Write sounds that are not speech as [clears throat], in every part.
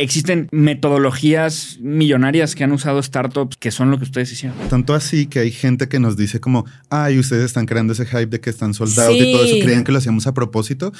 existen metodologías millonarias que han usado startups que son lo que ustedes hicieron. Tanto así que hay gente que nos dice como, ay, ustedes están creando ese hype de que están soldados y todo eso, creían que lo hacíamos a propósito.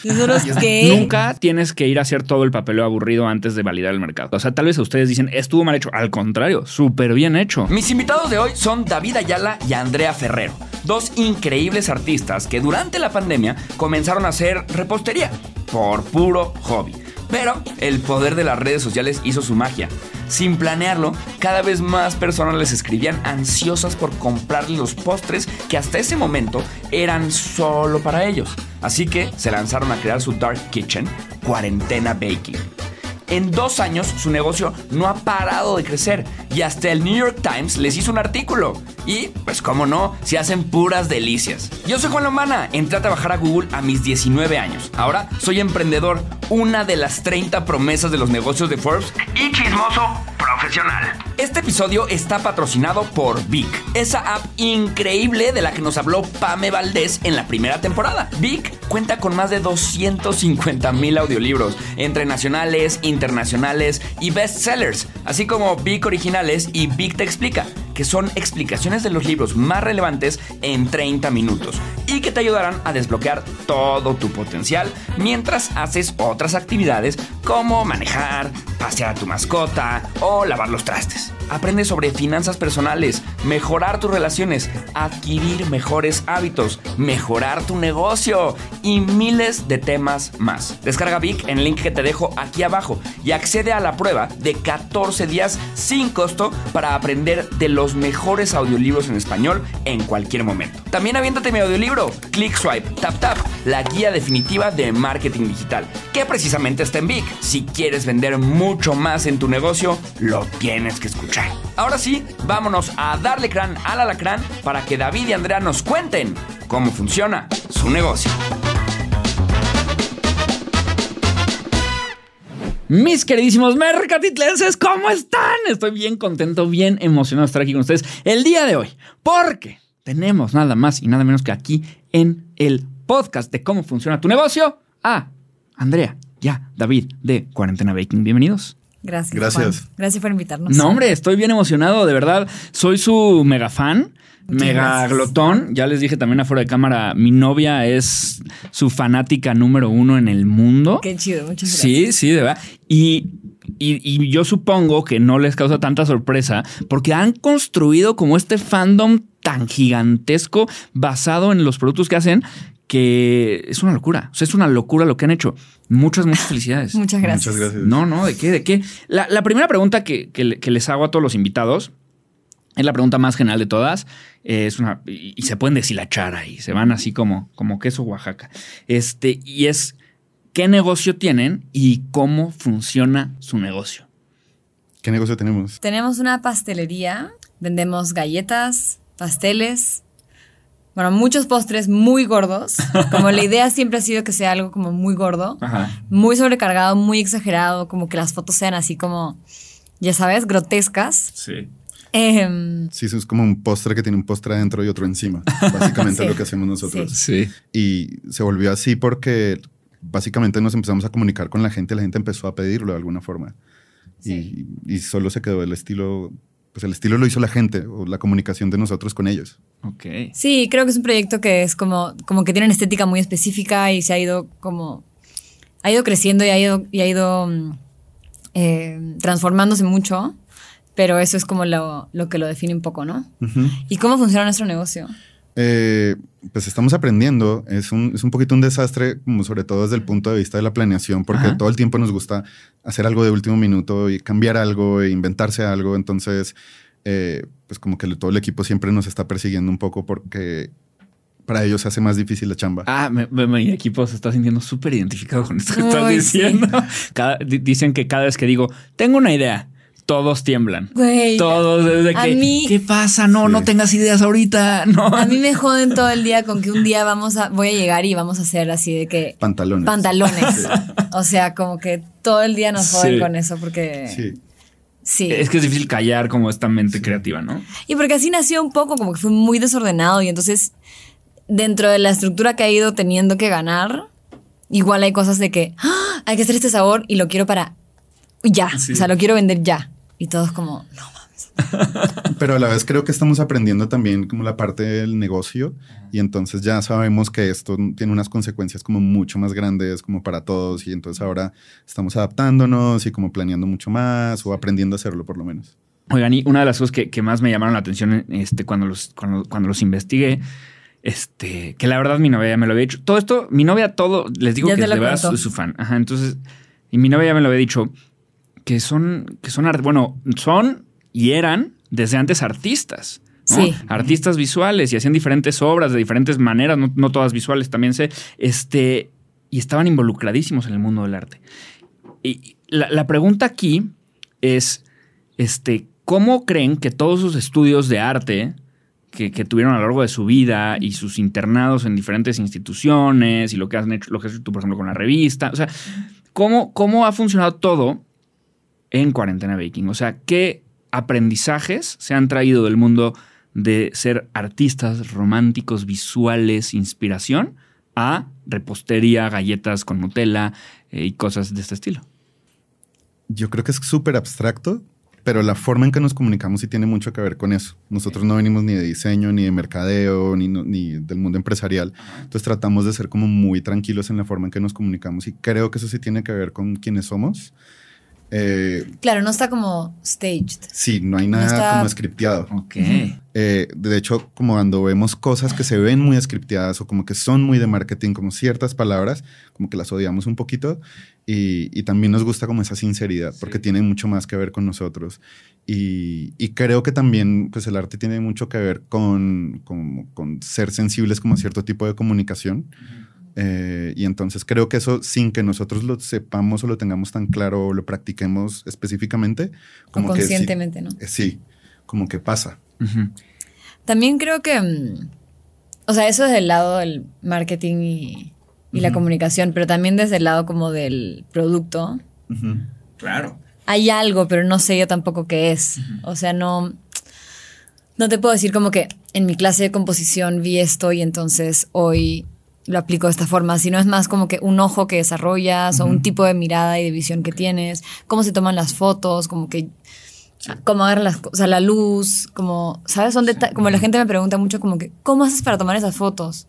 Nunca tienes que ir a hacer todo el papeleo aburrido antes de validar el mercado. O sea, tal vez ustedes dicen, estuvo mal hecho. Al contrario, súper bien hecho. Mis invitados de hoy son David Ayala y Andrea Ferrero, dos increíbles artistas que durante la pandemia comenzaron a hacer repostería por puro hobby. Pero el poder de las redes sociales hizo su magia. Sin planearlo, cada vez más personas les escribían ansiosas por comprarle los postres que hasta ese momento eran solo para ellos. Así que se lanzaron a crear su Dark Kitchen, Cuarentena Baking. En dos años su negocio no ha parado de crecer y hasta el New York Times les hizo un artículo. Y, pues cómo no, se hacen puras delicias. Yo soy Juan Lomana, entré a trabajar a Google a mis 19 años. Ahora soy emprendedor, una de las 30 promesas de los negocios de Forbes y chismoso profesional. Este episodio está patrocinado por Vic, esa app increíble de la que nos habló Pame Valdés en la primera temporada. Vic cuenta con más de 250 mil audiolibros, entre nacionales, internacionales y bestsellers, así como Vic originales y Vic te explica que son explicaciones de los libros más relevantes en 30 minutos y que te ayudarán a desbloquear todo tu potencial mientras haces otras actividades como manejar, pasear a tu mascota o lavar los trastes. Aprende sobre finanzas personales, mejorar tus relaciones, adquirir mejores hábitos, mejorar tu negocio y miles de temas más. Descarga Vic en el link que te dejo aquí abajo y accede a la prueba de 14 días sin costo para aprender de los mejores audiolibros en español en cualquier momento. También aviéntate mi audiolibro, Click Swipe Tap Tap, la guía definitiva de marketing digital, que precisamente está en Vic. Si quieres vender mucho más en tu negocio, lo tienes que escuchar. Ahora sí, vámonos a darle crán al alacrán para que David y Andrea nos cuenten cómo funciona su negocio. Mis queridísimos mercatitlenses, ¿cómo están? Estoy bien contento, bien emocionado de estar aquí con ustedes el día de hoy, porque tenemos nada más y nada menos que aquí en el podcast de cómo funciona tu negocio a Andrea, ya, David de Cuarentena Baking. Bienvenidos. Gracias. Gracias. Gracias por invitarnos. No, hombre, estoy bien emocionado, de verdad. Soy su mega fan. mega glotón. Ya les dije también afuera de cámara, mi novia es su fanática número uno en el mundo. Qué chido, muchas gracias. Sí, sí, de verdad. Y, y, yo supongo que no les causa tanta sorpresa porque han construido como este fandom tan gigantesco basado en los productos que hacen que es una locura. O sea, es una locura lo que han hecho. Muchas, muchas felicidades. [laughs] Muchas gracias. Muchas gracias. No, no, ¿de qué? ¿De qué? La, primera pregunta que, les hago a todos los invitados es la pregunta más general de todas. Es una, y, se pueden deshilachar ahí, se van así como, como queso Oaxaca. Este, y es qué negocio tienen y cómo funciona su negocio. ¿Qué negocio tenemos? Tenemos una pastelería, vendemos galletas, pasteles, bueno, muchos postres muy gordos. Como la idea siempre ha sido que sea algo como muy gordo, muy sobrecargado, muy exagerado, como que las fotos sean así como, ya sabes, grotescas. Sí. Eh, sí, es como un postre que tiene un postre adentro y otro encima. [laughs] Básicamente lo que hacemos nosotros. Sí. Y se volvió así porque básicamente nos empezamos a comunicar con la gente, la gente empezó a pedirlo de alguna forma. Y, y, solo se quedó el estilo pues el estilo lo hizo la gente o la comunicación de nosotros con ellos. Sí, creo que es un proyecto que es como, como que tiene una estética muy específica y se ha ido como, ha ido creciendo y ha ido, y ha ido mm, eh, transformándose mucho, pero eso es como lo, lo, que lo define un poco, ¿no? ¿Y cómo funciona nuestro negocio? Eh, pues estamos aprendiendo. Es un, es un poquito un desastre, como sobre todo desde el punto de vista de la planeación, porque todo el tiempo nos gusta hacer algo de último minuto y cambiar algo e inventarse algo. Entonces, eh, pues como que todo el equipo siempre nos está persiguiendo un poco porque para ellos se hace más difícil la chamba. Ah, mi equipo se está sintiendo súper identificado con esto que estás diciendo. dicen que cada vez que digo, tengo una idea, todos tiemblan. todos desde que ¿qué pasa? No, no tengas ideas ahorita. [laughs] No. A mí me joden todo el día con que un día vamos a voy a llegar y vamos a hacer así de que pantalones. Pantalones. O sea, como que todo el día nos joden con eso porque Sí. Sí. Es que es difícil callar como esta mente creativa, ¿no? Y porque así nació un poco, como que fue muy desordenado y entonces dentro de la estructura que ha ido teniendo que ganar, igual hay cosas de que ¡Ah! hay que hacer este sabor y lo quiero para ya, o sea, lo quiero vender ya. Y todos como, no mames. Pero a la vez creo que estamos aprendiendo también como la parte del negocio y entonces ya sabemos que esto tiene unas consecuencias como mucho más grandes como para todos y entonces ahora estamos adaptándonos y como planeando mucho más o aprendiendo a hacerlo por lo menos. Oigan, y una de las cosas que, más me llamaron la atención este, cuando, los, cuando, los investigué, este, que la verdad mi novia ya me lo había dicho. Todo esto, mi novia todo, les digo que de verdad su, su fan. Ajá, entonces, y mi novia ya me lo había dicho, que son, que son, bueno, son y eran desde antes artistas. Sí. Artistas visuales y hacían diferentes obras de diferentes maneras, no, todas visuales, también sé, este, y estaban involucradísimos en el mundo del arte. Y la, la pregunta aquí es, este, ¿Cómo creen que todos sus estudios de arte que, tuvieron a lo largo de su vida y sus internados en diferentes instituciones y lo que has hecho, lo que has hecho tú, por ejemplo, con la revista, o sea, ¿cómo, cómo ha funcionado todo en Cuarentena Baking? O sea, ¿qué aprendizajes se han traído del mundo de ser artistas románticos, visuales, inspiración, a repostería, galletas con Nutella eh, y cosas de este estilo? Yo creo que es súper abstracto, pero la forma en que nos comunicamos sí tiene mucho que ver con eso. Nosotros no venimos ni de diseño, ni de mercadeo, ni, ni, del mundo empresarial. Entonces tratamos de ser como muy tranquilos en la forma en que nos comunicamos y creo que eso sí tiene que ver con quienes somos eh, claro, no está como staged. Sí, no hay nada como scripteado. Ok. Eh, de hecho, como cuando vemos cosas que se ven muy scripteadas o como que son muy de marketing, como ciertas palabras, como que las odiamos un poquito. Y, también nos gusta como esa sinceridad, porque tiene mucho más que ver con nosotros. Y, creo que también, pues el arte tiene mucho que ver con, con, ser sensibles como a cierto tipo de comunicación. Eh, y entonces creo que eso, sin que nosotros lo sepamos o lo tengamos tan claro o lo practiquemos específicamente, como conscientemente, ¿no? Eh, sí, como que pasa. También creo que, mm, o sea, eso desde el lado del marketing y, la comunicación, pero también desde el lado como del producto. Claro. Hay algo, pero no sé yo tampoco qué es. O sea, no, no te puedo decir como que en mi clase de composición vi esto y entonces hoy lo aplico de esta forma, sino es más como que un ojo que desarrollas o un tipo de mirada y de visión que tienes, cómo se toman las fotos, como que cómo agarran las cosas, la luz, como, ¿sabes? Son como la gente me pregunta mucho como que, ¿cómo haces para tomar esas fotos?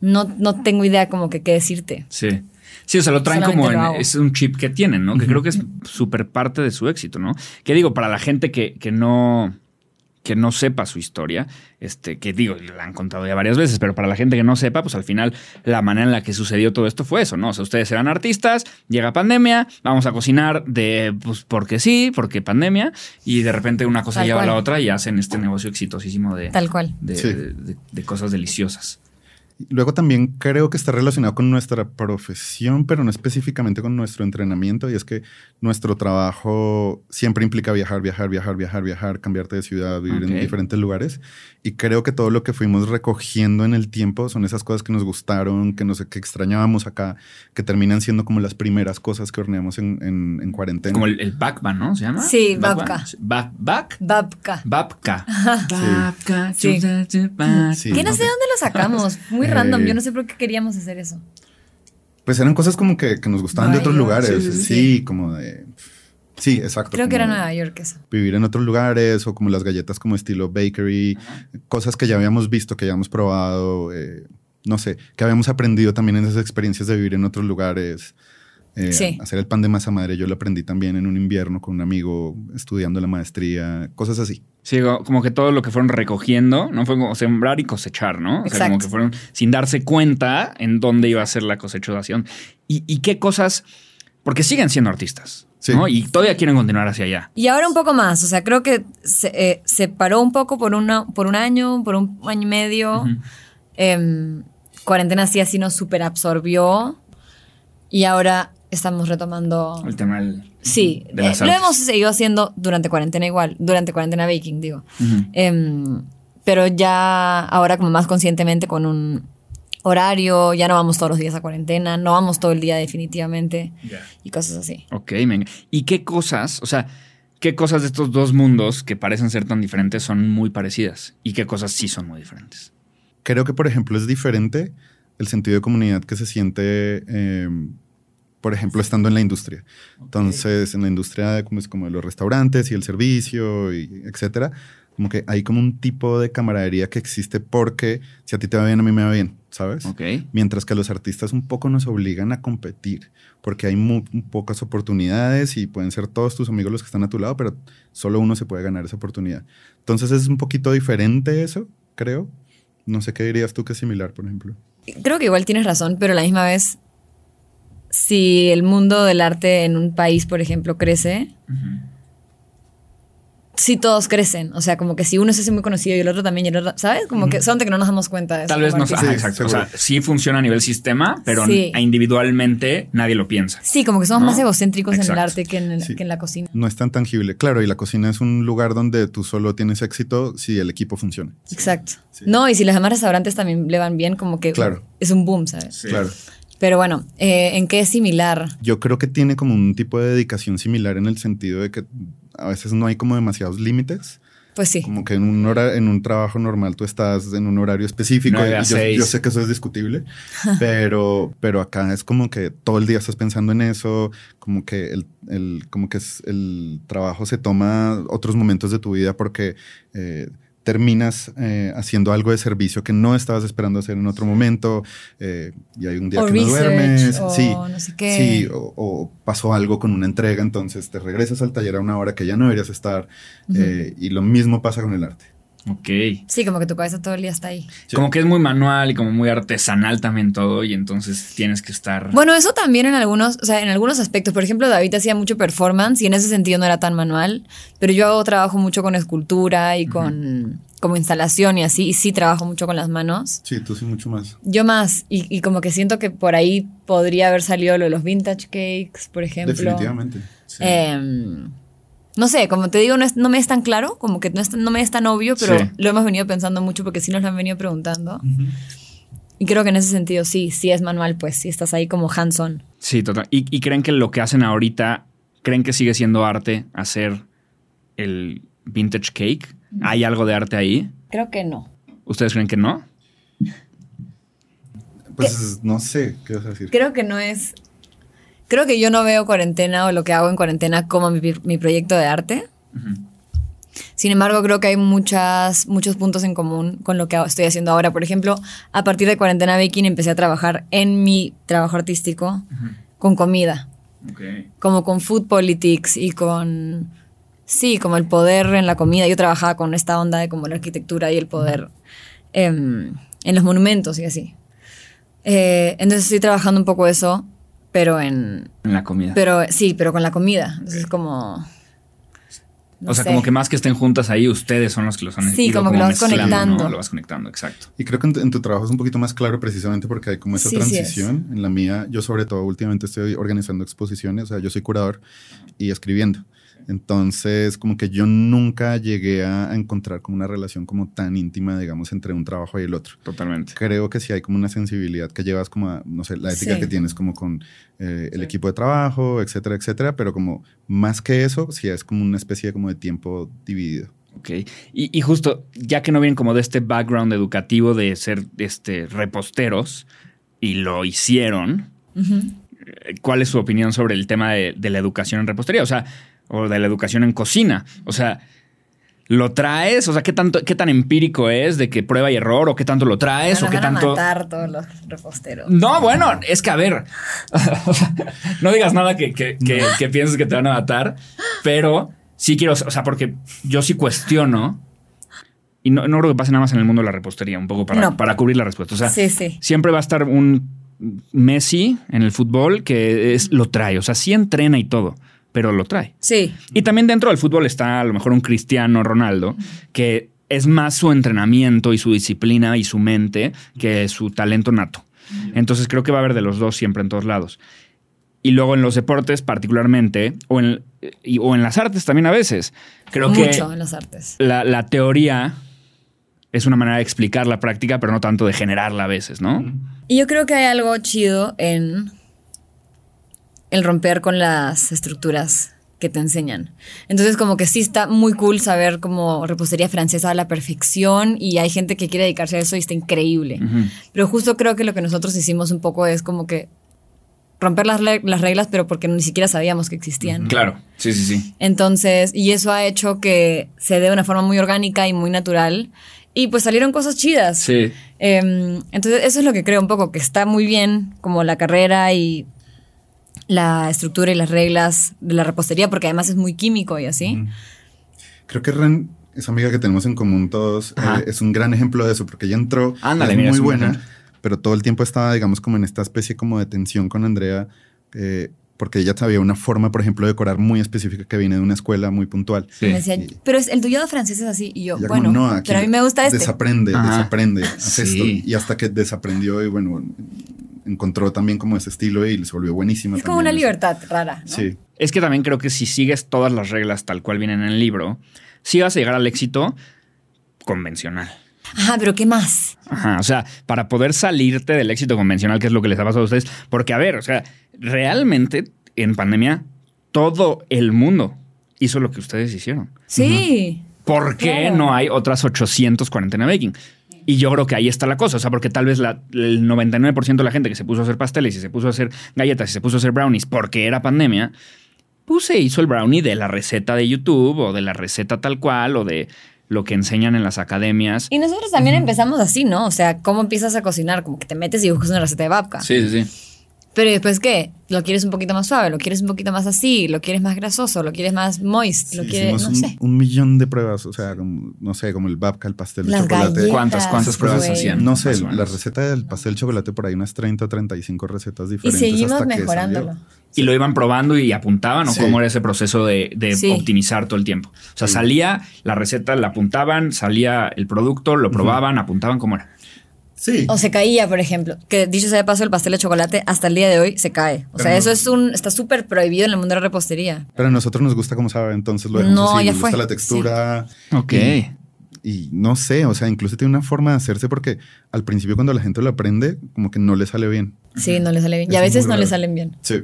No, no tengo idea como que qué decirte. Sí. Sí, o sea, lo traen como es un chip que tienen, ¿no? Que creo que es súper parte de su éxito, ¿no? Que digo, para la gente que, que no que no sepa su historia, este, que digo, la han contado ya varias veces, pero para la gente que no sepa, pues al final la manera en la que sucedió todo esto fue eso, ¿no? O sea, ustedes eran artistas, llega pandemia, vamos a cocinar de, pues porque sí, porque pandemia, y de repente una cosa lleva a la otra y hacen este negocio exitosísimo de, Tal cual. de cosas deliciosas. Luego también creo que está relacionado con nuestra profesión, pero no específicamente con nuestro entrenamiento, y es que nuestro trabajo siempre implica viajar, viajar, viajar, viajar, viajar, cambiarte de ciudad, vivir en diferentes lugares. Y creo que todo lo que fuimos recogiendo en el tiempo son esas cosas que nos gustaron, que, nos, que extrañábamos acá, que terminan siendo como las primeras cosas que horneamos en, en, cuarentena. Como el, el ¿no? ¿Se llama? Sí, babka. ¿Back? Babka. Babka. [laughs] Babka. Sí. Sí. ¿Quién no sé dónde lo sacamos? Muy [laughs] random. Yo no sé por qué queríamos hacer eso. Pues eran cosas como que, que nos gustaban de otros lugares. Sí, como de Sí, exacto. Creo que era Nueva York eso. Vivir en otros lugares o como las galletas como estilo bakery, cosas que ya habíamos visto, que ya habíamos probado, eh, no sé, que habíamos aprendido también en esas experiencias de vivir en otros lugares. Eh, sí. Hacer el pan de masa madre, yo lo aprendí también en un invierno con un amigo estudiando la maestría, cosas así. Sí, como que todo lo que fueron recogiendo, ¿no? Fue como sembrar y cosechar, ¿no? O sea, como que fueron sin darse cuenta en dónde iba a ser la cosechación. ¿Y, y qué cosas? Porque siguen siendo artistas. Y todavía quieren continuar hacia allá. Y ahora un poco más, o sea, creo que se, eh, paró un poco por, una, por un año, por un año y medio. Em, cuarentena sí así nos super absorbió y ahora estamos retomando... El tema del... Sí, eh, lo hemos seguido haciendo durante cuarentena igual, durante cuarentena baking, digo. Em, pero ya ahora como más conscientemente con un horario, ya no vamos todos los días a cuarentena, no vamos todo el día definitivamente y cosas así. Ok, venga. ¿Y qué cosas, o sea, qué cosas de estos dos mundos que parecen ser tan diferentes son muy parecidas y qué cosas sí son muy diferentes? Creo que, por ejemplo, es diferente el sentido de comunidad que se siente eh, por ejemplo, estando en la industria. Entonces, en la industria de, como, es como de los restaurantes y el servicio, y etcétera, como que hay como un tipo de camaradería que existe porque si a ti te va bien, a mí me va bien, ¿sabes? Mientras que los artistas un poco nos obligan a competir porque hay muy, pocas oportunidades y pueden ser todos tus amigos los que están a tu lado, pero solo uno se puede ganar esa oportunidad. Entonces es un poquito diferente eso, creo. No sé qué dirías tú que es similar, por ejemplo. Creo que igual tienes razón, pero a la misma vez, si el mundo del arte en un país, por ejemplo, crece, sí todos crecen. O sea, como que si uno se hace muy conocido y el otro también, y el otro, ¿sabes? Como que son de que no nos damos cuenta de eso. Tal vez no. Sí, exacto. O sea, sí funciona a nivel sistema, pero individualmente nadie lo piensa. Sí, como que somos más egocéntricos en el arte que en, que en, la cocina. No es tan tangible. Claro, y la cocina es un lugar donde tú solo tienes éxito si el equipo funciona. Exacto. No, y si los demás restaurantes también le van bien, como que claro. es un boom, ¿sabes? Claro. Pero bueno, eh, ¿en qué es similar? Yo creo que tiene como un tipo de dedicación similar en el sentido de que a veces no hay como demasiados límites. Pues sí. Como que en un, hora, en un trabajo normal tú estás en un horario específico. Y yo, sé que eso es discutible, [laughs] pero, pero acá es como que todo el día estás pensando en eso, como que el, el como que es, el trabajo se toma otros momentos de tu vida porque eh, terminas eh, haciendo algo de servicio que no estabas esperando hacer en otro momento eh, y hay un día que no duermes, o sí, no sé qué. sí, o, pasó algo con una entrega, entonces te regresas al taller a una hora que ya no deberías estar eh, y lo mismo pasa con el arte. Ok. Sí, como que tu cabeza todo el día está ahí. Como que es muy manual y como muy artesanal también todo y entonces tienes que estar... Bueno, eso también en algunos, o sea, en algunos aspectos. Por ejemplo, David hacía mucho performance y en ese sentido no era tan manual, pero yo trabajo mucho con escultura y con como instalación y así, y sí trabajo mucho con las manos. Sí, tú sí mucho más. Yo más, y, como que siento que por ahí podría haber salido lo de los vintage cakes, por ejemplo. Definitivamente. Em, no sé, como te digo, no, no, me es tan claro, como que no, no me es tan obvio, pero lo hemos venido pensando mucho porque sí nos lo han venido preguntando. Y creo que en ese sentido sí, sí es manual, pues sí estás ahí como hands-on. Sí, total. ¿Y, ¿Y, creen que lo que hacen ahorita, creen que sigue siendo arte hacer el vintage cake? ¿Hay algo de arte ahí? Creo que no. ¿Ustedes creen que no? Pues no sé, ¿qué vas a decir? Creo que no es Creo que yo no veo cuarentena o lo que hago en cuarentena como mi, proyecto de arte. Sin embargo, creo que hay muchas, muchos puntos en común con lo que estoy haciendo ahora. Por ejemplo, a partir de Cuarentena Baking empecé a trabajar en mi trabajo artístico con comida. Como con food politics y con... Sí, como el poder en la comida. Yo trabajaba con esta onda de como la arquitectura y el poder en los monumentos y así. Eh, entonces estoy trabajando un poco eso pero en... En la comida. Pero sí, pero con la comida. Entonces como... o sea, como que más que estén juntas ahí, ustedes son los que los han Sí, como, que lo vas conectando. Lo vas conectando, exacto. Y creo que en tu, trabajo es un poquito más claro precisamente porque hay como esa transición. en la mía, yo sobre todo últimamente estoy organizando exposiciones, o sea, yo soy curador y escribiendo. Entonces, como que yo nunca llegué a encontrar como una relación como tan íntima, digamos, entre un trabajo y el otro. Totalmente. Creo que sí hay como una sensibilidad que llevas como a, no sé, la ética que tienes como con eh, el equipo de trabajo, etcétera, etcétera, pero como más que eso, sí es como una especie de, como de tiempo dividido. Ok. Y, justo, ya que no vienen como de este background educativo de ser este, reposteros y lo hicieron, eh, ¿cuál es su opinión sobre el tema de, de la educación en repostería? O sea, o de la educación en cocina. O sea, ¿lo traes? O sea, ¿qué, tanto, qué tan empírico es de que prueba y error? ¿O qué tanto lo traes? ¿O qué tanto...? matar todos los reposteros. No, bueno, es que a ver... [laughs] no digas nada que, que, pienses que te van a matar, pero sí quiero... O sea, porque yo sí cuestiono... Y no, no creo que pase nada más en el mundo de la repostería, un poco para, para cubrir la respuesta. O sea, siempre va a estar un Messi en el fútbol que es, lo trae. O sea, sí entrena y todo pero lo trae. Sí. Y también dentro del fútbol está a lo mejor un Cristiano Ronaldo, que es más su entrenamiento y su disciplina y su mente que su talento nato. Entonces creo que va a haber de los dos siempre en todos lados. Y luego en los deportes particularmente, o en, o en las artes también a veces. Creo Mucho que en las artes. La, la, teoría es una manera de explicar la práctica, pero no tanto de generarla a veces, ¿no? Y yo creo que hay algo chido en el romper con las estructuras que te enseñan. Entonces como que sí está muy cool saber como repostería francesa a la perfección y hay gente que quiere dedicarse a eso y está increíble. Pero justo creo que lo que nosotros hicimos un poco es como que romper las, las, reglas, pero porque ni siquiera sabíamos que existían. Claro, sí, sí, sí. Entonces, y eso ha hecho que se dé de una forma muy orgánica y muy natural. Y pues salieron cosas chidas. Sí. Em, entonces, eso es lo que creo un poco, que está muy bien como la carrera y la estructura y las reglas de la repostería, porque además es muy químico y así. Creo que Ren, esa amiga que tenemos en común todos, eh, es un gran ejemplo de eso, porque ella entró, es muy buena, pero todo el tiempo estaba, digamos, como en esta especie como de tensión con Andrea. Eh, porque ella sabía una forma, por ejemplo, de decorar muy específica que viene de una escuela muy puntual. Me decía, pero el tuyo de francés es así. Y yo, bueno, no, pero a mí me gusta este. Desaprende, desaprende, hace esto. Y hasta que desaprendió y bueno, encontró también como ese estilo y se volvió buenísima. Es como una libertad rara. Sí. Es que también creo que si sigues todas las reglas tal cual vienen en el libro, sí vas a llegar al éxito convencional. Ajá, pero ¿qué más? Ajá, o sea, para poder salirte del éxito convencional, que es lo que les ha pasado a ustedes, porque a ver, o sea, realmente en pandemia todo el mundo hizo lo que ustedes hicieron. Sí. ¿Por qué no hay otras 849 baking? Y yo creo que ahí está la cosa, o sea, porque tal vez la, el 99% de la gente que se puso a hacer pasteles y se puso a hacer galletas y se puso a hacer brownies porque era pandemia, pues se hizo el brownie de la receta de YouTube o de la receta tal cual o de lo que enseñan en las academias. Y nosotros también empezamos así, ¿no? O sea, ¿cómo empiezas a cocinar? Como que te metes y buscas una receta de babka. Sí, sí, sí. Pero después, ¿qué? ¿Lo quieres un poquito más suave? ¿Lo quieres un poquito más así? ¿Lo quieres más grasoso? ¿Lo quieres más moist? ¿Lo quieres, no un, sé? un millón de pruebas, o sea, no sé, como el babka, el pastel de chocolate. ¿Cuántas, cuántas pruebas hacían? No sé, la receta del pastel de chocolate por ahí unas 30 o 35 recetas diferentes. Y seguimos mejorándolo. ¿Y lo iban probando y apuntaban o cómo era ese proceso de, optimizar todo el tiempo? O sea, salía la receta, la apuntaban, salía el producto, lo probaban, apuntaban, ¿cómo era? Sí. O se caía, por ejemplo. Que dicho sea de paso, el pastel de chocolate hasta el día de hoy se cae. O sea, eso es un está súper prohibido en el mundo de la repostería. Pero a nosotros nos gusta como sabe, entonces lo dejamos no, así. Ya nos gusta la textura. Ok. Y, no sé, o sea, incluso tiene una forma de hacerse porque al principio cuando la gente lo aprende, como que no le sale bien. Sí, no le sale bien. y a veces no le salen bien. Sí.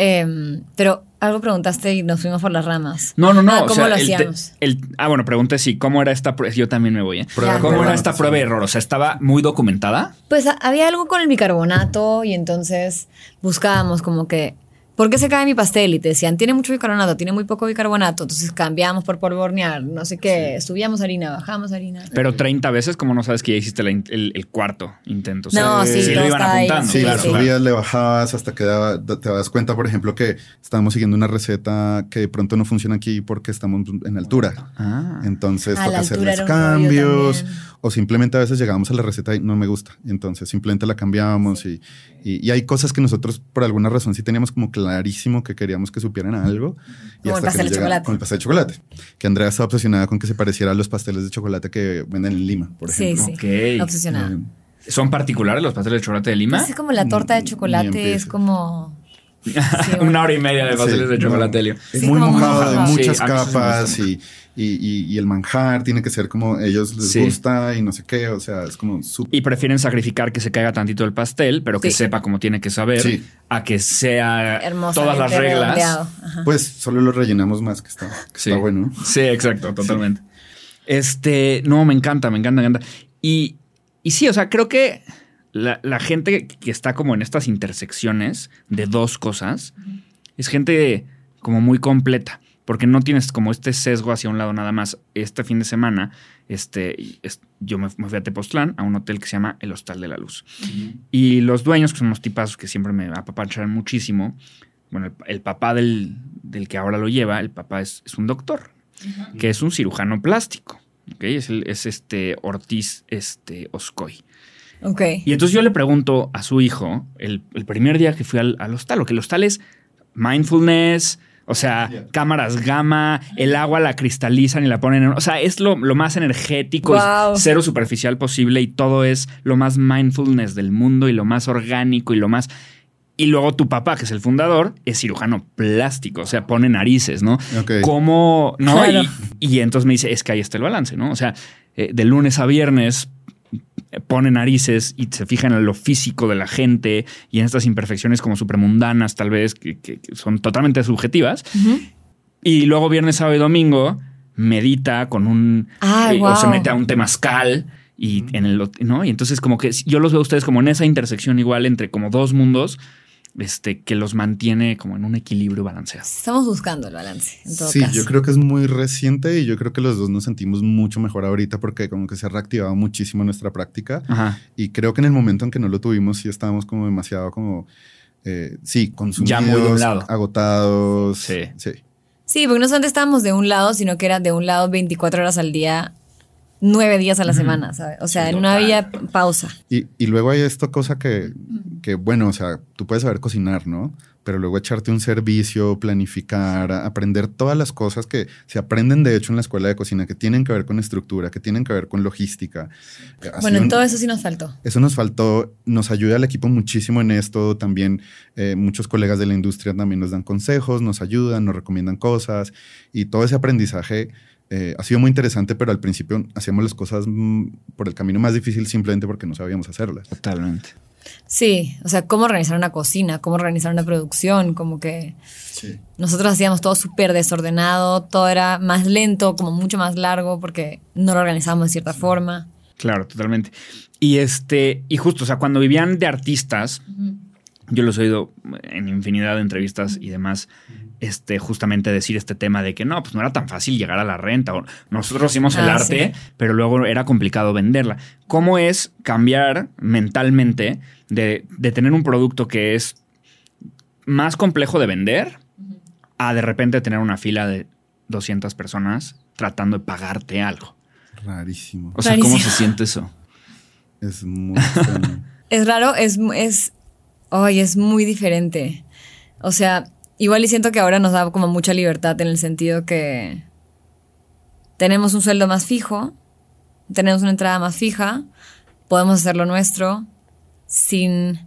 Em, pero algo preguntaste y nos fuimos por las ramas. No, no, no. Ah, ¿Cómo lo hacíamos? ah, bueno, pregunté si cómo era esta prueba. Yo también me voy. ¿eh? ¿Cómo era esta prueba de error? O sea, ¿estaba muy documentada? Pues había algo con el bicarbonato y entonces buscábamos como que ¿por qué se cae mi pastel? Y te decían, tiene mucho bicarbonato, tiene muy poco bicarbonato. Entonces cambiamos por polvo hornear, no sé qué, subíamos harina, bajamos harina. Pero 30 veces, como no sabes que ya hiciste el, cuarto intento? no, sí, sí lo iban apuntando. Sí, subías, le bajabas hasta que te das cuenta, por ejemplo, que estamos siguiendo una receta que de pronto no funciona aquí porque estamos en altura. Ah. Entonces toca hacerles cambios. O simplemente a veces llegábamos a la receta y no me gusta. Entonces simplemente la cambiábamos y, y, hay cosas que nosotros por alguna razón sí teníamos como clarísimo que queríamos que supieran algo. Y hasta el pastel de chocolate. Con el pastel de chocolate. Que Andrea estaba obsesionada con que se pareciera a los pasteles de chocolate que venden en Lima, por ejemplo. Sí, sí. Obsesionada. Eh, ¿Son particulares los pasteles de chocolate de Lima? Es como la torta de chocolate, es como... [laughs] Una hora y media de pasteles de chocolate. No, es muy mojado, de muchas capas y y, el manjar tiene que ser como ellos les gusta y no sé qué, o sea, es como Y prefieren sacrificar que se caiga tantito el pastel, pero que sepa como tiene que saber, a que sea todas las reglas. Pues solo lo rellenamos más, que está, está bueno. Sí, exacto, totalmente. Este, no, me encanta, me encanta, me encanta. Y, y sí, o sea, creo que la, gente que está como en estas intersecciones de dos cosas es gente como muy completa porque no tienes como este sesgo hacia un lado nada más. Este fin de semana, este, yo me, fui a Tepoztlán, a un hotel que se llama El Hostal de la Luz. Y los dueños, que son unos tipazos que siempre me apapanchan muchísimo, bueno, el, papá del, que ahora lo lleva, el papá es, un doctor, que es un cirujano plástico. ¿okay? Es, es este Ortiz este, Oscoy. Okay. Y entonces yo le pregunto a su hijo, el, primer día que fui al, al hostal, lo que el hostal es mindfulness, o sea, cámaras gamma, el agua la cristalizan y la ponen en... O sea, es lo, más energético y cero superficial posible y todo es lo más mindfulness del mundo y lo más orgánico y lo más... Y luego tu papá, que es el fundador, es cirujano plástico, o sea, pone narices, ¿no? ¿Cómo? ¿No? Y, entonces me dice, es que ahí está el balance, ¿no? O sea, eh, de lunes a viernes pone narices y se fijan en lo físico de la gente y en estas imperfecciones como supramundanas, tal vez, que, son totalmente subjetivas. Y luego viernes, sábado y domingo medita con un... Eh, o se mete a un temazcal y en el... ¿no? Y entonces como que yo los veo a ustedes como en esa intersección igual entre como dos mundos este, que los mantiene como en un equilibrio balanceado. Estamos buscando el balance. En todo sí, caso. yo creo que es muy reciente y yo creo que los dos nos sentimos mucho mejor ahorita porque como que se ha reactivado muchísimo nuestra práctica. Ajá. Y creo que en el momento en que no lo tuvimos sí estábamos como demasiado como, eh, sí, consumidos, Ya muy de un lado. agotados. Sí. sí. Sí, porque no solamente estábamos de un lado, sino que era de un lado 24 horas al día, nueve días a la semana, ¿sabes? O sea, no había pausa. Y, y luego hay esta cosa que, que, bueno, o sea, tú puedes saber cocinar, ¿no? Pero luego echarte un servicio, planificar, aprender todas las cosas que se aprenden de hecho en la escuela de cocina, que tienen que ver con estructura, que tienen que ver con logística. Ha Bueno, en todo eso sí nos faltó. Eso nos faltó, nos ayuda al equipo muchísimo en esto. También eh, muchos colegas de la industria también nos dan consejos, nos ayudan, nos recomiendan cosas y todo ese aprendizaje eh, ha sido muy interesante, pero al principio hacíamos las cosas mm, por el camino más difícil simplemente porque no sabíamos hacerlas. Totalmente. Sí, o sea, cómo organizar una cocina, cómo organizar una producción, como que nosotros hacíamos todo súper desordenado, todo era más lento, como mucho más largo, porque no lo organizábamos de cierta forma. Claro, totalmente. Y este, y justo, o sea, cuando vivían de artistas, yo los he oído en infinidad de entrevistas y demás, este, justamente decir este tema de que no, pues no era tan fácil llegar a la renta. O nosotros hicimos el Ah, arte, sí. pero luego era complicado venderla. ¿Cómo es cambiar mentalmente de, de tener un producto que es más complejo de vender a de repente tener una fila de 200 personas tratando de pagarte algo? Rarísimo. O sea, ¿cómo se siente eso? Es muy. [laughs] Es raro, es, es, ay, es muy diferente. O sea, igual y siento que ahora nos da como mucha libertad en el sentido que tenemos un sueldo más fijo, tenemos una entrada más fija, podemos hacer lo nuestro sin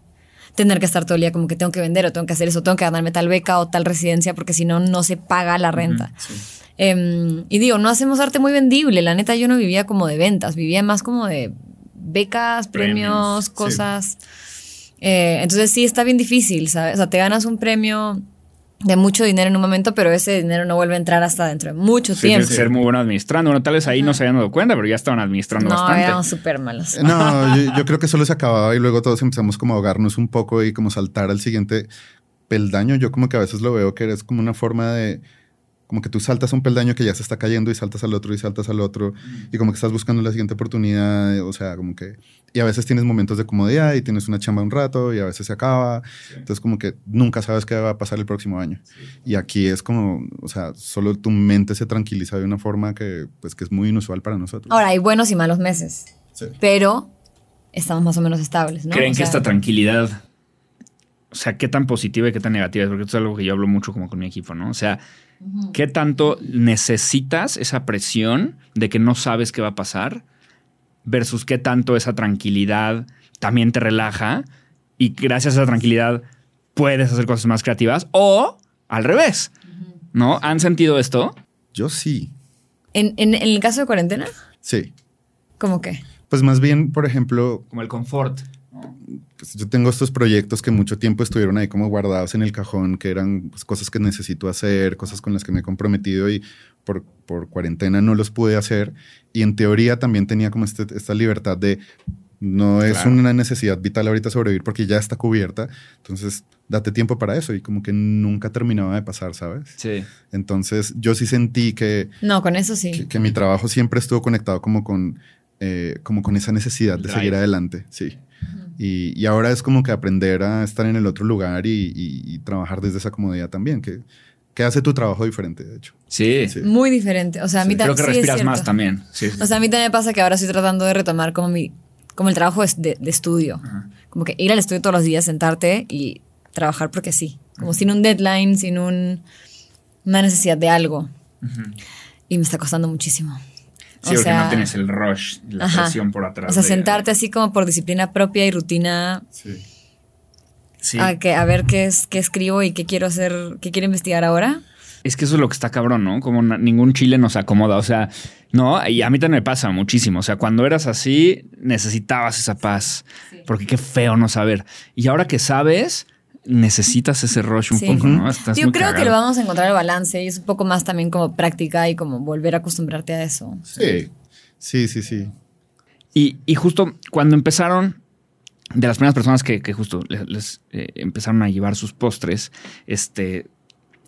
tener que estar todo el día como que tengo que vender o tengo que hacer eso, tengo que ganarme tal beca o tal residencia porque si no, no se paga la renta. Em, y digo, no hacemos arte muy vendible. La neta, yo no vivía como de ventas, vivía más como de becas, premios, Premios, sí. cosas. Eh, entonces sí está bien difícil, ¿sabes? O sea, te ganas un premio de mucho dinero en un momento, pero ese dinero no vuelve a entrar hasta dentro de mucho Sí, tiempo. que ser muy bueno administrando. Bueno, tal vez ahí no se habían dado cuenta, pero ya estaban administrando No, bastante. éramos súper malos. No, [laughs] yo, yo creo que solo se acababa y luego todos empezamos como a ahogarnos un poco y como saltar al siguiente peldaño. Yo como que a veces lo veo que es como una forma de, como que tú saltas un peldaño que ya se está cayendo y saltas al otro y saltas al otro y como que estás buscando la siguiente oportunidad, o sea, como que... Y a veces tienes momentos de comodidad y tienes una chamba un rato y a veces se acaba. Entonces como que nunca sabes qué va a pasar el próximo año. Y aquí es como, o sea, solo tu mente se tranquiliza de una forma que, pues, que es muy inusual para nosotros. Ahora, hay buenos y malos meses, Sí. pero estamos más o menos estables, ¿no? ¿Creen O que sea, esta tranquilidad, o sea, qué tan positiva y qué tan negativa es? Porque esto es algo que yo hablo mucho como con mi equipo, ¿no? O sea, ¿qué tanto necesitas esa presión de que no sabes qué va a pasar versus qué tanto esa tranquilidad también te relaja y gracias a esa tranquilidad puedes hacer cosas más creativas o al revés, ¿no? ¿Han sentido esto? Yo sí, ¿En, en, en el caso de cuarentena? sí. ¿Cómo qué? Pues más bien, por ejemplo, Como el confort. Pues yo tengo estos proyectos que mucho tiempo estuvieron ahí como guardados en el cajón, que eran pues, cosas que necesito hacer, cosas con las que me he comprometido y por, por cuarentena no los pude hacer. Y en teoría también tenía como este- esta libertad de no es Claro. una necesidad vital ahorita sobrevivir porque ya está cubierta. Entonces, date tiempo para eso y como que nunca terminaba de pasar, ¿sabes? Sí. Entonces, yo sí sentí que, No, con eso sí. que, que mi trabajo siempre estuvo conectado como con, eh, como con esa necesidad de Drive. seguir adelante, sí. Y, y ahora es como que aprender a estar en el otro lugar y, y- y trabajar desde esa comodidad también, que, que hace tu trabajo diferente, de hecho. Sí. Sí. Muy diferente. O sea, a mí Creo también. que respiras más también. Sí. O sea, a mí también me pasa que ahora estoy tratando de retomar como mi, como el trabajo es de, de estudio. Como que ir al estudio todos los días, sentarte y trabajar porque sí. Como sin un deadline, sin un, una necesidad de algo. Y me está costando muchísimo. Sí, O porque sea, no tienes el rush, la ajá. presión por atrás. O sea, de- sentarte así como por disciplina propia y rutina Sí. Sí. a, que, a ver qué, es, qué escribo y qué quiero hacer, qué quiero investigar ahora. Es que eso es lo que está cabrón, ¿no? Como ningún chile nos acomoda. O sea, no, y a mí también me pasa muchísimo. O sea, cuando eras así, necesitabas esa paz. Porque qué feo no saber. Y ahora que sabes, necesitas ese rush un Sí. poco, ¿no? Estás Yo muy creo que lo vamos a encontrar el balance y es un poco más también como práctica y como volver a acostumbrarte a eso. Sí, sí, sí, sí. Y, y justo cuando empezaron de las primeras personas que, justo les, eh, empezaron a llevar sus postres, este,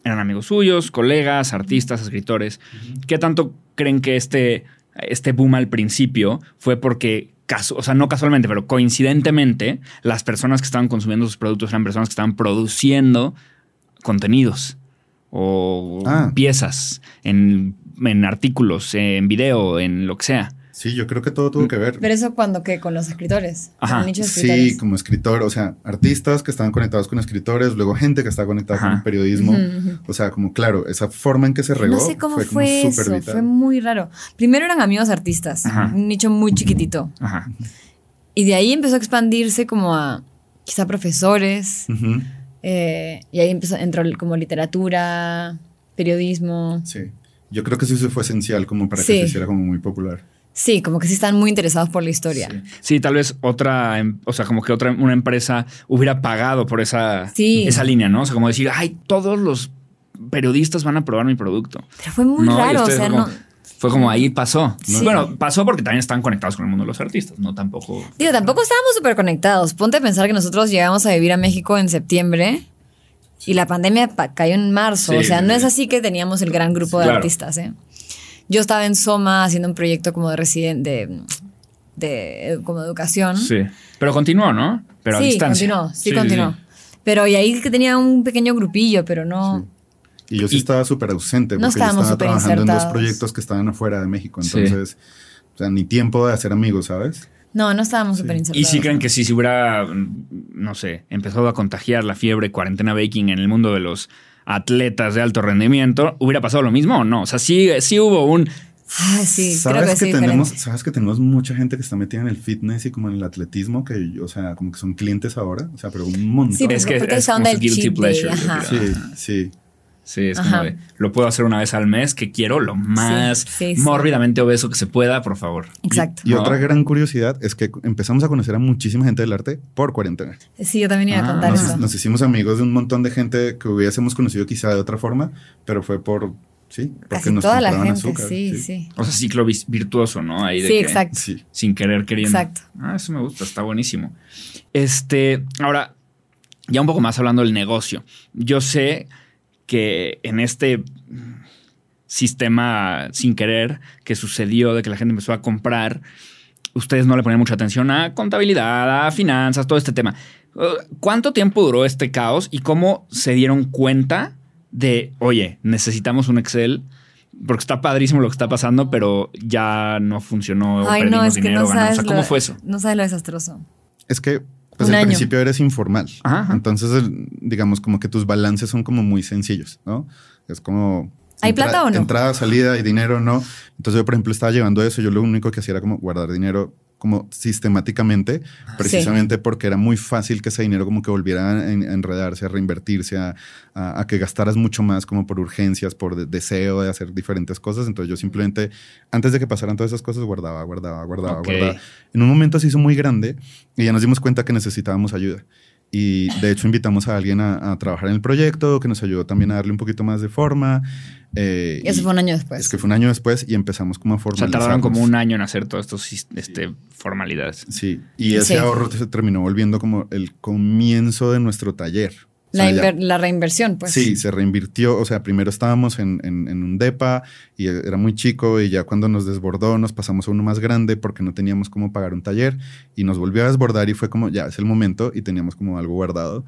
eran amigos suyos, colegas, artistas, escritores. ¿Qué tanto creen que este, este boom al principio fue porque o sea, no casualmente, pero coincidentemente, las personas que estaban consumiendo sus productos eran personas que estaban produciendo contenidos o ah. piezas en, en, artículos, en video, en lo que sea. Sí, yo creo que todo tuvo que ver. Pero eso cuando que con los escritores. Ajá. Sí, como escritor, o sea, artistas que estaban conectados con escritores, luego gente que estaba conectada con el periodismo. O sea, como claro, esa forma en que se regó. No sé cómo fue, eso, fue muy raro. Primero eran amigos artistas, un nicho muy chiquitito. Ajá. Y de ahí empezó a expandirse como a quizá profesores. Eh, y ahí empezó, entró como literatura, periodismo. Sí. Yo creo que eso fue esencial como para que se hiciera como muy popular. Sí, como que sí están muy interesados por la historia. Sí. tal vez otra, em, o sea, como que otra, una empresa hubiera pagado por esa, esa línea, ¿no? O sea, como decir, ay, todos los periodistas van a probar mi producto. Pero fue muy raro, o sea, no. Fue como ahí pasó. Bueno, pasó porque también están conectados con el mundo de los artistas, no tampoco. Digo, tampoco estábamos súper conectados. Ponte a pensar que nosotros llegamos a vivir a México en septiembre y la pandemia cayó en marzo. o sea, no es así que teníamos el gran grupo de artistas, ¿eh? Yo estaba en Soma haciendo un proyecto como de residente, de, como educación. Sí, pero continuó, ¿no? Pero sí, continuó, sí, continuó. Pero y ahí que tenía un pequeño grupillo, pero no... Y yo sí estaba súper ausente porque yo estaba trabajando en dos proyectos que estaban afuera de México. Entonces, o sea, ni tiempo de hacer amigos, ¿sabes? No, no estábamos súper insertados. ¿Y si creen que si se hubiera, no sé, empezado a contagiar la fiebre cuarentena baking en el mundo de los atletas de alto rendimiento, ¿hubiera pasado lo mismo o no? O sea, sí, sí hubo un... Ah, sí, ¿Sabes que, tenemos, sabes que tenemos mucha gente que está metida en el fitness y como en el atletismo que, o sea, como que son clientes ahora, o sea, pero un montón. Sí, es que es como guilty pleasure. Sí, sí. Sí, es como de, lo puedo hacer una vez al mes, que quiero lo más mórbidamente obeso que se pueda, por favor. Exacto. Y, otra gran curiosidad es que empezamos a conocer a muchísima gente del arte por cuarentena. Sí, yo también iba a ah, contar nos, eso. Nos hicimos amigos de un montón de gente que hubiésemos conocido quizá de otra forma, pero fue por Sí, porque nos toda la gente, azúcar, sí, sí, O sea, ciclo virtuoso, ¿no? Ahí de sí, exacto. Sin querer queriendo. Exacto. Ah, eso me gusta, está buenísimo. Este, ahora, ya un poco más hablando del negocio. Yo sé que en este sistema sin querer que sucedió de que la gente empezó a comprar, ustedes no le ponían mucha atención a contabilidad, a finanzas, todo este tema. ¿Cuánto tiempo duró este caos y cómo se dieron cuenta de, oye, necesitamos un Excel? Porque está padrísimo lo que está pasando, pero ya no funcionó. Ay, no, es que no sabes ¿cómo fue eso? No sabes lo desastroso. Es que pues al principio eres informal. Entonces, digamos, como que tus balances son como muy sencillos, ¿no? Es como. ¿Hay plata o no? Entrada, salida y dinero, no. Entonces, yo, por ejemplo, estaba llevando eso. Yo lo único que hacía era como guardar dinero como sistemáticamente, precisamente porque era muy fácil que ese dinero como que volviera a, enredarse, a reinvertirse, a, que gastaras mucho más como por urgencias, por deseo de hacer diferentes cosas. Entonces yo simplemente, antes de que pasaran todas esas cosas, guardaba, guardaba, guardaba, guardaba. En un momento se hizo muy grande y ya nos dimos cuenta que necesitábamos ayuda. Y de hecho invitamos a alguien a, trabajar en el proyecto, que nos ayudó también a darle un poquito más de forma. Eh, y eso fue un año después. Es que fue un año después y empezamos como a formalizar. O sea, tardaron como un año en hacer todas estas este, formalidades. Sí, y ese ahorro se terminó volviendo como el comienzo de nuestro taller. La, reinversión, pues. Sí, se reinvirtió. O sea, primero estábamos en, un DEPA y era muy chico y ya cuando nos desbordó nos pasamos a uno más grande porque no teníamos cómo pagar un taller y nos volvió a desbordar y fue como, ya, es el momento y teníamos como algo guardado.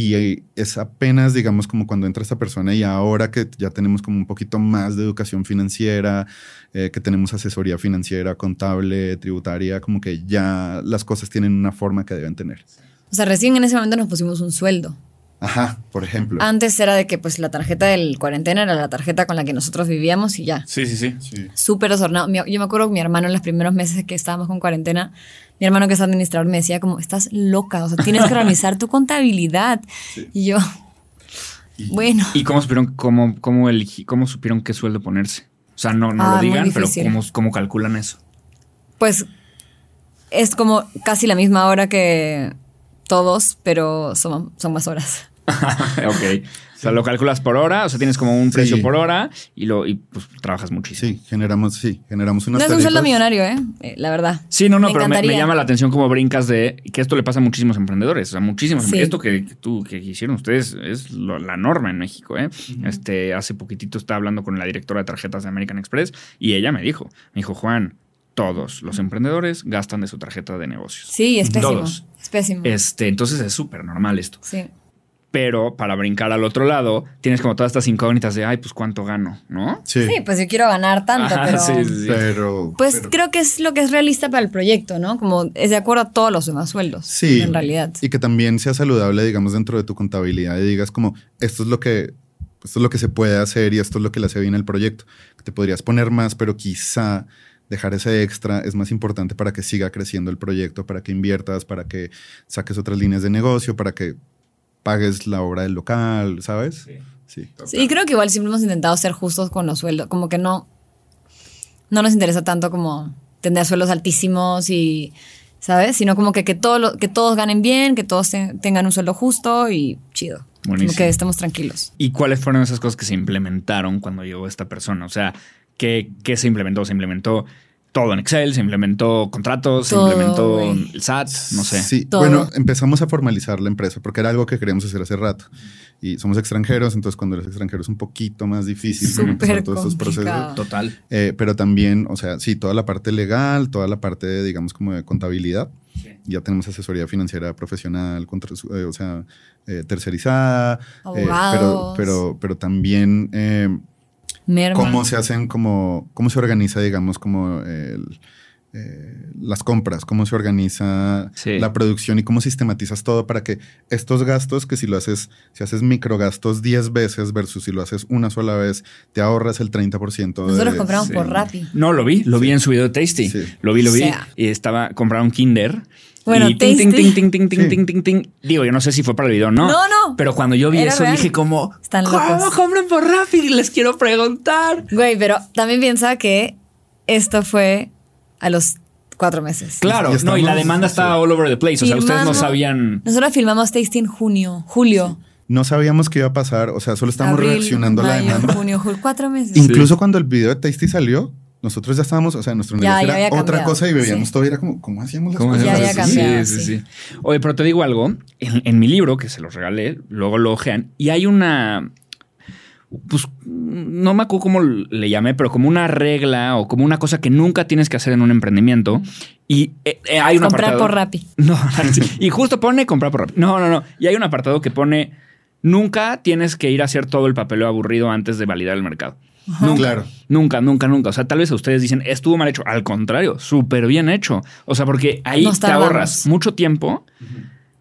Y es apenas, digamos, como cuando entra esta persona y ahora que ya tenemos como un poquito más de educación financiera, eh, que tenemos asesoría financiera, contable, tributaria, como que ya las cosas tienen una forma que deben tener. O sea, recién en ese momento nos pusimos un sueldo. Ajá, por ejemplo. Antes era de que pues la tarjeta del cuarentena era la tarjeta con la que nosotros vivíamos y ya. Sí, sí, sí. Súper desordenado. Yo me acuerdo que mi hermano en los primeros meses que estábamos con cuarentena, mi hermano que es administrador me decía como, estás loca, o sea, tienes que organizar tu contabilidad. Y yo, bueno. ¿Y cómo supieron, cómo, cómo, cómo supieron qué sueldo ponerse? O sea, no, no lo ah, digan, pero ¿cómo, ¿cómo calculan eso? Pues es como casi la misma hora que todos, pero son, son más horas. [laughs] ok. O sea, lo calculas por hora, o sea, tienes como un precio por hora y lo y pues trabajas muchísimo. Sí, generamos, sí, generamos unas No es un sueldo millonario, ¿eh? ¿eh? La verdad. Sí, no, no, pero me, llama la atención como brincas de que esto le pasa a muchísimos emprendedores. O sea, muchísimos. Esto que, tú, que hicieron ustedes es la norma en México, ¿eh? Este, hace poquitito estaba hablando con la directora de tarjetas de American Express y ella me dijo, me dijo, Juan, todos los emprendedores gastan de su tarjeta de negocios. Sí, es pésimo. Todos. Es pésimo. Este, entonces es súper normal esto. Sí. Pero para brincar al otro lado, tienes como todas estas incógnitas de, ay, pues cuánto gano, ¿no? Sí. pues yo quiero ganar tanto, pero... Sí, sí, pero... Pues creo que es lo que es realista para el proyecto, ¿no? Como es de acuerdo a todos los demás sueldos. Sí. En realidad. Y que también sea saludable, digamos, dentro de tu contabilidad y digas como, esto es lo que... Esto es lo que se puede hacer y esto es lo que le hace bien al proyecto. Te podrías poner más, pero quizá dejar ese extra es más importante para que siga creciendo el proyecto, para que inviertas, para que saques otras líneas de negocio, para que pagues la obra del local, ¿sabes? Sí. Sí, creo que igual siempre hemos intentado ser justos con los sueldos, como que no, no nos interesa tanto como tener sueldos altísimos y, ¿sabes? Sino como que, que, todo que todos ganen bien, que todos tengan un sueldo justo y chido. Como que estemos tranquilos. ¿Y cuáles fueron esas cosas que se implementaron cuando llegó esta persona? O sea, ¿qué, qué se implementó? ¿Se implementó todo en Excel, se implementó contratos, se implementó el SAT, no sé. Sí, bueno, empezamos a formalizar la empresa porque era algo que queríamos hacer hace rato. Y somos extranjeros, entonces cuando eres extranjero es un poquito más difícil empezar todos estos procesos. Total. Eh, pero también, o sea, sí, toda la parte legal, toda la parte, digamos, como de contabilidad. Ya tenemos asesoría financiera profesional, contra, eh, o sea, eh, tercerizada. pero, pero, pero también cómo se hacen, como, cómo se organiza, digamos, como el, eh, las compras, cómo se organiza la producción y cómo sistematizas todo para que estos gastos, que si lo haces, si haces microgastos 10 veces versus si lo haces una sola vez, te ahorras el 30%. Nosotros compramos por Rappi. No, lo vi, lo vi en su video de Tasty. Lo vi, lo vi. Y estaba, compraron Kinder bueno, y ting, ting, ting, ting, ting, ting, ting, ting, ting. Digo, yo no sé si fue para el video o no. No, no. Pero cuando yo vi eso dije como, Están locos. ¿cómo compran por Rappi? Les quiero preguntar. Güey, pero también piensa que esto fue a los cuatro meses. Claro, no, y la demanda estaba all over the place. O sea, ustedes no sabían. Nosotros filmamos Tasty en junio, julio. No sabíamos qué iba a pasar, o sea, solo estábamos reaccionando a la demanda. junio, julio, cuatro meses. Incluso cuando el video de Tasty salió, nosotros ya estábamos, o sea, nuestro negocio era otra cosa y bebíamos todo. Era como, ¿cómo hacíamos las cosas? Ya había cambiado, sí, sí, sí, Oye, pero te digo algo. En, mi libro, que se los regalé, luego lo ojean, y hay una. Pues no me acuerdo cómo le llamé, pero como una regla o como una cosa que nunca tienes que hacer en un emprendimiento. Y eh, eh, hay un comprar por Rappi. [laughs] No, y justo pone comprar por Rappi. No, no, no. Y hay un apartado que pone nunca tienes que ir a hacer todo el papeleo aburrido antes de validar el mercado. Nunca, claro. nunca, nunca, nunca. O sea, tal vez a ustedes dicen, estuvo mal hecho. Al contrario, súper bien hecho. O sea, porque ahí te ahorras mucho tiempo.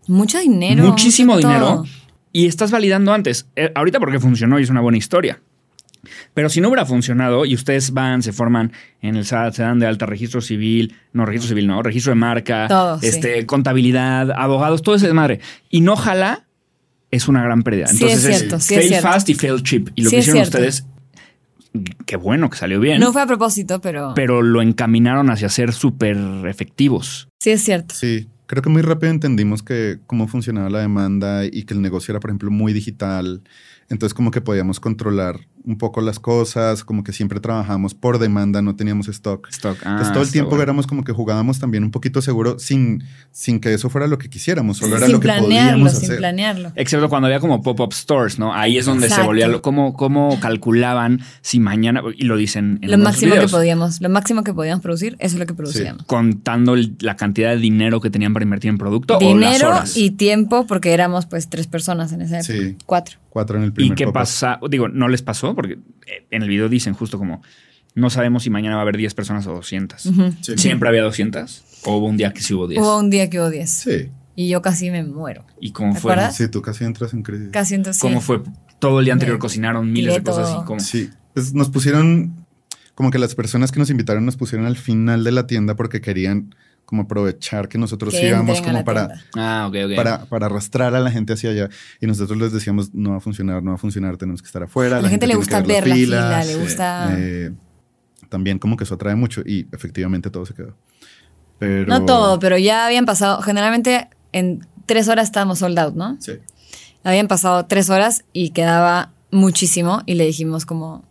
Mucho dinero. Muchísimo dinero. Y estás validando antes. Eh, ahorita porque funcionó y es una buena historia. Pero si no hubiera funcionado y ustedes van, se forman en el SAT, se dan de alta registro civil, no registro civil, no, registro de marca, este, contabilidad, abogados, todo ese madre. Y no jala, es una gran pérdida. Entonces es, cierto, fail fast y fail cheap. Y lo que hicieron ustedes qué bueno que salió bien. No fue a propósito, pero. Pero lo encaminaron hacia ser súper efectivos. Sí, es cierto. Sí, creo que muy rápido entendimos que cómo funcionaba la demanda y que el negocio era, por ejemplo, muy digital. Entonces, como que podíamos controlar un poco las cosas, como que siempre trabajamos por demanda, no teníamos stock. stock. Entonces todo el ah, tiempo éramos como que jugábamos también un poquito seguro sin, sin que eso fuera lo que quisiéramos, solo era lo que podíamos hacer. Sin planearlo. Excepto cuando había como pop-up stores, ¿no? Ahí es donde se volvía, cómo, cómo calculaban si mañana, y lo dicen en Lo máximo que podíamos, lo máximo que podíamos producir, eso es lo que producíamos. Contando la cantidad de dinero que tenían para invertir en producto dinero o las horas. y tiempo, porque éramos pues tres personas en ese época. Cuatro. Cuatro en el primer ¿Y qué pasa? Digo, ¿no les pasó? Porque en el video dicen justo como, no sabemos si mañana va a haber 10 personas o 200. ¿Siempre había 200? ¿O hubo un día que sí hubo 10? Hubo un día que hubo 10. Sí. Y yo casi me muero. ¿Y cómo fue? Sí, tú casi entras en crisis. Casi entras ¿Cómo fue? Todo el día anterior cocinaron miles de cosas y como... Sí, pues nos pusieron, como que las personas que nos invitaron nos pusieron al final de la tienda porque querían como aprovechar que nosotros íbamos como para, ah, para, para arrastrar a la gente hacia allá. Y nosotros les decíamos, no va a funcionar, no va a funcionar, tenemos que estar afuera. A la, gente, le gusta ver la fila, le gusta... Eh, también como que eso atrae mucho y efectivamente todo se quedó. Pero... No todo, pero ya habían pasado, generalmente en tres horas estábamos sold out, ¿no? Sí. Habían pasado tres horas y quedaba muchísimo y le dijimos como,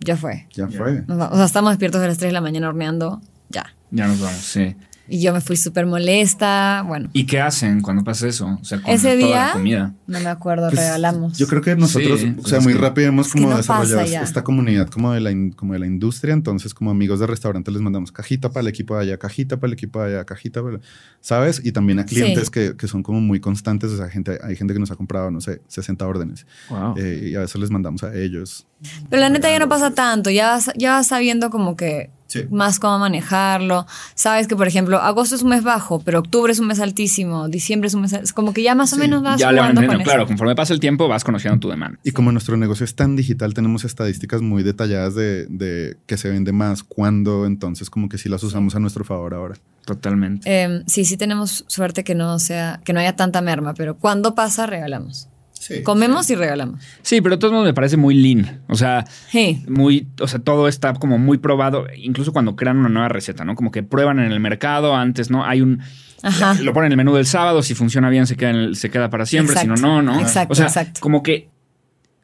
ya fue. Ya fue. O sea, estamos despiertos a las 3 de la mañana horneando, ya. Ya nos vamos, sí. Y yo me fui súper molesta, bueno. ¿Y qué hacen cuando pasa eso? O sea, con Ese toda día, la comida. no me acuerdo, Pues, regalamos. Yo creo que nosotros, Sí, o pues sea, es muy que- rápido hemos como no desarrollado esta comunidad como de la in- como de la industria, entonces como amigos de restaurantes les mandamos cajita para el equipo de allá, cajita para el equipo de allá, cajita para, ¿sabes? Y también a clientes Sí. que, que son como muy constantes, o sea, gente, hay gente que nos ha comprado, no sé, 60 órdenes Wow. eh, y a veces les mandamos a ellos. Pero la neta ya no pasa tanto, ya vas, ya vas sabiendo como que Sí. más cómo manejarlo. Sabes que, por ejemplo, agosto es un mes bajo, pero octubre es un mes altísimo, diciembre es un mes... Es como que ya más o Sí, menos vas ya le van con. Claro, eso. conforme pasa el tiempo vas conociendo tu demanda. Y como nuestro negocio es tan digital, tenemos estadísticas muy detalladas de, de qué se vende más, cuándo, entonces como que sí las usamos a nuestro favor ahora. Totalmente. Eh, sí, sí tenemos suerte que no sea, que no haya tanta merma, pero cuando pasa, regalamos. Sí. Comemos y regalamos. Sí, pero de todos modos me parece muy lean. O sea, Sí. muy, o sea, todo está como muy probado, incluso cuando crean una nueva receta, ¿no? Como que prueban en el mercado antes, ¿no? Hay un Ajá. lo ponen en el menú del sábado, si funciona bien se queda, en el- se queda para siempre, si no, Exacto. no, ¿no? Exacto, o sea, exacto. como que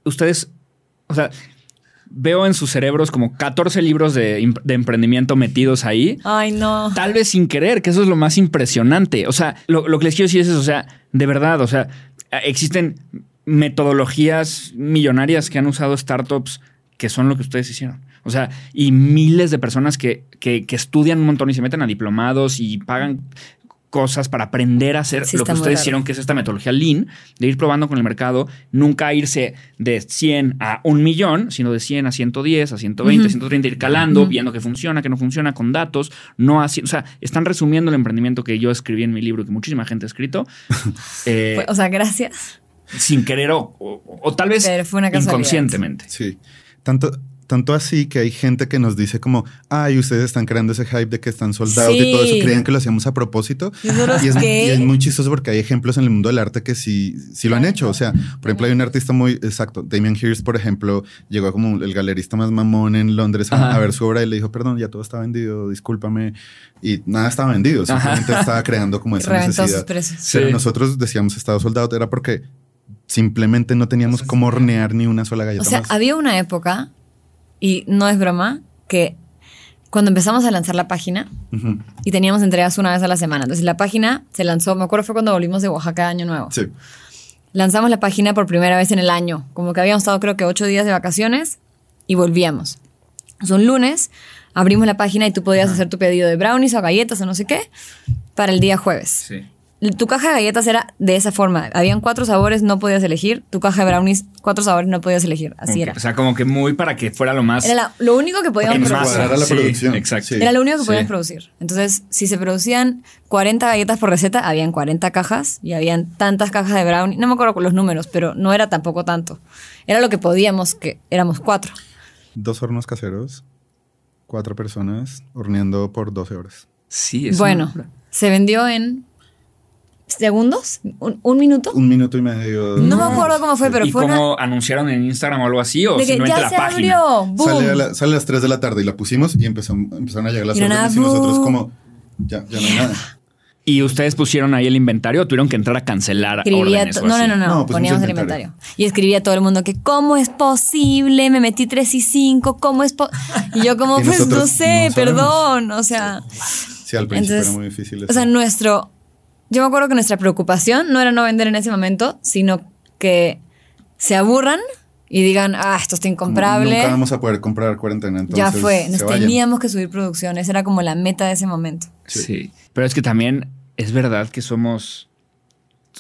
ustedes, o sea, veo en sus cerebros como 14 libros de emprendimiento metidos ahí. Ay, no. Tal vez sin querer, que eso es lo más impresionante. O sea, lo, lo que les quiero decir es eso, o sea, de verdad, o sea, existen metodologías millonarias que han usado startups que son lo que ustedes hicieron. O sea, y miles de personas que, que, que estudian un montón y se meten a diplomados y pagan cosas para aprender a hacer Sí, lo que ustedes raro. hicieron, que es esta metodología Lean, de ir probando con el mercado, nunca irse de 100 a un millón, sino de 100 a 110, a 120, Ujú. 130, ir calando, viendo que funciona, que no funciona, con datos, no así, o sea, están resumiendo el emprendimiento que yo escribí en mi libro, que muchísima gente ha escrito, [laughs] eh, o sea, gracias. sin querer o, o- o tal vez Pero fue una casualidad. inconscientemente. Sí. Tanto, tanto así que hay gente que nos dice como, ay, ustedes están creando ese hype de que están soldados y todo eso, creían que lo hacíamos a propósito. ¿Y Y es, y es muy chistoso porque hay ejemplos en el mundo del arte que sí, sí lo han hecho. O sea, por ejemplo, hay un artista muy exacto, Damien Hirst, por ejemplo, llegó como el galerista más mamón en Londres a, Ajá. a ver su obra y le dijo, perdón, ya todo está vendido, discúlpame. Y nada estaba vendido, simplemente estaba creando como esa Reventó necesidad. Sí. Pero nosotros decíamos estado soldado, era porque simplemente no teníamos cómo hornear ni una sola galleta O sea, más. había una época, y no es broma, que cuando empezamos a lanzar la página y teníamos entregas una vez a la semana. Entonces la página se lanzó, me acuerdo fue cuando volvimos de Oaxaca de Año Nuevo. Sí. Lanzamos la página por primera vez en el año, como que habíamos estado creo que ocho días de vacaciones y volvíamos. Es un lunes, abrimos la página y tú podías hacer tu pedido de brownies o galletas o no sé qué para el día jueves. Sí. Tu caja de galletas era de esa forma. Habían cuatro sabores, no podías elegir. Tu caja de brownies, cuatro sabores, no podías elegir. Así era. O sea, como que muy para que fuera lo más... Era la- lo único que podíamos producir. cuadrara la Sí, producción. exacto. Sí. Era lo único que Sí. podíamos producir. Entonces, si se producían 40 galletas por receta, habían 40 cajas y habían tantas cajas de brownie. No me acuerdo con los números, pero no era tampoco tanto. Era lo que podíamos, que éramos cuatro. Dos hornos caseros, cuatro personas horneando por 12 horas. Sí, es bueno, una se vendió en segundos, un, un minuto. Un minuto y medio. No me acuerdo cómo fue, pero ¿Y fue una... cómo anunciaron en Instagram o algo así? ¿O De que ya la se página? abrió. ¡Boom! Sale a, la- sale a las 3 de la tarde y la pusimos y empezó, empezaron a llegar las Y órdenes y nosotros como, ya, ya no hay nada. ¿Y ustedes pusieron ahí el inventario o tuvieron que entrar a cancelar Escribía órdenes o no, no, así? no, no, poníamos el inventario. inventario. Y escribía a todo el mundo que cómo es posible, me metí 3 y 5, cómo es po-?" Y yo como, [laughs] Y pues no sé, no perdón, o sea, Sí, al principio Entonces, era muy difícil. o sea, nuestro yo me acuerdo que nuestra preocupación no era no vender en ese momento, sino que se aburran y digan, "Ah, esto está incomparable." Nunca vamos a poder comprar cuarentena. Entonces ya fue, nos teníamos que subir producciones, era como la meta de ese momento. Sí. Pero es que también es verdad que somos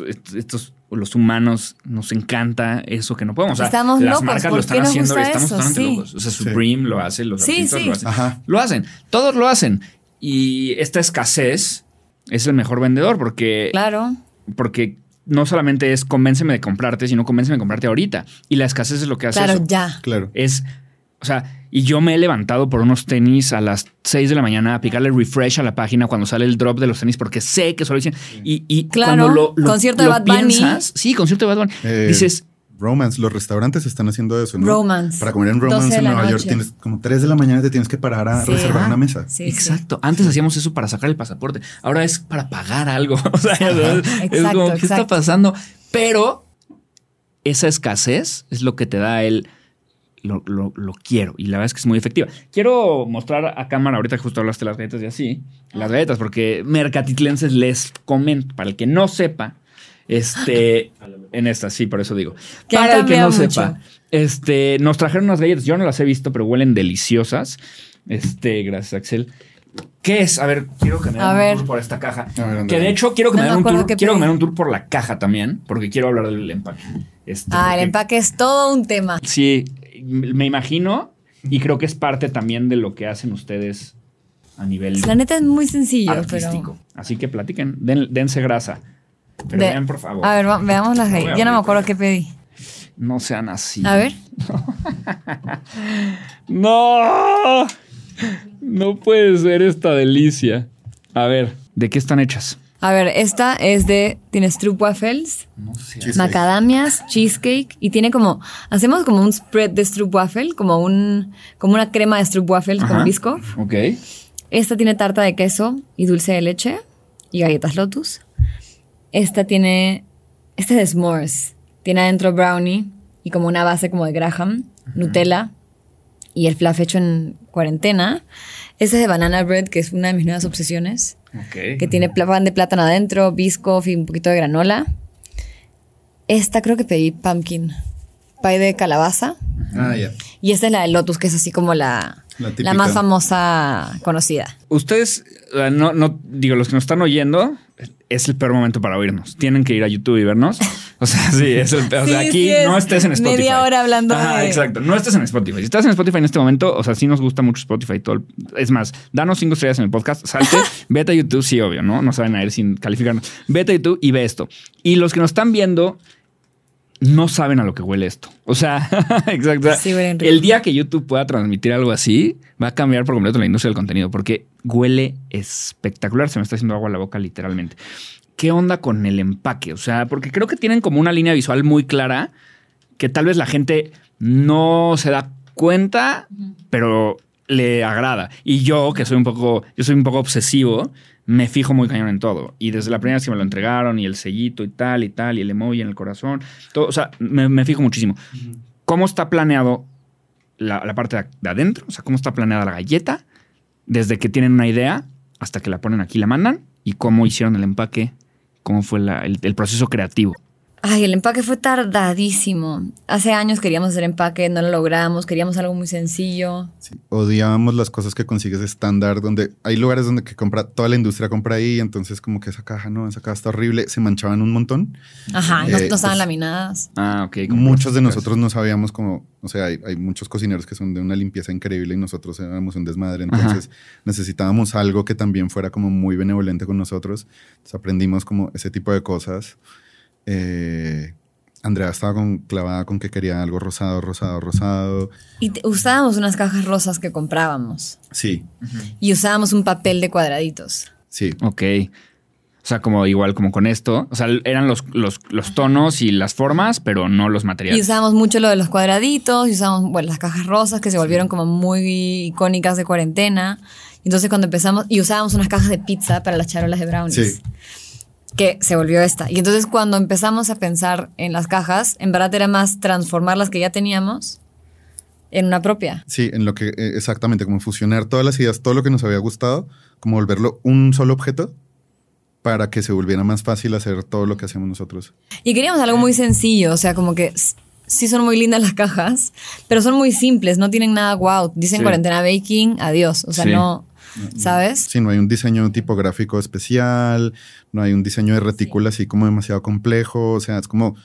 est- estos los humanos nos encanta eso que no podemos. O sea, Estamos las locos, marcas ¿por lo están haciendo, estamos eso? totalmente Sí. locos. O sea, Sí. Supreme lo hace, los Sí, artistas sí. lo hacen. Ajá. Lo hacen, todos lo hacen. Y esta escasez es el mejor vendedor porque Claro. porque no solamente es convénceme de comprarte, sino convénceme de comprarte ahorita. Y la escasez es lo que hace Claro, eso. ya. Claro. Es, o sea, y yo me he levantado por unos tenis a las 6 de la mañana a picarle refresh a la página cuando sale el drop de los tenis porque sé que solo dicen. Y, y Claro, cuando lo, lo- concierto de Bad Bunny. piensas, sí, concierto de Bad Bunny, Eh, dices, Romance, los restaurantes están haciendo eso, ¿no? Romance. Para comer en 12 Romance en Nueva York tienes como 3 de la mañana te tienes que parar a Sí, reservar una mesa. Sí, sí. exacto. Antes hacíamos eso para sacar el pasaporte. Ahora es para pagar algo. [laughs] O sea, es como, Exacto, ¿qué está pasando? Pero esa escasez es lo que te da el lo, quiero. Y la verdad es que es muy efectiva. Quiero mostrar a cámara, ahorita que justo hablaste de las galletas y así, las galletas, porque mercatitlenses les comento, para el que no sepa, este, en esta, sí, por eso digo. para el que no sepa, este, nos trajeron unas galletas, yo no las he visto, pero huelen deliciosas. Este, gracias, Axel. ¿Qué es? A ver, quiero que me den un tour por esta caja. que de hecho quiero que, me den un tour, quiero que me den un tour por la caja también, porque quiero hablar del empaque. Este, ah, el empaque es todo un tema. Sí, me imagino y creo que es parte también de lo que hacen ustedes a nivel. La neta es muy sencillo, artístico. Así que platiquen, dense grasa. Pero vean, por favor. A ver, veamos las galletas. Ya no me acuerdo qué pedí. No sean así. A ver. [laughs] no. No puede ser esta delicia. A ver, ¿de qué están hechas? A ver, esta es de. Tiene waffles, no sé. macadamias, cheesecake y tiene como. Hacemos como un spread de waffle, como un como una crema de waffles con biscoff. Ok. Esta tiene tarta de queso y dulce de leche y galletas Lotus. Esta tiene. Esta es de s'mores. Tiene adentro brownie y como una base como de Graham, Nutella y el fluff hecho en cuarentena. Esta es de banana bread, que es una de mis nuevas obsesiones. Que tiene pan de plátano adentro, biscoff y un poquito de granola. Esta creo que pedí pumpkin pie de calabaza. Ah, ya. Y esta es la de Lotus, que es así como la, la, más famosa conocida. Ustedes, no, no, digo, los que nos están oyendo, es el peor momento para oírnos. Tienen que ir a YouTube y vernos. O sea, sí, es el peor. o sea, aquí no estés en Spotify. Media hora hablando Ajá, exacto. No estés en Spotify. Si estás en Spotify en este momento, o sea, sí nos gusta mucho Spotify. Todo es más, danos cinco estrellas en el podcast. Salte, [laughs] vete a YouTube, sí, obvio, ¿no? No saben a ir sin calificarnos. Vete a YouTube y ve esto. Y los que nos están viendo, no saben a lo que huele esto. O sea, [laughs] exacto. el día que YouTube pueda transmitir algo así, va a cambiar por completo la industria del contenido porque huele espectacular. Se me está haciendo agua a la boca literalmente. ¿Qué onda con el empaque? O sea, porque creo que tienen como una línea visual muy clara que tal vez la gente no se da cuenta, pero le agrada. Y yo, que soy un poco, yo soy un poco obsesivo, me fijo muy cañón en todo. Y desde la primera vez que me lo entregaron y el sellito y tal y tal y el emoji en el corazón, todo, o sea, me, fijo muchísimo. ¿Cómo está planeado la, parte de adentro? O sea, ¿cómo está planeada la galleta? Desde que tienen una idea hasta que la ponen aquí y la mandan. ¿Y cómo hicieron el empaque? ¿Cómo fue el proceso creativo? Ay, el empaque fue tardadísimo. Hace años queríamos hacer empaque, no lo logramos, queríamos algo muy sencillo. odiábamos las cosas que consigues estándar, donde hay lugares donde que compra, toda la industria compra ahí, entonces como que esa caja, no, esa caja está horrible, se manchaban un montón. Ajá, no, eh, estaban laminadas. Ah, ok. Muchos de nosotros no sabíamos cómo, o sea, hay, muchos cocineros que son de una limpieza increíble y nosotros éramos un desmadre, entonces necesitábamos algo que también fuera como muy benevolente con nosotros. Entonces aprendimos como ese tipo de cosas. Eh, Andrea estaba con, clavada con que quería algo rosado, rosado, rosado. Y usábamos unas cajas rosas que comprábamos. Sí. Y usábamos un papel de cuadraditos. Sí. Ok. O sea, como igual como con esto. O sea, eran los, los, tonos y las formas, pero no los materiales. Y usábamos mucho lo de los cuadraditos, y usábamos bueno, las cajas rosas que se volvieron como muy icónicas de cuarentena. Entonces cuando empezamos, y usábamos unas cajas de pizza para las charolas de brownies. Sí que se volvió esta. Y entonces cuando empezamos a pensar en las cajas, en verdad era más transformar las que ya teníamos en una propia. Sí, en lo que eh, exactamente, como fusionar todas las ideas, todo lo que nos había gustado, como volverlo un solo objeto para que se volviera más fácil hacer todo lo que hacemos nosotros. Y queríamos algo muy sencillo, o sea, como que sí son muy lindas las cajas, pero son muy simples, no tienen nada wow. Dicen cuarentena baking, adiós. O sea, no, ¿sabes? Sí, no hay un diseño tipográfico especial, no hay un diseño de retícula así como demasiado complejo, o sea, es como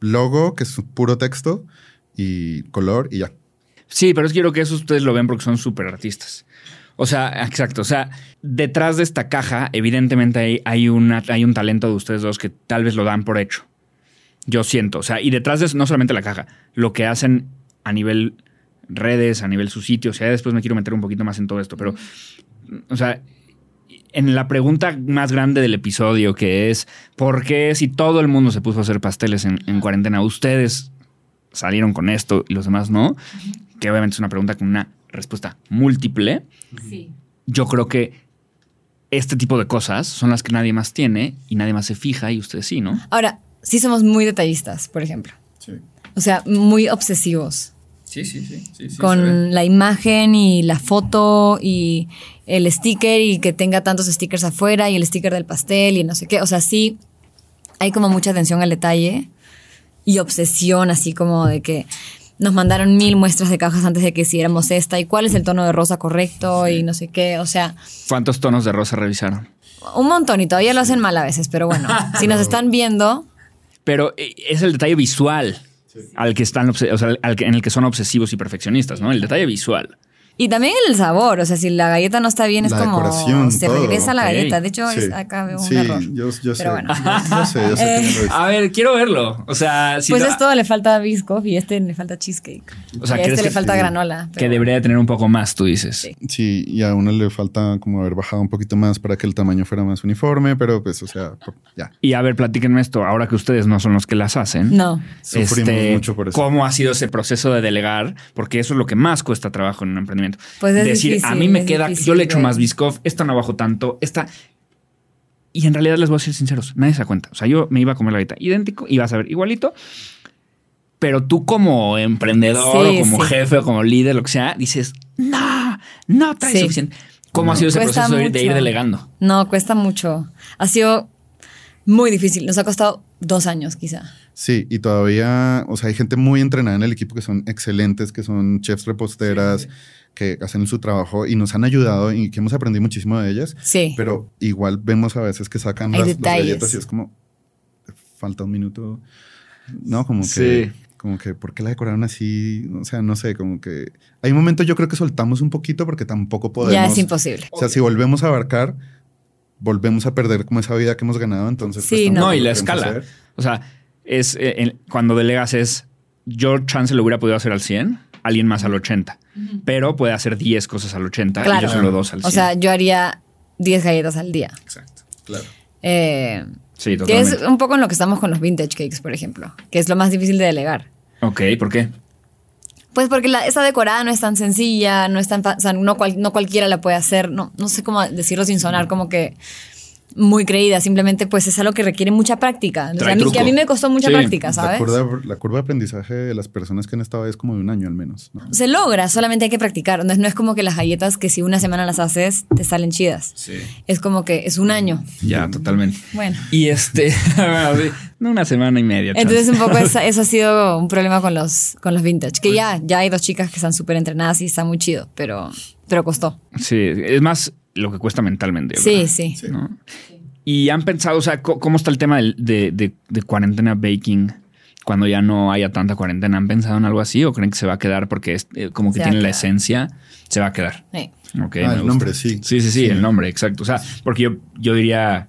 logo, que es puro texto, y color y ya. Sí, pero es que quiero que eso ustedes lo ven porque son súper artistas. O sea, exacto. O sea, detrás de esta caja, evidentemente hay, hay, una, hay un talento de ustedes dos que tal vez lo dan por hecho. Yo siento. O sea, y detrás de eso, no solamente la caja, lo que hacen a nivel redes, a nivel su sitio. O sea, después me quiero meter un poquito más en todo esto, pero, o sea, en la pregunta más grande del episodio, que es, ¿por qué si todo el mundo se puso a hacer pasteles en, cuarentena, ustedes salieron con esto y los demás no? Que obviamente es una pregunta con una respuesta múltiple. Sí. Yo creo que este tipo de cosas son las que nadie más tiene y nadie más se fija y ustedes sí, ¿no? Ahora, sí somos muy detallistas, por ejemplo. Sí. O sea, muy obsesivos. Sí, sí, sí. con la imagen y la foto y el sticker y que tenga tantos stickers afuera y el sticker del pastel y no sé qué. O sea, sí hay como mucha atención al detalle y obsesión, así como de que nos mandaron mil muestras de cajas antes de que hiciéramos esta y cuál es el tono de rosa correcto y no sé qué. O sea. ¿Cuántos tonos de rosa revisaron? Un montón y todavía lo hacen mal a veces, pero bueno, si nos están viendo. Pero eh, es el detalle visual al que están, o sea, al que, en el que son obsesivos y perfeccionistas, ¿no? El detalle visual. Y también el sabor, o sea, si la galleta no está bien, es como se regresa la galleta. De hecho, acá veo un sí, error. Yo, yo sé. Bueno. Yo, sé, yo sé eh, [laughs] A ver, quiero verlo. O sea, si pues esto le falta biscoff y este le falta cheesecake. O sea, y a este le falta granola. Que debería tener un poco más, tú dices. Sí. y a uno le falta como haber bajado un poquito más para que el tamaño fuera más uniforme, pero pues, o sea, ya. Y a ver, platíquenme esto, ahora que ustedes no son los que las hacen. No. Sufrimos este, mucho por eso. ¿Cómo ha sido ese proceso de delegar? Porque eso es lo que más cuesta trabajo en un emprendimiento. Pues es a mí me queda, yo le echo más Biscoff, esta no bajo tanto, esta. Y en realidad les voy a ser sinceros, nadie se da cuenta. O sea, yo me iba a comer la galleta idéntico, iba a saber igualito, pero tú como emprendedor o como jefe o como líder, lo que sea, dices, no, no traes suficiente. ¿Cómo ha sido ese proceso de ir delegando? No, cuesta mucho. Ha sido muy difícil. Nos ha costado dos años quizá. Sí, y todavía, o sea, hay gente muy entrenada en el equipo que son excelentes, que son chefs reposteras, que hacen su trabajo y nos han ayudado y que hemos aprendido muchísimo de ellas. Sí. Pero igual vemos a veces que sacan las, galletas y es como, falta un minuto. No, como que... Como que, ¿por qué la decoraron así? O sea, no sé, como que... Hay un momento yo creo que soltamos un poquito porque tampoco podemos... Ya es imposible. O sea, si volvemos a abarcar, volvemos a perder como esa vida que hemos ganado, entonces... Sí, pues, no. y la escala. O sea, es eh, cuando delegas es, yo chance lo hubiera podido hacer al 100, alguien más al 80 pero puede hacer 10 cosas al 80 y yo solo dos al 100. O sea, yo haría 10 galletas al día. Exacto, claro. Eh, sí, totalmente. Que es un poco en lo que estamos con los vintage cakes, por ejemplo, que es lo más difícil de delegar. Ok, ¿por qué? Pues porque la, esa decorada no es tan sencilla, no es tan, o sea, no, no cualquiera la puede hacer, no, no sé cómo decirlo sin sonar como que muy creída, simplemente pues es algo que requiere mucha práctica. a mí, que a mí me costó mucha práctica, ¿sabes? La curva, de aprendizaje de las personas que han estado es como de un año al menos. Se logra, solamente hay que practicar. No es, no es como que las galletas que si una semana las haces te salen chidas. Sí. Es como que es un año. Ya, totalmente. Bueno. Y este, [laughs] no una semana y media. Entonces un poco [laughs] eso, ha sido un problema con los, con los vintage, que ya, ya hay dos chicas que están súper entrenadas y está muy chido, pero, pero costó. Sí, es más lo que cuesta mentalmente. Sí, sí. Y han pensado, o sea, ¿cómo está el tema de, de, cuarentena baking cuando ya no haya tanta cuarentena? ¿Han pensado en algo así o creen que se va a quedar porque es eh, como que tiene la esencia? Se va a quedar. Sí. ah, el nombre, sí. Sí, sí, sí, el nombre, exacto. O sea, porque yo, yo diría,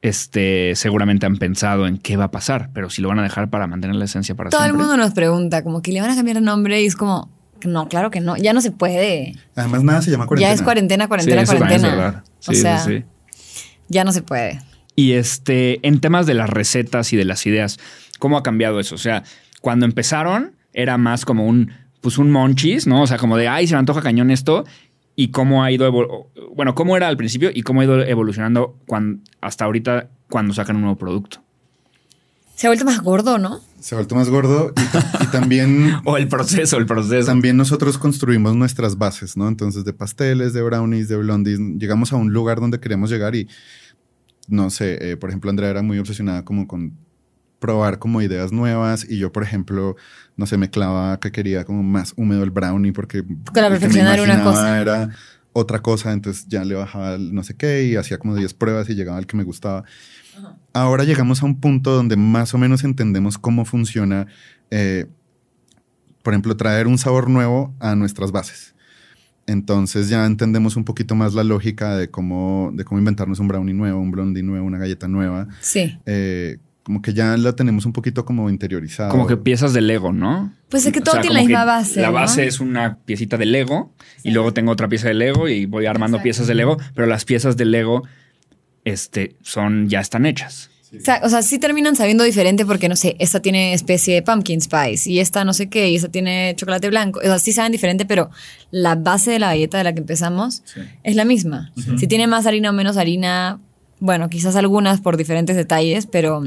este, seguramente han pensado en qué va a pasar, pero si lo van a dejar para mantener la esencia para Todo siempre. Todo el mundo nos pregunta, como que le van a cambiar el nombre y es como, no, claro que no, ya no se puede. Además, nada se llama cuarentena. Ya es cuarentena, cuarentena, cuarentena. o sea, ya no se puede. Y este, en temas de las recetas y de las ideas, ¿cómo ha cambiado eso? O sea, cuando empezaron era más como un, pues un monchis, ¿no? O sea, como de, ay, se me antoja cañón esto. Y cómo ha ido, bueno, cómo era al principio y cómo ha ido evolucionando hasta ahorita cuando sacan un nuevo producto. Se ha vuelto más gordo, ¿no? Se ha vuelto más gordo y, también... [laughs] o el proceso, el proceso. También nosotros construimos nuestras bases, ¿no? Entonces de pasteles, de brownies, de blondies, llegamos a un lugar donde queremos llegar y, no sé, eh, por ejemplo, Andrea era muy obsesionada como con probar como ideas nuevas y yo, por ejemplo, no sé, me clavaba que quería como más húmedo el brownie porque... Con la perfeccionar una cosa. Era otra cosa, entonces ya le bajaba el no sé qué y hacía como 10 pruebas y llegaba al que me gustaba ahora llegamos a un punto donde más o menos entendemos cómo funciona, eh, por ejemplo, traer un sabor nuevo a nuestras bases. Entonces ya entendemos un poquito más la lógica de cómo, de cómo inventarnos un brownie nuevo, un blondie nuevo, una galleta nueva. Sí. Eh, como que ya la tenemos un poquito como interiorizada. Como que piezas de Lego, ¿no? Pues es que todo tiene la misma base. La base es una piecita de Lego y luego tengo otra pieza de Lego y voy armando piezas de Lego, pero las piezas de Lego este, son, ya están hechas. O, sea, sí terminan sabiendo diferente porque, no sé, esta tiene especie de pumpkin spice y esta no sé qué, y esta tiene chocolate blanco. O sea, sí saben diferente, pero la base de la galleta de la que empezamos es la misma. Si tiene más harina o menos harina, bueno, quizás algunas por diferentes detalles, pero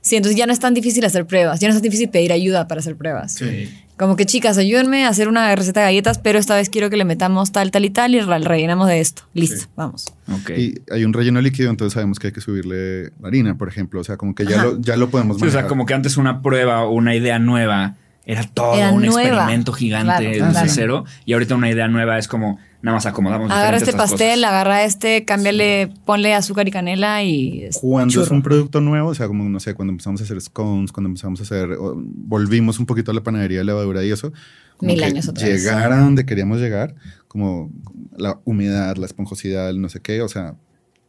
Sí, entonces ya no es tan difícil hacer pruebas, ya no es tan difícil pedir ayuda para hacer pruebas. Sí. Como que chicas, ayúdenme a hacer una receta de galletas, pero esta vez quiero que le metamos tal, tal y tal y re- rellenamos de esto. Listo, Sí. vamos. Ok. Y hay un relleno líquido, entonces sabemos que hay que subirle harina, por ejemplo. O sea, como que ya, Ajá. lo, ya lo podemos Sí, o sea, manejar. como que antes una prueba o una idea nueva era todo Era un nueva. experimento gigante Claro, desde claro. cero. Y ahorita una idea nueva es como nada más acomodamos. Agarra este pastel, cosas. agarra este, cámbiale, ponle azúcar y canela y... Cuando es un producto nuevo, o sea, como no sé, cuando empezamos a hacer scones, cuando empezamos a hacer, volvimos un poquito a la panadería de levadura y eso, como Mil años otra vez. llegar a donde queríamos llegar, como la humedad, la esponjosidad, el no sé qué, o sea,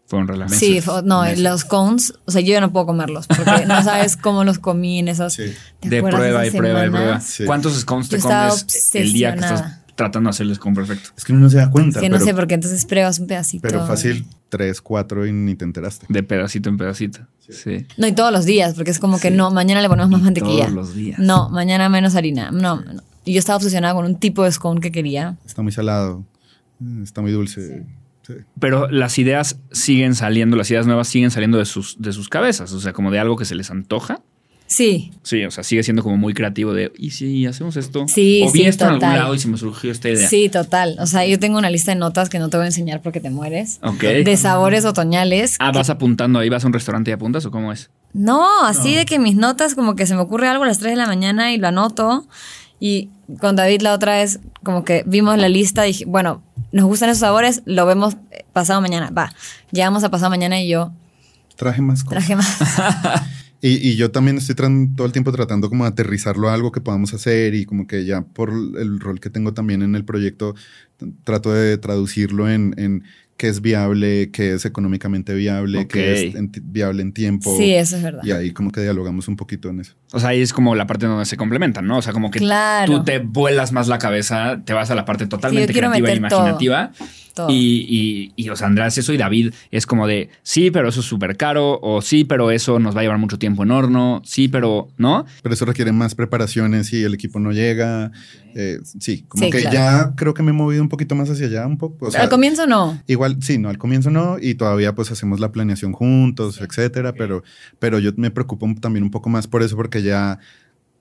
Fueron relaciones. Sí, fue- no, meses. los cones, o sea, yo ya no puedo comerlos porque no sabes cómo los comí en esas... Sí. ¿te De prueba y prueba y prueba. Sí. ¿Cuántos scones te comes el día que estás. Tratando de hacerles con perfecto? es que uno no se da cuenta, Que no pero, sé, porque entonces pruebas un pedacito. pero fácil, tres, cuatro y ni te enteraste. De pedacito en pedacito. Sí. No, y todos los días, porque es como que no, mañana le ponemos más mantequilla. Todos los días. No, mañana menos harina. No, no. Y yo estaba obsesionada con un tipo de scone que quería. Está muy salado, eh, está muy dulce. sí. Pero las ideas siguen saliendo, las ideas nuevas siguen saliendo de sus, de sus cabezas. O sea, como de algo que se les antoja. Sí, Sí, o sea, sigue siendo como muy creativo de, ¿y si hacemos esto? Sí, o vi sí, esto en algún total. lado y se me surgió esta idea. sí, total. O sea, yo tengo una lista de notas que no te voy a enseñar porque te mueres. Ok. De sabores otoñales. Ah, vas apuntando ahí, vas a un restaurante y apuntas o cómo es? No, así de que mis notas, como que se me ocurre algo a las 3 de la mañana y lo anoto. Y con David la otra vez, como que vimos la lista y dije, bueno, nos gustan esos sabores, lo vemos eh, pasado mañana. Va, llegamos a pasado mañana y yo Traje más cosas. traje más. [laughs] [laughs] Y, y yo también estoy todo el tiempo tratando como de aterrizarlo a algo que podamos hacer y como que ya por el rol que tengo también en el proyecto, trato de traducirlo en qué es viable, qué es económicamente viable, Ok. qué es en viable en tiempo. Sí, eso es verdad. Y ahí como que dialogamos un poquito en eso. O sea, ahí es como la parte donde se complementan, ¿no? O sea, como que Claro. tú te vuelas más la cabeza, te vas a la parte totalmente creativa e todo. imaginativa. Todo. Y, y, y, o sea, Andrés, eso y David es como de, sí, pero eso es súper caro, o sí, pero eso nos va a llevar mucho tiempo en horno, sí, pero, ¿no? Pero eso requiere más preparaciones y el equipo no llega. Eh, sí, como Sí, que claro. ya creo que me he movido un poquito más hacia allá, un poco. o sea, Al comienzo no. Igual, sí, no, al comienzo no, y todavía pues hacemos la planeación juntos, etcétera, pero, pero yo me preocupo también un poco más por eso, porque ya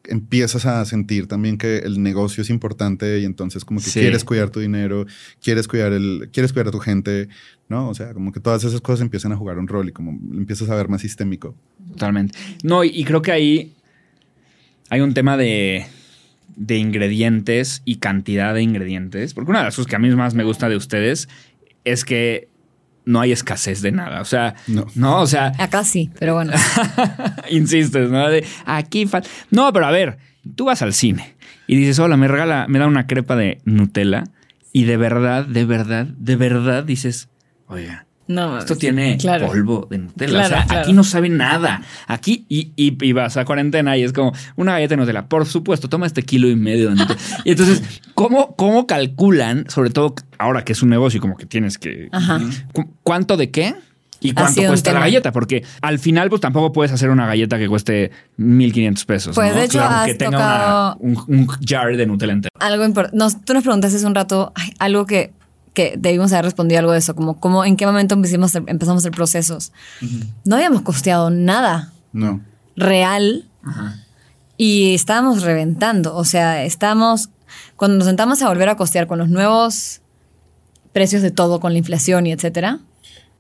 empiezas a sentir también que el negocio es importante y entonces como que Sí. quieres cuidar tu dinero, quieres cuidar el, quieres cuidar a tu gente, ¿no? O sea, como que todas esas cosas empiezan a jugar un rol y como empiezas a ver más sistémico. Totalmente. No, y, y creo que ahí hay un tema de, de ingredientes y cantidad de ingredientes. Porque una de las cosas que a mí más me gusta de ustedes es que no hay escasez de nada. O sea, No. no, o sea, [laughs] Acá sí, pero bueno. [laughs] insistes, ¿no? De aquí fal- No, pero a ver, tú vas al cine y dices, hola, me regala, me da una crepa de Nutella y de verdad, de verdad, de verdad dices, oiga, No, esto tiene claro. polvo de Nutella. Claro, o sea, claro. aquí no sabe nada. Aquí, y, y, y vas a cuarentena y es como una galleta de Nutella. Por supuesto, toma este kilo y medio de Nutella. Y entonces, [laughs] ¿cómo, cómo calculan, sobre todo ahora que es un negocio y como que tienes que... Ajá. cu- ¿Cuánto de qué? ¿Y cuánto cuesta la galleta? Porque al final, pues tampoco puedes hacer una galleta que cueste 1500 pesos. Pues, ¿no? de hecho, Claro, has que tenga tocado- una- un, un jar de Nutella entero. Algo importante. Tú nos preguntaste hace un rato ay, algo que, que debimos haber respondido algo de eso, como, como en qué momento empezamos, a- empezamos a hacer procesos. No habíamos costeado nada No. real y estábamos reventando. O sea, estábamos. Cuando nos sentamos a volver a costear con los nuevos precios de todo, con la inflación y etcétera.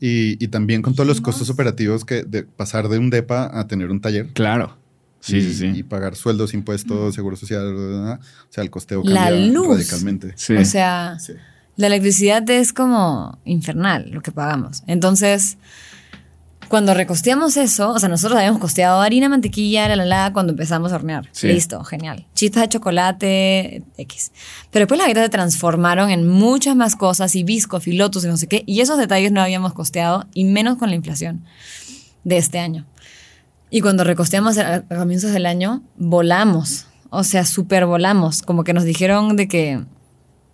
Y, y también con todos los costos operativos que de pasar de un DEPA a tener un taller. Claro. Sí, y, sí, sí. y pagar sueldos, impuestos, seguro social, o sea, el costeo La cambia luz. radicalmente. Sí. O sea, Sí. La electricidad es como infernal lo que pagamos. Entonces, cuando recosteamos eso, o sea, nosotros habíamos costeado harina, mantequilla, la la la, cuando empezamos a hornear. Sí. Listo, genial. Chispas de chocolate, X. Pero después las galletas se transformaron en muchas más cosas y viscos y lotus y no sé qué. Y esos detalles no habíamos costeado y menos con la inflación de este año. Y cuando recosteamos a comienzos del año, volamos. O sea, super volamos. Como que nos dijeron de que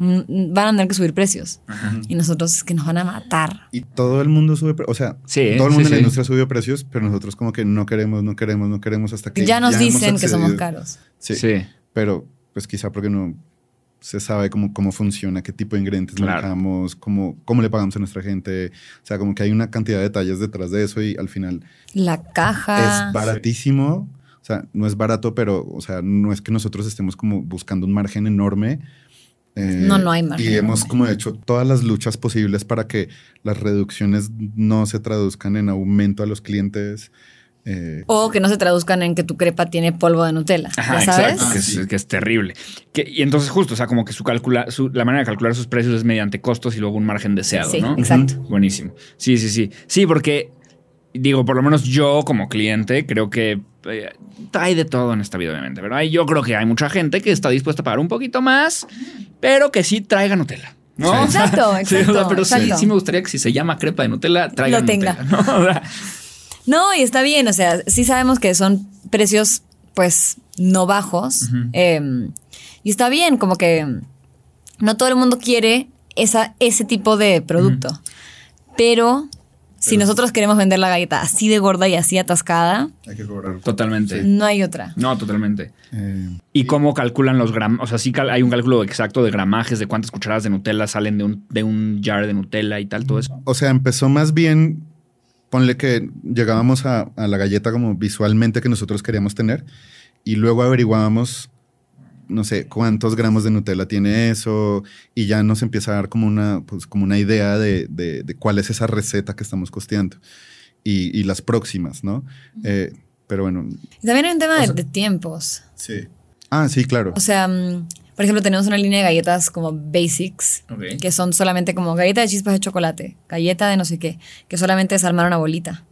van a tener que subir precios. Y nosotros es que nos van a matar. Y todo el mundo sube, pre- o sea, Sí, todo el mundo sí, en la sí. industria subió precios, pero nosotros como que no queremos, no queremos, no queremos hasta que Ya nos dicen que somos caros. Sí, Sí. pero pues quizá porque no, se sabe cómo, cómo funciona, qué tipo de ingredientes manejamos, cómo, cómo le pagamos a nuestra gente. O sea, como que hay una cantidad de detalles detrás de eso y al final... La caja. Es baratísimo. O sea, no es barato, pero, o sea, no es que nosotros estemos como buscando un margen enorme. Eh, no, no hay margen. Y hemos como hecho todas las luchas posibles para que las reducciones no se traduzcan en aumento a los clientes. Eh, o que no se traduzcan en que tu crepa tiene polvo de Nutella. Ajá, sabes? Exacto, que, es, terrible. y entonces, justo, o sea, como que su calcula, la manera de calcular sus precios es mediante costos y luego un margen deseado, sí, ¿no? Exacto. Buenísimo. Sí, sí, sí. Sí, porque digo, por lo menos yo como cliente creo que eh, hay de todo en esta vida, obviamente. Pero yo creo que hay mucha gente que está dispuesta a pagar un poquito más, pero que sí traiga Nutella. ¿no? Exacto, [laughs] exacto. pero Sí, sí me gustaría que si se llama crepa de Nutella, traiga Lo tenga. ¿no? [laughs] No, y está bien, o sea, sí sabemos que son precios, pues, no bajos. Em, y está bien, como que no todo el mundo quiere esa, ese tipo de producto. Pero si nosotros queremos vender la galleta así de gorda y así atascada, hay que cobrar. Totalmente. No hay otra. No, totalmente. Eh, ¿Y cómo calculan los gramos? O sea, sí hay un cálculo exacto de gramajes, de cuántas cucharadas de Nutella salen de un, de un jar de Nutella y tal, todo eso. O sea, empezó más bien ponle que llegábamos a, la galleta como visualmente que nosotros queríamos tener y luego averiguábamos, no sé, cuántos gramos de Nutella tiene eso y ya nos empieza a dar como una, pues, como una idea de, cuál es esa receta que estamos costeando y, las próximas, ¿no? Eh, pero bueno. También hay un tema de, de tiempos. Sí. Ah, sí, claro. O sea, mm, por ejemplo, tenemos una línea de galletas como basics, que son solamente como galleta de chispas de chocolate, galleta de no sé qué, que solamente es armar una bolita.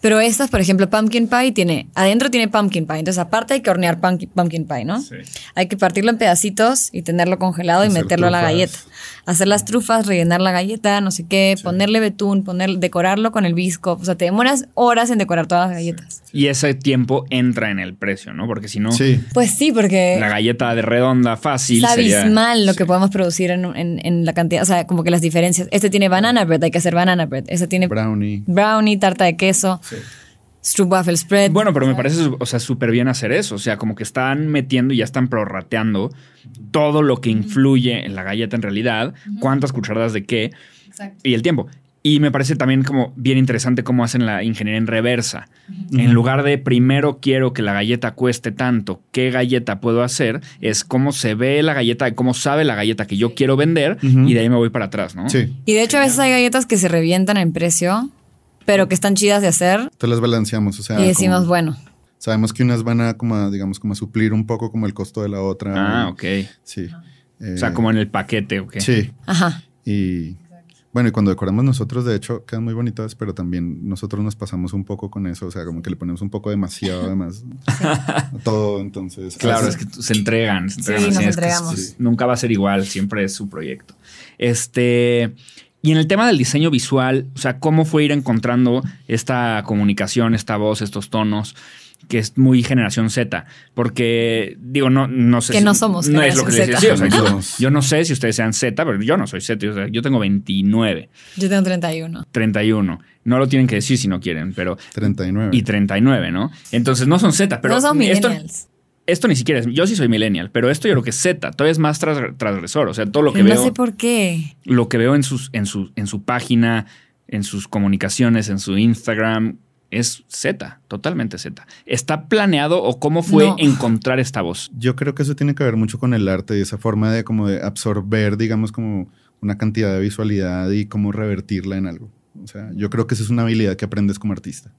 Pero estas, por ejemplo, pumpkin pie tiene, adentro tiene pumpkin pie, entonces aparte hay que hornear pumpkin, pie, ¿no? Sí. Hay que partirlo en pedacitos y tenerlo congelado y meterlo a la galleta. Hacer las trufas, rellenar la galleta, no sé qué, ponerle betún, poner, decorarlo con el bisco. O sea, te demoras horas en decorar todas las galletas. Y ese tiempo entra en el precio, ¿no? Porque si no. Sí. Pues sí, porque. La galleta de redonda fácil. Es abismal lo que podemos producir en, en, la cantidad. O sea, como que las diferencias. Este tiene banana bread, hay que hacer banana bread. Este tiene. Brownie. Brownie, tarta de queso. Waffle Spread. Bueno, pero me parece, o sea, súper bien hacer eso. O sea, como que están metiendo y ya están prorrateando todo lo que influye en la galleta en realidad, cuántas cucharadas de qué y el tiempo. Y me parece también como bien interesante cómo hacen la ingeniería en reversa. En lugar de primero quiero que la galleta cueste tanto, ¿qué galleta puedo hacer? Es cómo se ve la galleta, cómo sabe la galleta que yo quiero vender y de ahí me voy para atrás, ¿no? Sí. Y de hecho a veces hay galletas que se revientan en precio pero que están chidas de hacer. Entonces las balanceamos, o sea. Y decimos, bueno. Sabemos que unas van a, como digamos, como a suplir un poco como el costo de la otra. Ah, ok. Sí. o sea, como en el paquete, ok. Sí. Ajá. Y bueno, y cuando decoramos nosotros, de hecho, quedan muy bonitas, pero también nosotros nos pasamos un poco con eso. O sea, como que le ponemos un poco demasiado, además, [laughs] todo. Entonces. Claro, es que se entregan. Se entregan sí, nos entregamos. nunca va a ser igual, siempre es su proyecto. Este. Y en el tema del diseño visual, o sea, ¿cómo fue ir encontrando esta comunicación, esta voz, estos tonos? que es muy generación Z, porque digo, no, no sé que no somos no es lo que les decía, o sea, yo, no sé si ustedes sean Z, pero yo no soy Z, o sea, yo tengo 29. Yo tengo 31. 31. No lo tienen que decir si no quieren, pero 39. Y 39, ¿no? Entonces no son Z, pero no son millennials esto ni siquiera es. Yo sí soy millennial, pero esto yo creo que es Z, todavía es más transgresor. O sea, todo lo que veo. No sé por qué. Lo que veo en, sus, en, su, en su página, en sus comunicaciones, en su Instagram, es Z, totalmente Z. ¿Está planeado o cómo fue encontrar esta voz? Yo creo que eso tiene que ver mucho con el arte y esa forma de como de absorber, digamos, como una cantidad de visualidad y cómo revertirla en algo. O sea, yo creo que esa es una habilidad que aprendes como artista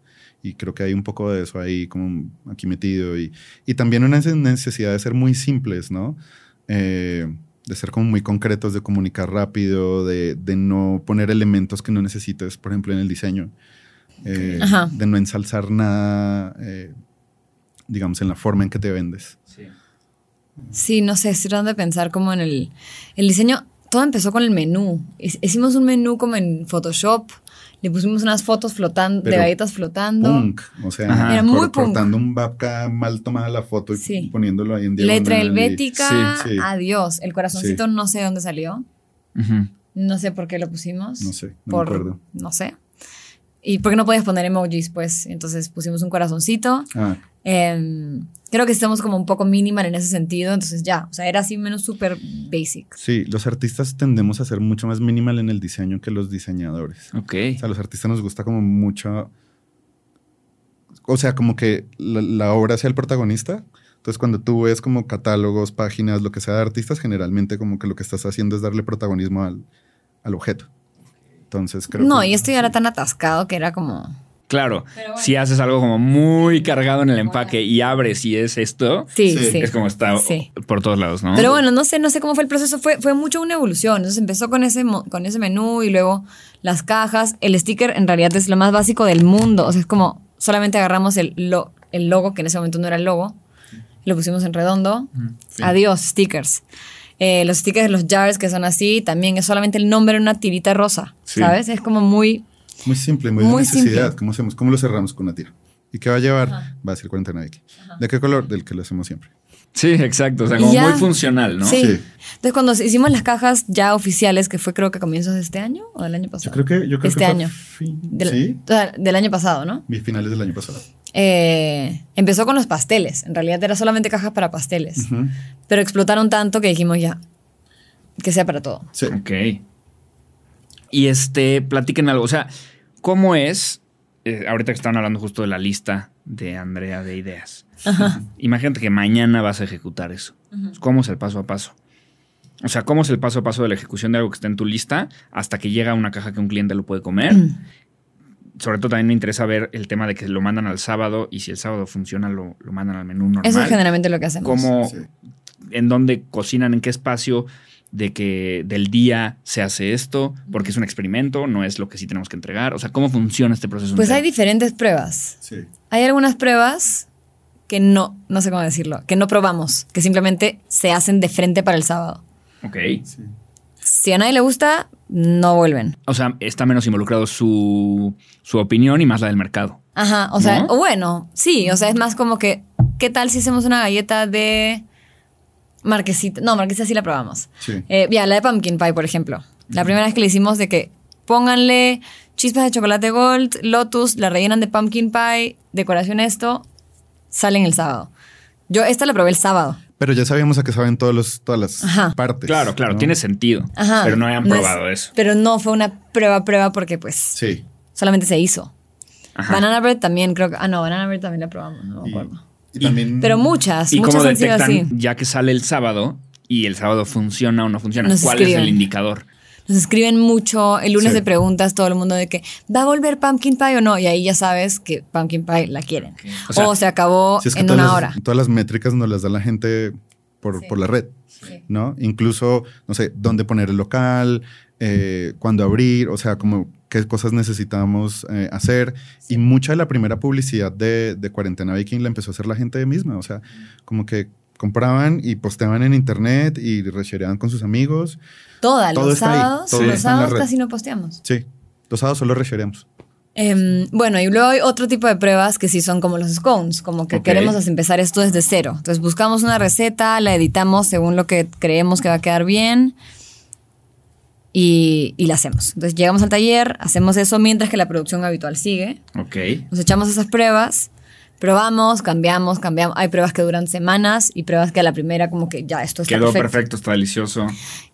y creo que hay un poco de eso ahí como aquí metido y, y también una necesidad de ser muy simples, ¿no? Eh, de ser como muy concretos, de comunicar rápido, de, de, no poner elementos que no necesites, por ejemplo, en el diseño, eh, de no ensalzar nada, eh, digamos, en la forma en que te vendes. Sí. sí, no sé, estoy tratando de pensar como en el, el diseño, todo empezó con el menú. Hicimos un menú como en Photoshop le pusimos unas fotos flotando, de galletas flotando. Punk, o sea, era muy cortando un babka mal tomada la foto y poniéndolo ahí en diagonal. Letra helvética, adiós. El corazoncito no sé dónde salió. No sé por qué lo pusimos. No sé, no me acuerdo. No sé. y porque no podías poner emojis, pues. Entonces pusimos un corazoncito. Ah. Em, creo que estamos como un poco minimal en ese sentido, entonces ya, o sea, era así menos súper basic. Sí, los artistas tendemos a ser mucho más minimal en el diseño que los diseñadores. Ok. O sea, los artistas nos gusta como mucho, o sea, como que la, obra sea el protagonista. Entonces, cuando tú ves como catálogos, páginas, lo que sea de artistas, generalmente como que lo que estás haciendo es darle protagonismo al, al objeto. Entonces, creo No, y esto ya era tan atascado que era como Claro, si haces algo como muy cargado en el empaque y abres y es esto, sí, sí. es como está por todos lados, ¿no? Pero bueno, no sé, no sé cómo fue el proceso, fue, fue mucho una evolución. Entonces empezó con ese, con ese menú y luego las cajas. El sticker en realidad es lo más básico del mundo. O sea, es como solamente agarramos el, el logo, que en ese momento no era el logo, lo pusimos en redondo. Adiós, stickers. Eh, los stickers de los jars que son así, también es solamente el nombre en una tirita rosa, ¿sabes? Es como muy muy simple, muy, de necesidad. ¿Cómo, hacemos? ¿Cómo lo cerramos con una tira? ¿Y qué va a llevar? Va a ser cuarentena de aquí. ¿De qué color? Del que lo hacemos siempre. Sí, exacto. O sea, como muy funcional, ¿no? Sí. Entonces, cuando hicimos las cajas ya oficiales, que fue creo que a comienzos de este año o del año pasado. Yo creo que. Yo creo este año. del, ¿Sí? del año pasado, ¿no? Mis finales del año pasado. Eh, empezó con los pasteles. En realidad era solamente cajas para pasteles. Pero explotaron tanto que dijimos ya. Que sea para todo. Sí. Ok. Y este, platíquenme algo. O sea, ¿cómo es? Eh, ahorita que estaban hablando justo de la lista de Andrea de ideas. Imagínate que mañana vas a ejecutar eso. ¿Cómo es el paso a paso? O sea, ¿cómo es el paso a paso de la ejecución de algo que está en tu lista hasta que llega a una caja que un cliente lo puede comer? [clears throat] Sobre todo también me interesa ver el tema de que lo mandan al sábado y si el sábado funciona lo, mandan al menú normal. Eso es generalmente lo que hacemos. ¿Cómo, en dónde cocinan, en qué espacio? De que del día se hace esto, porque es un experimento, no es lo que sí tenemos que entregar. O sea, ¿cómo funciona este proceso? Pues hay diferentes pruebas. Sí. Hay algunas pruebas que no, no sé cómo decirlo, que no probamos, que simplemente se hacen de frente para el sábado. Ok. Si a nadie le gusta, no vuelven. O sea, está menos involucrado su, su opinión y más la del mercado. Ajá, o sea, bueno, sí, o sea, es más como que, ¿qué tal si hacemos una galleta de Marquesita. No, Marquesita sí la probamos. Sí. Eh, ya, la de Pumpkin Pie, por ejemplo. La primera vez que le hicimos de que pónganle chispas de chocolate gold, lotus, la rellenan de pumpkin pie, decoración esto, salen el sábado. Yo esta la probé el sábado. Pero ya sabíamos a qué saben todos los, todas las partes. Claro, claro, tiene sentido. Pero no habían probado eso. Pero no fue una prueba, prueba porque pues sí. solamente se hizo. Banana bread también creo que... Ah, no, banana bread también la probamos, no me acuerdo pero muchas, ¿Y muchas cómo detectan, ya que sale el sábado y el sábado funciona o no funciona? ¿Cuál es el indicador? Nos escriben mucho, el lunes de preguntas todo el mundo de que ¿va a volver Pumpkin Pie o no? Y ahí ya sabes que Pumpkin Pie la quieren. O, se acabó en una hora. Todas las métricas nos las da la gente por, por la red, ¿no? Incluso, no sé, dónde poner el local, eh, cuándo abrir, o sea, como qué cosas necesitamos eh, hacer. Y mucha de la primera publicidad de, de, Cuarentena Viking la empezó a hacer la gente misma. O sea, como que compraban y posteaban en internet y reshareaban con sus amigos. Toda, los sábados, los sábados casi no posteamos. Sí, los sábados solo reshareamos. Em, bueno, y luego hay otro tipo de pruebas que sí son como los scones, como que queremos empezar esto desde cero. Entonces buscamos una receta, la editamos según lo que creemos que va a quedar bien y, y la hacemos. Entonces llegamos al taller, hacemos eso mientras que la producción habitual sigue. Ok. Nos echamos esas pruebas, probamos, cambiamos, cambiamos. Hay pruebas que duran semanas y pruebas que a la primera como que ya esto está Quedó perfecto. está delicioso.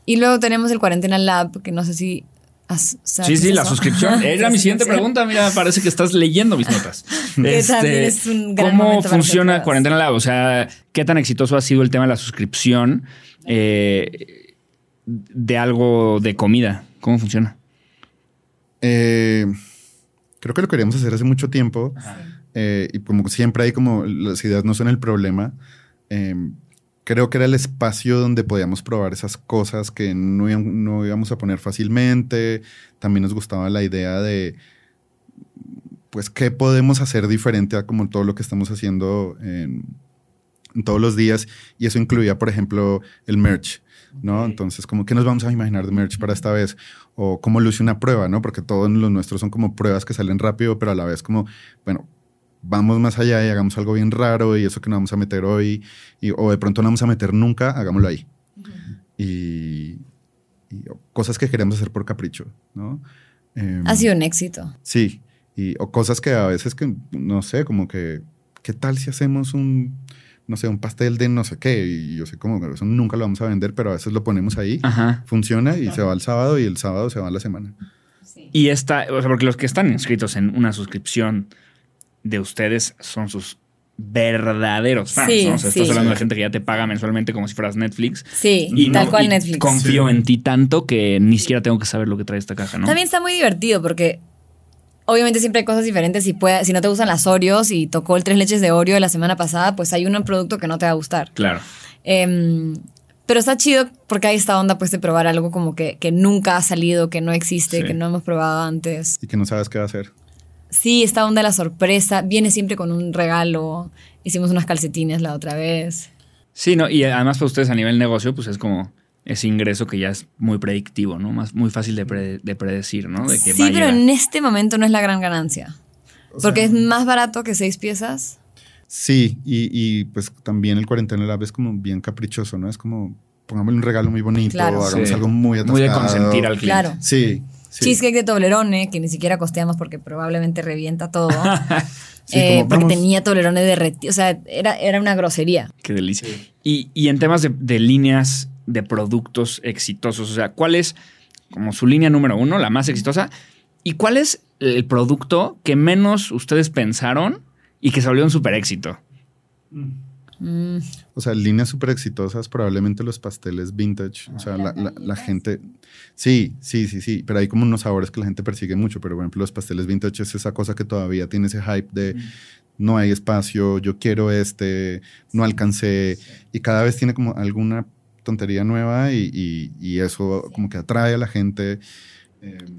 Y luego tenemos el Cuarentena Lab, que no sé si [laughs] sí, sí, la suscripción. Era mi siguiente pregunta. Mira, parece que estás leyendo mis notas. [laughs] Este, es un gran ¿Cómo funciona Cuarentena Lab? O sea, ¿qué tan exitoso ha sido el tema de la suscripción? Eh, de algo de comida? ¿Cómo funciona? Eh, creo que lo queríamos hacer hace mucho tiempo. Eh, y como siempre hay como las ideas no son el problema. Eh, creo que era el espacio donde podíamos probar esas cosas que no, no, íbamos a poner fácilmente. También nos gustaba la idea de, pues, qué podemos hacer diferente a como todo lo que estamos haciendo en todos los días. Y eso incluía, por ejemplo, el merch. ¿No? Entonces, como, ¿qué nos vamos a imaginar de merch para esta vez? O cómo luce una prueba, ¿no? Porque todos los nuestros son como pruebas que salen rápido, pero a la vez como, bueno, vamos más allá y hagamos algo bien raro y eso que no vamos a meter hoy, y, o de pronto no vamos a meter nunca, hagámoslo ahí. y, cosas que queremos hacer por capricho, ¿no? Em, ha sido un éxito. Sí. Y, o cosas que a veces que, no sé, como que, ¿qué tal si hacemos un, no sé, un pastel de no sé qué? Y yo sé que eso nunca lo vamos a vender, pero a veces lo ponemos ahí, funciona y se va el sábado y el sábado se va la semana. Y esta, o sea, porque los que están inscritos en una suscripción de ustedes son sus verdaderos fans. Sí, ¿no? estás hablando de gente que ya te paga mensualmente como si fueras Netflix. Sí, y tal cual Netflix. Confío en ti tanto que ni siquiera tengo que saber lo que trae esta caja, ¿no? También está muy divertido porque obviamente siempre hay cosas diferentes. Si, puede, si no te gustan las Oreos y tocó el tres leches de Oreo de la semana pasada, pues hay un producto que no te va a gustar. Claro. Em, pero está chido porque hay esta onda pues de probar algo como que, que nunca ha salido, que no existe, que no hemos probado antes. Y que no sabes qué va a hacer. Sí, esta onda de la sorpresa. Viene siempre con un regalo. Hicimos unas calcetines la otra vez. Sí, no, y además para ustedes a nivel negocio, pues es como ese ingreso que ya es muy predictivo, ¿no? Más, muy fácil de, predecir, ¿no? sí, pero en este momento no es la gran ganancia. porque es más barato que seis piezas. Sí, y, pues también el cuarentena lab es como bien caprichoso, ¿no? Es como, pongámosle un regalo muy bonito, hagamos algo muy atascado. Muy de consentir al cliente. Claro. Sí. Cheesecake de Toblerone, que ni siquiera costeamos porque probablemente revienta todo. [laughs] Eh, porque tenía Toblerone derretido. O sea, era, era una grosería. Qué delicia. Y, y, en temas de, líneas de productos exitosos, o sea, ¿cuál es como su línea número uno, la más exitosa? ¿Y cuál es el producto que menos ustedes pensaron y que se volvió un super éxito? Mm. O sea, líneas súper exitosas, probablemente los pasteles vintage. o sea, la, la, gente. Sí, sí, sí, sí. Pero hay como unos sabores que la gente persigue mucho. Pero, por ejemplo, los pasteles vintage es esa cosa que todavía tiene ese hype de mm. no hay espacio, yo quiero este, no alcancé. Y cada vez tiene como alguna tontería nueva y, y, eso como que atrae a la gente.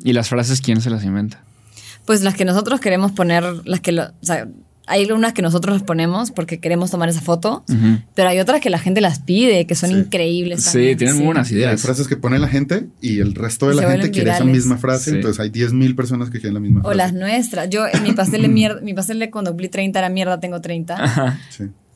¿Y las frases quién se las inventa? Pues las que nosotros queremos poner, las que lo, o sea, hay algunas que nosotros las ponemos porque queremos tomar esa foto, pero hay otras que la gente las pide, que son increíbles. Sí, tienen muy buenas ideas. hay frases que pone la gente y el resto de la gente quiere esa misma frase, entonces hay 10.000 personas que quieren la misma frase. O las nuestras. Yo, en mi pastel de [clears throat] mierda, mi pastel de cuando cumplí 30 era mierda, tengo 30.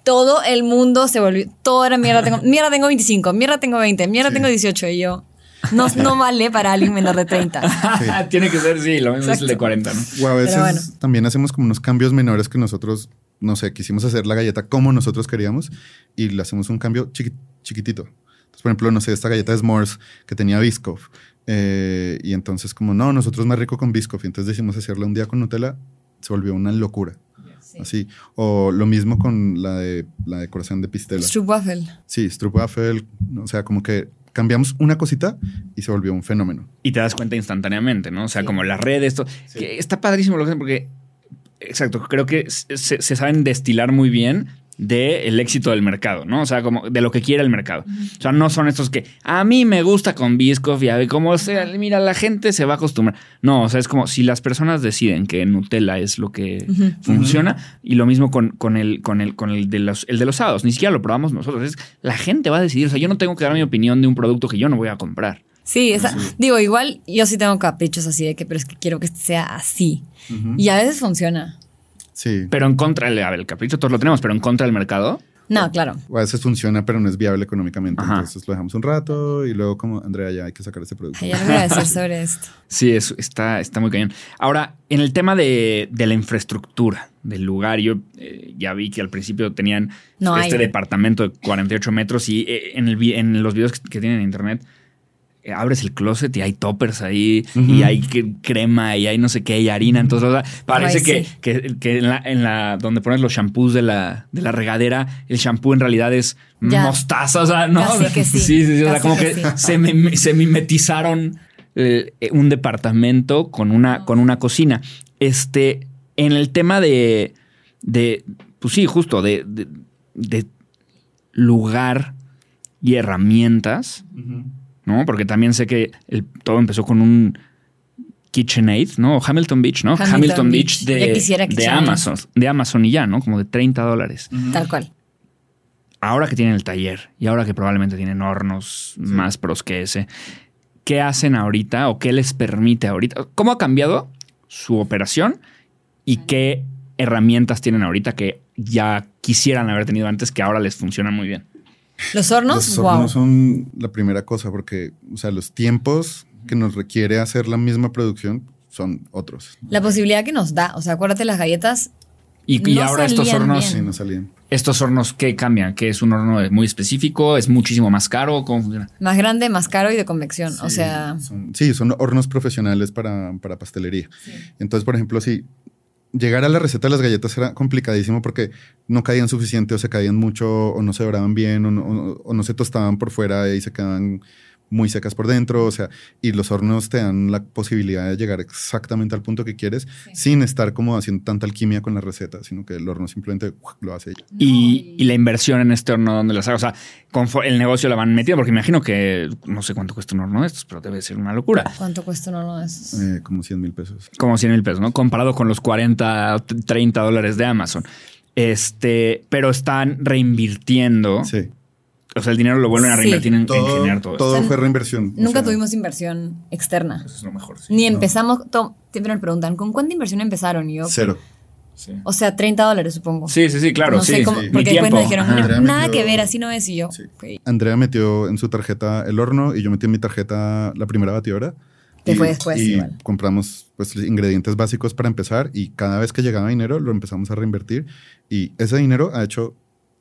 Todo el mundo se volvió, todo era mierda, tengo, [laughs] mierda, tengo 25, mierda, tengo 20, mierda, tengo 18 y yo... No, no vale para alguien menor de 30. [laughs] Tiene que ser, sí, lo mismo es el de 40, ¿no? O a veces también hacemos como unos cambios menores que nosotros, no sé, quisimos hacer la galleta como nosotros queríamos y le hacemos un cambio chiquitito. Entonces, por ejemplo, no sé, esta galleta de S'mores que tenía Biscoff. Eh, y entonces, como no, nosotros más rico con Biscoff. Y entonces decidimos hacerla un día con Nutella, se volvió una locura. Así. O lo mismo con la de la decoración de pistela. Stroopwafel. Sí, Stroopwafel. O sea, como que cambiamos una cosita y se volvió un fenómeno. Y te das cuenta instantáneamente, ¿no? O sea, como las redes, esto. Que está padrísimo lo que hacen porque, exacto, creo que se, se saben destilar muy bien del éxito del mercado, ¿no? O sea, como de lo que quiere el mercado. O sea, no son estos que a mí me gusta con Biscoff y a ver cómo sea, mira, la gente se va a acostumbrar. No, o sea, es como si las personas deciden que Nutella es lo que funciona y lo mismo con, con, el, con, el, con el, de los, el de los sábados, ni siquiera lo probamos nosotros, es la gente va a decidir, o sea, yo no tengo que dar mi opinión de un producto que yo no voy a comprar. Sí, digo, igual yo sí tengo caprichos así de que, pero es que quiero que sea así. Y a veces funciona. Sí. Pero en contra, a ver, el capricho todos lo tenemos, pero en contra del mercado. No, claro. a veces funciona, pero no es viable económicamente. Entonces lo dejamos un rato y luego como, Andrea, ya hay que sacar ese producto. Ya voy a decir sobre esto. [laughs] Sí, está, está muy cañón. Ahora, en el tema de, la infraestructura del lugar, yo eh, ya vi que al principio tenían este departamento de 48 metros y eh, en, el, en los videos que tienen en internet eh, abres el closet y hay toppers ahí y hay crema y hay no sé qué y harina. Entonces, parece que, en, la, donde pones los shampoos de la, de la regadera, el shampoo en realidad es mostaza. O sea, no. sí. Sí, sí, O sea, como que se, mimetizaron eh, un departamento con una, con una cocina. Este, en el tema de, de pues sí, justo, de, de, lugar y herramientas. ¿No? Porque también sé que todo empezó con un KitchenAid, ¿no? Hamilton Beach, ¿no? Hamilton, Beach, de, Amazon, de Amazon y ya, ¿no? Como de 30 dólares. Tal cual. Ahora que tienen el taller y ahora que probablemente tienen hornos más pros que ese, ¿qué hacen ahorita o qué les permite ahorita? ¿Cómo ha cambiado su operación y qué herramientas tienen ahorita que ya quisieran haber tenido antes que ahora les funcionan muy bien? Los hornos, los hornos son la primera cosa porque, o sea, los tiempos que nos requiere hacer la misma producción son otros. La posibilidad que nos da, o sea, acuérdate las galletas. Y, y ahora estos hornos, sí, no salían. estos hornos, ¿qué cambian? ¿Que es un horno muy específico? ¿Es muchísimo más caro? ¿Cómo funciona? Más grande, más caro y de convección. o sea. sí, son hornos profesionales para, para pastelería. Entonces, por ejemplo, si llegar a la receta de las galletas era complicadísimo porque no caían suficiente o se caían mucho o no se doraban bien o no, o no se tostaban por fuera y se quedaban muy secas por dentro, o sea, y los hornos te dan la posibilidad de llegar exactamente al punto que quieres sin estar como haciendo tanta alquimia con la receta, sino que el horno simplemente lo hace ella. Y, la inversión en este horno, ¿dónde las hago? O sea, el negocio la van metiendo, porque imagino que no sé cuánto cuesta un horno de estos, pero debe ser una locura. ¿Cuánto cuesta un horno de estos? Eh, como 100 mil pesos. Como 100 mil pesos, ¿no? Comparado con los 40, 30 dólares de Amazon. Este, pero están reinvirtiendo. Sí o sea, el dinero lo vuelven a reinvertir en, todo, generar todo. Todo fue reinversión. Nunca tuvimos inversión externa. Eso es lo mejor. Ni empezamos. siempre me preguntan, ¿con cuánta inversión empezaron? Y yo, Cero. O sea, 30 dólares, supongo. Sí, sí, sí, claro. sí, Porque después me dijeron, nada que ver, así no es. Y yo, Andrea metió en su tarjeta el horno y yo metí en mi tarjeta la primera batidora. Que fue después, y compramos pues ingredientes básicos para empezar y cada vez que llegaba dinero lo empezamos a reinvertir y ese dinero ha hecho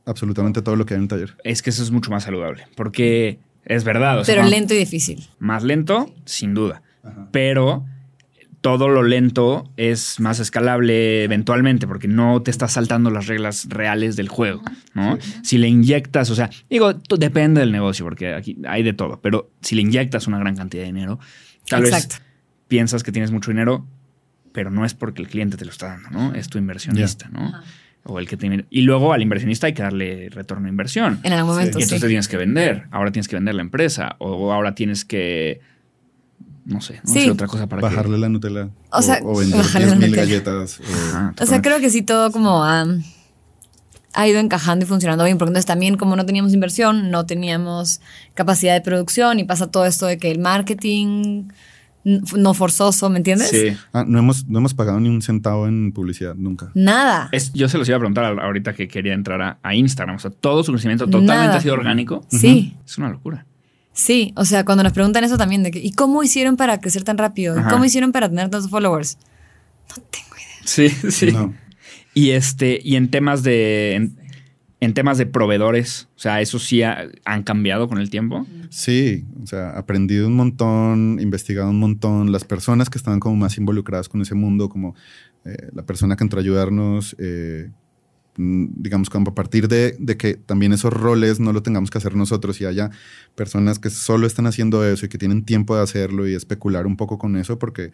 absolutamente todo lo que hay en el taller. Es que eso es mucho más saludable, porque es verdad. Pero lento y difícil. Más lento, sin duda. Pero todo lo lento es más escalable eventualmente, porque no te estás saltando las reglas reales del juego, ¿no? Si le inyectas, o sea, digo, depende del negocio, porque aquí hay de todo, pero si le inyectas una gran cantidad de dinero, tal vez piensas que tienes mucho dinero, pero no es porque el cliente te lo está dando, ¿no? Es tu inversionista, ¿no? O el que tiene. Y luego al inversionista hay que darle retorno a inversión. En algún momento. Y entonces tienes que vender. Ahora tienes que vender la empresa. O ahora tienes que. No sé, no sé otra cosa para Bajarle la Nutella. O, sea, o vender mil galletas. O, sea, creo que sí todo como ha, ha ido encajando y funcionando bien. Porque entonces también, como no teníamos inversión, no teníamos capacidad de producción y pasa todo esto de que el marketing no forzoso, ¿me entiendes? Sí. Ah, no, hemos, no hemos pagado ni un centavo en publicidad, nunca. Nada. Es, yo se los iba a preguntar ahorita que quería entrar a, Instagram. O sea, todo su crecimiento totalmente ha sido orgánico. Sí. Es una locura. Sí, o sea, cuando nos preguntan eso también, de que, ¿y cómo hicieron para crecer tan rápido? ¿Y cómo hicieron para tener tantos followers? No tengo idea. Sí, [laughs] sí. Y este, y en temas de, en temas de proveedores, o sea, ¿eso sí han cambiado con el tiempo? Sí, o sea, aprendido un montón, investigado un montón, las personas que estaban como más involucradas con ese mundo, como eh, la persona que entró a ayudarnos, eh, mm, digamos, como a partir de, de, que también esos roles no lo tengamos que hacer nosotros y haya personas que solo están haciendo eso y que tienen tiempo de hacerlo y especular un poco con eso, porque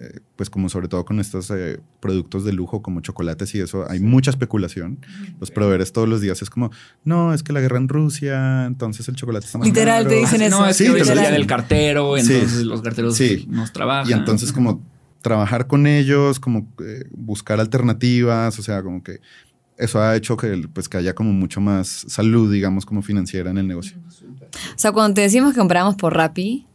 eh, pues como sobre todo con estos eh, productos de lujo como chocolates y eso, hay mucha especulación. Los proveedores todos los días es como, no, es que la guerra en Rusia, entonces el chocolate está más Literal te dicen eso. No, es que el día del cartero, entonces los carteros nos trabajan. Y entonces como trabajar con ellos, como eh, buscar alternativas, o sea, como que eso ha hecho que, pues, que haya como mucho más salud, digamos, como financiera en el negocio. O sea, cuando te decimos que compramos por Rappi,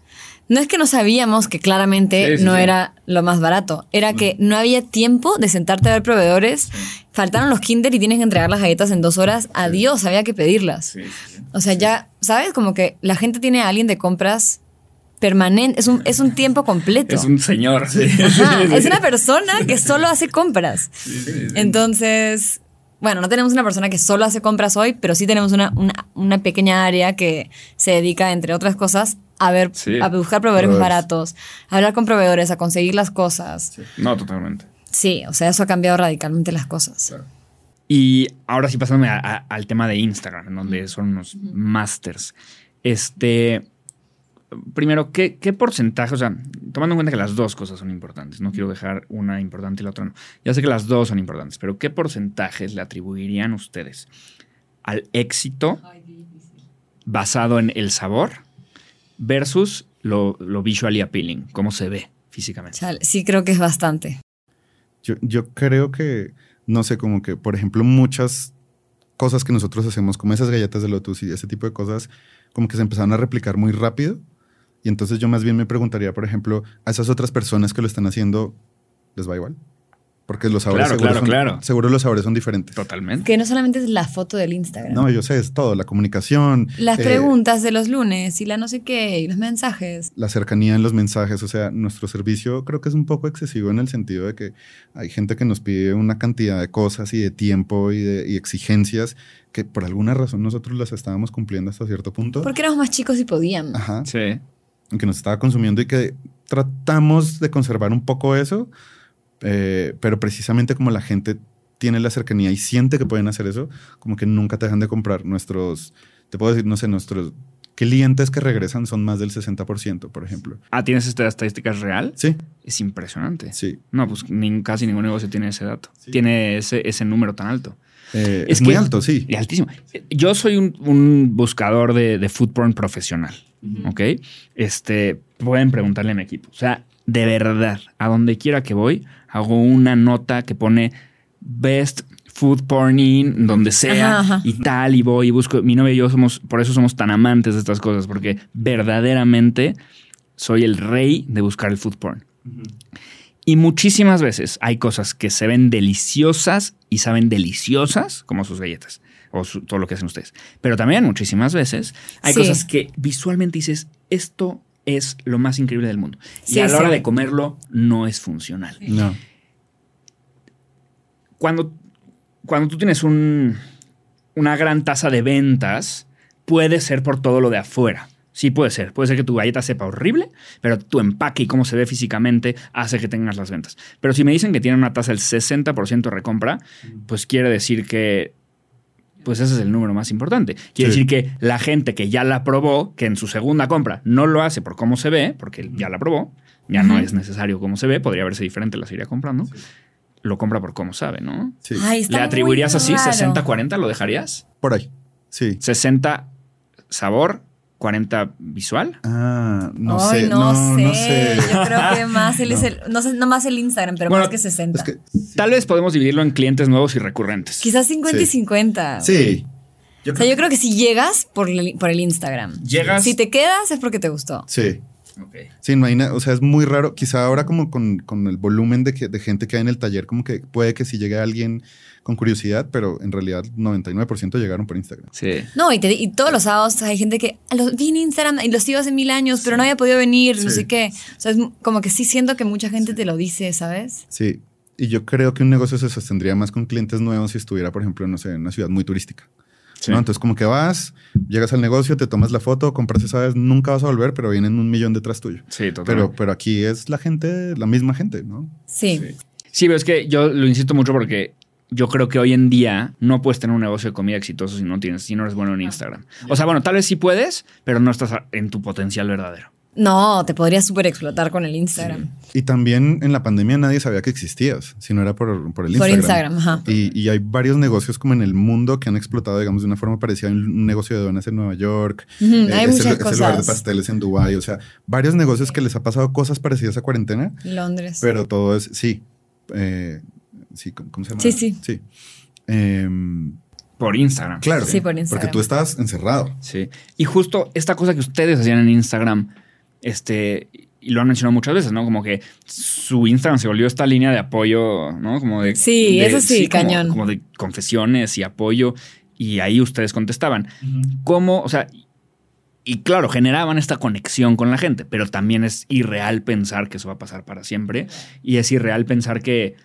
no es que no sabíamos que claramente no era lo más barato, era que no había tiempo de sentarte a ver proveedores, faltaron los kinder y tienes que entregar las galletas en dos horas, adiós, había que pedirlas. O sea, ya, ¿sabes? Como que la gente tiene a alguien de compras permanente, es un, es un tiempo completo. Es un señor, sí. [laughs] es una persona que solo hace compras. Entonces, bueno, no tenemos una persona que solo hace compras hoy, pero sí tenemos una, una pequeña área que se dedica, entre otras cosas, a ver, a buscar proveedores baratos, a hablar con proveedores, a conseguir las cosas. No, totalmente. Sí, o sea, eso ha cambiado radicalmente las cosas. Y ahora sí pasándome al tema de Instagram, en donde son unos masters. Este, primero, ¿qué, ¿qué, porcentaje? O sea, tomando en cuenta que las dos cosas son importantes, no quiero dejar una importante y la otra no. Ya sé que las dos son importantes, pero ¿qué porcentajes le atribuirían ustedes al éxito basado en el sabor versus lo, lo visually appealing, cómo se ve físicamente. sí, creo que es bastante. Yo, yo creo que, no sé, como que, por ejemplo, muchas cosas que nosotros hacemos, como esas galletas de Lotus y ese tipo de cosas, como que se empezaron a replicar muy rápido. Y entonces yo más bien me preguntaría, por ejemplo, a esas otras personas que lo están haciendo, ¿les va igual? Porque los sabores Claro, seguro, claro, son- claro. seguro los sabores son diferentes. Totalmente. Que no solamente es la foto del Instagram. No, yo sé, es todo, la comunicación. Las eh, preguntas de los lunes y la no sé qué y los mensajes. la cercanía en los mensajes, o sea, nuestro servicio creo que es un poco excesivo en el sentido de que hay gente que nos pide una cantidad de cosas y de tiempo y de y exigencias que por alguna razón nosotros las estábamos cumpliendo hasta cierto punto. Porque éramos más chicos y podíamos. Ajá. Sí. que nos estaba consumiendo y que tratamos de conservar un poco eso, eh, pero precisamente como la gente tiene la cercanía y siente que pueden hacer eso, como que nunca te dejan de comprar nuestros, te puedo decir, no sé, nuestros clientes que regresan son más del 60%, por ejemplo. Ah, ¿tienes esta estadística real? Sí, Es impresionante. sí. No, pues ni- casi ningún negocio tiene ese dato. Sí. Tiene ese, ese número tan alto. Eh, Es es, muy alto, sí. Y altísimo. Yo soy un, un buscador de, de food porn profesional. ¿Ok? Este, pueden preguntarle a mi equipo. O sea, de verdad, a donde quiera que voy, hago una nota que pone best food porn in, donde sea Ajá, ajá. y tal, y voy y busco. Mi novia y yo somos, por eso somos tan amantes de estas cosas, porque verdaderamente soy el rey de buscar el food porn. Y muchísimas veces hay cosas que se ven deliciosas y saben deliciosas, como sus galletas o su- todo lo que hacen ustedes. Pero también muchísimas veces hay Sí. cosas que visualmente dices, esto es lo más increíble del mundo. Sí, y a la sí. hora de comerlo no es funcional. No. Cuando, cuando tú tienes un- una gran tasa de ventas, puede ser por todo lo de afuera. Sí, puede ser. Puede ser que tu galleta sepa horrible, pero tu empaque y cómo se ve físicamente hace que tengas las ventas. Pero si me dicen que tienen una tasa del 60% de recompra, pues quiere decir que pues ese es el número más importante. Quiere Sí. decir que la gente que ya la probó, que en su segunda compra no lo hace por cómo se ve, porque ya la probó, ya no es necesario cómo se ve, podría verse diferente, la seguiría comprando, lo compra por cómo sabe, ¿no? Sí. Ay, ¿Le atribuirías así raro. 60-40? ¿Lo dejarías? Por ahí. Sí. 60 sabor, 40 visual. Ah, no Ay, sé. no, No, sé. no sé. Yo creo que más el, es [laughs] No. el- no sé, no más el Instagram, pero Bueno, más que 60. Es que, Tal vez podemos dividirlo en clientes nuevos y recurrentes. Quizás 50 y Sí. 50. sí. Yo O sea, yo creo que si llegas por el, por el Instagram. Llegas. Si te quedas es porque te gustó. Sí. Sí, no hay nada, o sea, es muy raro. Quizá ahora como con, con el volumen de, que, de gente que hay en el taller, como que puede que si llegue alguien con curiosidad, pero en realidad 99% llegaron por Instagram. Sí. No, y, te- y todos los sábados hay gente que "Ah, los vi en Instagram y los sigo hace mil años, pero no había podido venir, no sé qué. O sea, es como que sí siento que mucha gente te lo dice, ¿sabes? Sí, y yo creo que un negocio se sostendría más con clientes nuevos si estuviera, por ejemplo, no sé, en una ciudad muy turística. Sí. ¿no? Entonces, como que vas, llegas al negocio, te tomas la foto, compras esa vez, nunca vas a volver, pero vienen un millón detrás tuyo. Sí, total. Pero, pero aquí es la gente, la misma gente, ¿no? Sí. Sí, pero es que yo lo insisto mucho porque yo creo que hoy en día no puedes tener un negocio de comida exitoso si no tienes, si no eres bueno en Instagram. O sea, bueno, tal vez sí puedes, pero no estás en tu potencial verdadero. No, te podrías súper explotar con el Instagram. Y también en la pandemia nadie sabía que existías, si no era por, por el Por Instagram. Instagram, ajá. Y, y hay varios negocios como en el mundo que han explotado, digamos, de una forma parecida. Un negocio de donas en Nueva York. Ujú, eh, hay ese, muchas ese lugar de cosas. pasteles en Dubái. O sea, varios negocios que les ha pasado cosas parecidas a cuarentena, Londres. pero todo es, sí. eh, sí, ¿cómo, cómo se llama? Sí, sí. Sí. Em, Por Instagram. claro. Sí, por Instagram. Porque tú estabas encerrado. Sí. Y justo esta cosa que ustedes hacían en Instagram, este, y lo han mencionado muchas veces, ¿no? Como que su Instagram se volvió esta línea de apoyo, ¿no? Como de. Sí, de- eso sí, como- cañón. Como, de confesiones y apoyo. Y ahí ustedes contestaban. ¿Cómo? O sea. Y claro, generaban esta conexión con la gente, pero también es irreal pensar que eso va a pasar para siempre. Y es irreal pensar que.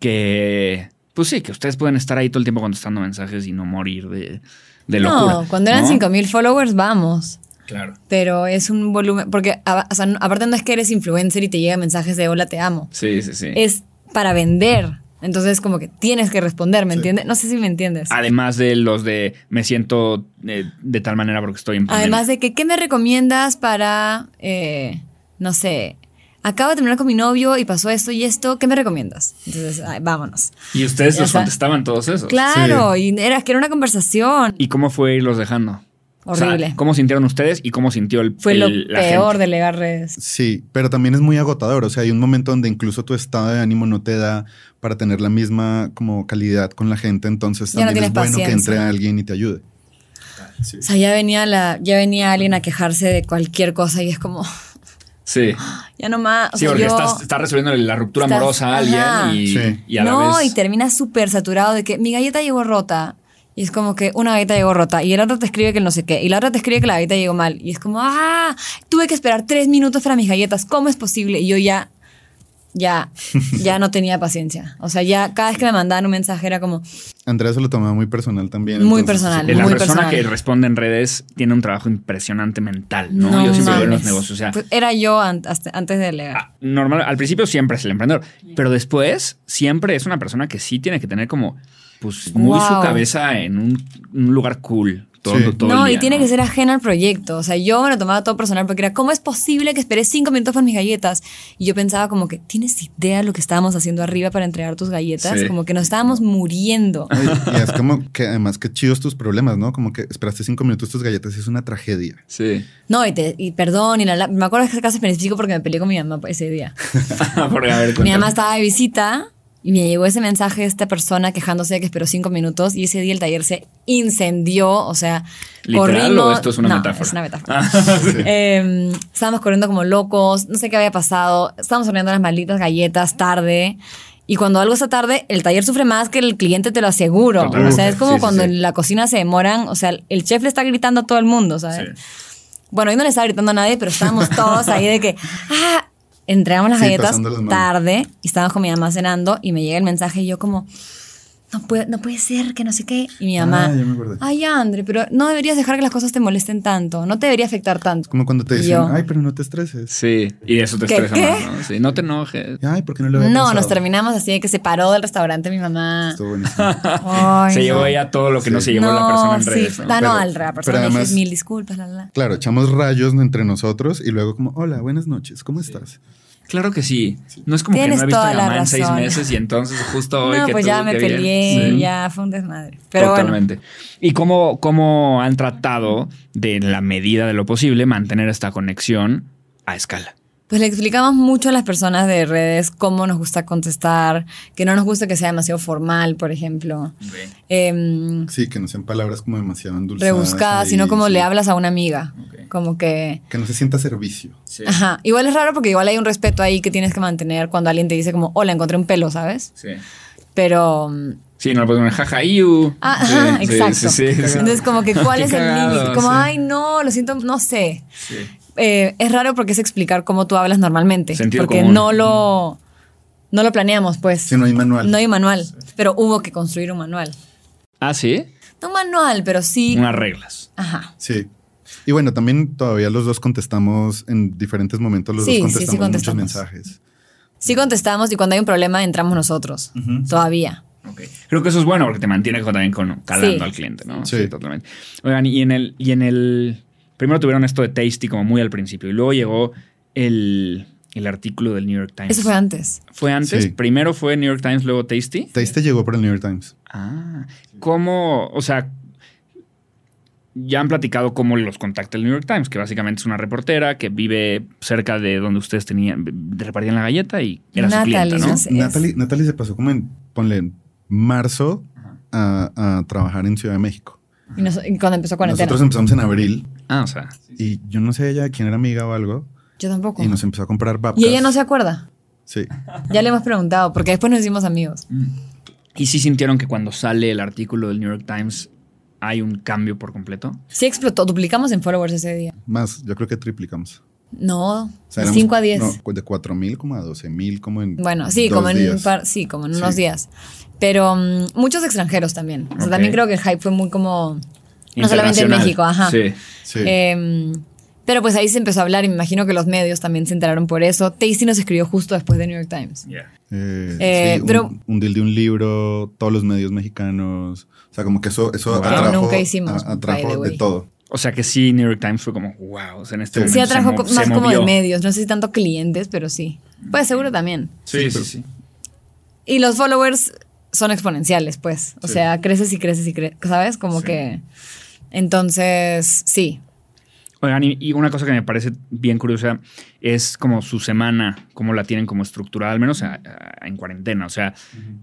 que pues sí, que ustedes pueden estar ahí todo el tiempo contestando mensajes y no morir de, de locura. no, cuando eran ¿no? 5000 followers, vamos. Claro. Pero es un volumen. Porque, a- o sea, aparte, no es que eres influencer y te llegan mensajes de hola, te amo. Sí, sí, sí. Es para vender. Entonces, como que tienes que responder, ¿me Sí. entiendes? No sé si me entiendes. Además de los de me siento eh, de tal manera porque estoy en pandemia. Además de que, ¿qué me recomiendas para, eh, no sé, acabo de terminar con mi novio y pasó esto y esto, ¿qué me recomiendas? Entonces, ay, vámonos. Y ustedes Ya los está. contestaban todos esos. Claro, y era que era una conversación. ¿Y cómo fue irlos dejando? O sea, Horrible. ¿Cómo sintieron ustedes y cómo sintió el Fue lo la peor gente? de legar redes. Sí, pero también es muy agotador. O sea, hay un momento donde incluso tu estado de ánimo no te da para tener la misma como calidad con la gente. Entonces Ya no también es bueno que entre alguien y te ayude. Sí. O sea, ya venía, la, ya venía alguien a quejarse de cualquier cosa y es como, Sí. [gasps] Ya no más. sí, porque estás, resolviendo la ruptura amorosa a alguien y, y a no, la vez... y terminas súper saturado de que mi galleta llegó rota. Y es como que una galleta llegó rota y el otro te escribe que no sé qué y la otra te escribe que la galleta llegó mal y es como, ah, tuve que esperar tres minutos para mis galletas, ¿cómo es posible? Y yo ya, ya, [laughs] ya no tenía paciencia. O sea, ya cada vez que me mandaban un mensaje era como... Andrea se lo tomaba muy personal también. Muy personal. La muy persona personal. que responde en redes tiene un trabajo impresionante mental, ¿no? yo siempre veo en los negocios. O sea, pues era yo antes de delegar. Ah, normal, al principio siempre es el emprendedor, pero después siempre es una persona que sí tiene que tener como pues muy su cabeza en un, lugar cool. Todo, todo no, día, y tiene que ser ajena al proyecto. O sea, yo me lo tomaba todo personal porque era, ¿cómo es posible que esperé cinco minutos por mis galletas? Y yo pensaba como que, ¿tienes idea de lo que estábamos haciendo arriba para entregar tus galletas? Como que nos estábamos muriendo. [laughs] Y es como que además que chidos tus problemas, ¿no? Como que esperaste cinco minutos tus galletas y es una tragedia. Sí. No, y, te, y perdón, y la, me acuerdo de ese caso específico porque me peleé con mi mamá ese día. [laughs] porque, a ver, mi mamá estaba de visita y me llegó ese mensaje de esta persona quejándose de que esperó cinco minutos y ese día el taller se incendió, o sea, ¿Literal o esto es una no, metáfora? Es una metáfora. [laughs] [laughs] eh, estábamos corriendo como locos, no sé qué había pasado, estábamos horneando las malditas galletas tarde. Y cuando algo está tarde, el taller sufre más que el cliente, te lo aseguro. O sea, es como cuando en la cocina se demoran. O sea, el chef le está gritando a todo el mundo, ¿sabes? Bueno, yo no le estaba gritando a nadie, pero estábamos todos ahí de que, ah, entregamos las galletas tarde y estábamos con mi mamá cenando y me llega el mensaje y yo como, no puede, no puede ser, que no sé qué. Y mi mamá, ah, ya me acordé. ay, Andre, pero no deberías dejar que las cosas te molesten tanto, no te debería afectar tanto. Como cuando te dicen, ay, pero no te estreses. Sí, y eso te estresa más, ¿no? Sí, no te enojes. Ay, ¿por qué no lo No, pensado? nos terminamos así de que se paró del restaurante mi mamá. Estuvo buenísimo. [laughs] Ay, se no. llevó ella todo lo que no se llevó no, la persona en sí, redes. ¿no? Ah, no, Pero- al la persona pero además- mil disculpas, la, la. Claro, echamos rayos entre nosotros y luego como, hola, buenas noches, ¿cómo estás? Claro que sí. No es como Tienes que no he visto a mamá en seis meses y entonces justo hoy No, que pues ya me peleé, Sí. ya fue un desmadre. Pero bueno. Totalmente. ¿Y cómo, cómo han tratado de, en la medida de lo posible, mantener esta conexión a escala? Pues le explicamos mucho a las personas de redes cómo nos gusta contestar, que no nos gusta que sea demasiado formal, por ejemplo. Em, Sí, que no sean palabras como demasiado endulzadas. rebuscadas, ahí, sino como sí. le hablas a una amiga. Como que... Que no se sienta servicio. Sí. Ajá. Igual es raro porque igual hay un respeto ahí que tienes que mantener cuando alguien te dice como, hola, encontré un pelo, ¿sabes? Sí. Pero... Sí, no le puedes poner jaja, iu. Ah, Sí, ajá, sí, exacto. sí, sí, sí. Entonces, como que, [laughs] ¿cuál es el límite? Como, sí. ay, no, lo siento, no sé. Sí. Eh, es raro porque es explicar cómo tú hablas normalmente. Sentido porque común. no lo, no lo planeamos, pues. Si no hay manual. No hay manual. Pero hubo que construir un manual. Ah, sí. No un manual, pero sí. Unas reglas. Ajá. Sí. Y bueno, también todavía los dos contestamos en diferentes momentos, los Sí, dos sí, sí contestamos, muchos contestamos. mensajes. Sí contestamos y cuando hay un problema entramos nosotros. Todavía. Ok. Creo que eso es bueno porque te mantiene también con, calando Sí. al cliente, ¿no? Sí. totalmente. Oigan, y en el, y en el. Primero tuvieron esto de Tasty como muy al principio. Y luego llegó el, el artículo del New York Times. Eso fue antes. ¿Fue antes? Sí. Primero fue New York Times, luego Tasty. Taste llegó por el New York Times. Ah. ¿Cómo? O sea. Ya han platicado cómo los contacta el New York Times, que básicamente es una reportera que vive cerca de donde ustedes tenían, repartían la galleta y era su Natalie, clienta, ¿no? no sé. Es- Natalie, Natalie se pasó como en, ponle, en marzo a, a trabajar en Ciudad de México. Y, nos- y cuando empezó cuarentena. Nosotros empezamos en abril Ah, o sea. y yo no sé ella quién era amiga o algo Yo tampoco. y nos empezó a comprar babkas. Y ella no se acuerda. Sí. Ya le hemos preguntado, porque después nos hicimos amigos. ¿Y sí sintieron que cuando sale el artículo del New York Times hay un cambio por completo? Sí explotó. Duplicamos en followers ese día. Más, yo creo que triplicamos. No, O sea, de éramos- 5 a 10. no, de 4 mil como a 12 mil, como en. Bueno, sí, dos como en, un días. par- sí, como en Sí. unos días. Pero mm, muchos extranjeros también. O sea, también creo que el hype fue muy como... No solamente en. México, ajá. Sí. Sí. Em, pero pues ahí se empezó a hablar y me imagino que los medios también se enteraron por eso. Tasty nos escribió justo después de New York Times. Eh, Eh, sí, un- pero- un, deal de un libro, todos los medios mexicanos. O sea, como que eso, eso Wow. atrajo, Nunca hicimos, a- atrajo de way. todo. O sea que sí, New York Times fue como, wow, o sea, en este Sí. momento Sí atrajo se se más como de medios. No sé si tanto clientes, pero sí. Pues seguro también. Sí, Sí, sí. Y los followers son exponenciales, pues. O Sí. sea, creces y creces y creces, ¿sabes? Como Sí. que... Entonces, sí. Oigan, y, una cosa que me parece bien curiosa es como su semana, cómo la tienen como estructurada, al menos en cuarentena. O sea,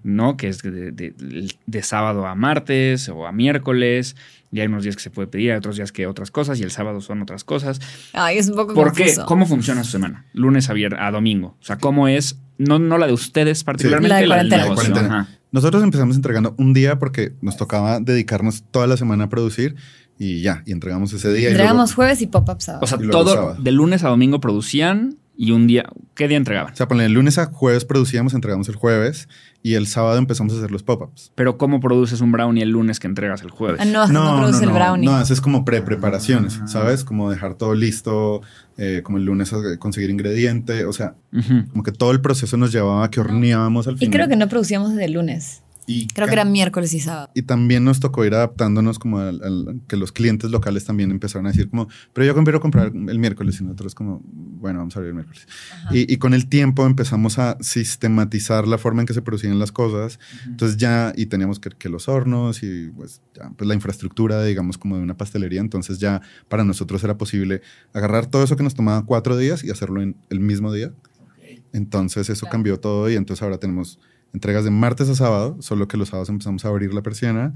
¿no? Que es de, sábado a martes o a miércoles. Y hay unos días que se puede pedir, hay otros días que otras cosas, y el sábado son otras cosas. Ay, es un poco ¿Por qué? ¿Cómo funciona su semana? Lunes a, a domingo. O sea, ¿cómo es? No, no la de ustedes particularmente, la, de cuarentena. Nosotros empezamos entregando un día porque nos tocaba dedicarnos toda la semana a producir y ya, y entregamos ese día. Entregamos jueves y pop-up sábado. O sea, todo de lunes a domingo producían y un día, ¿qué día entregaban? O sea, ponle, el lunes a jueves producíamos, entregamos el jueves y el sábado empezamos a hacer los pop-ups. Pero ¿cómo produces un brownie el lunes que entregas el jueves? Ah, no, no, no, produces el brownie. No, haces como pre-preparaciones, ¿sabes? Como dejar todo listo, eh, como el lunes conseguir ingrediente, o sea, como que todo el proceso nos llevaba a que horneábamos al final. Y creo que no producíamos desde el lunes. Creo que era miércoles y sábado. Y también nos tocó ir adaptándonos como al, que los clientes locales también empezaron a decir como, pero yo quiero comprar el miércoles y nosotros como, bueno, vamos a abrir el miércoles. Y, con el tiempo empezamos a sistematizar la forma en que se producían las cosas. Entonces ya, y teníamos que, que, los hornos y pues, ya, pues la infraestructura, digamos, como de una pastelería. Entonces ya para nosotros era posible agarrar todo eso que nos tomaba cuatro días y hacerlo en el mismo día. Entonces eso cambió todo y entonces ahora tenemos entregas de martes a sábado, solo que los sábados empezamos a abrir la persiana.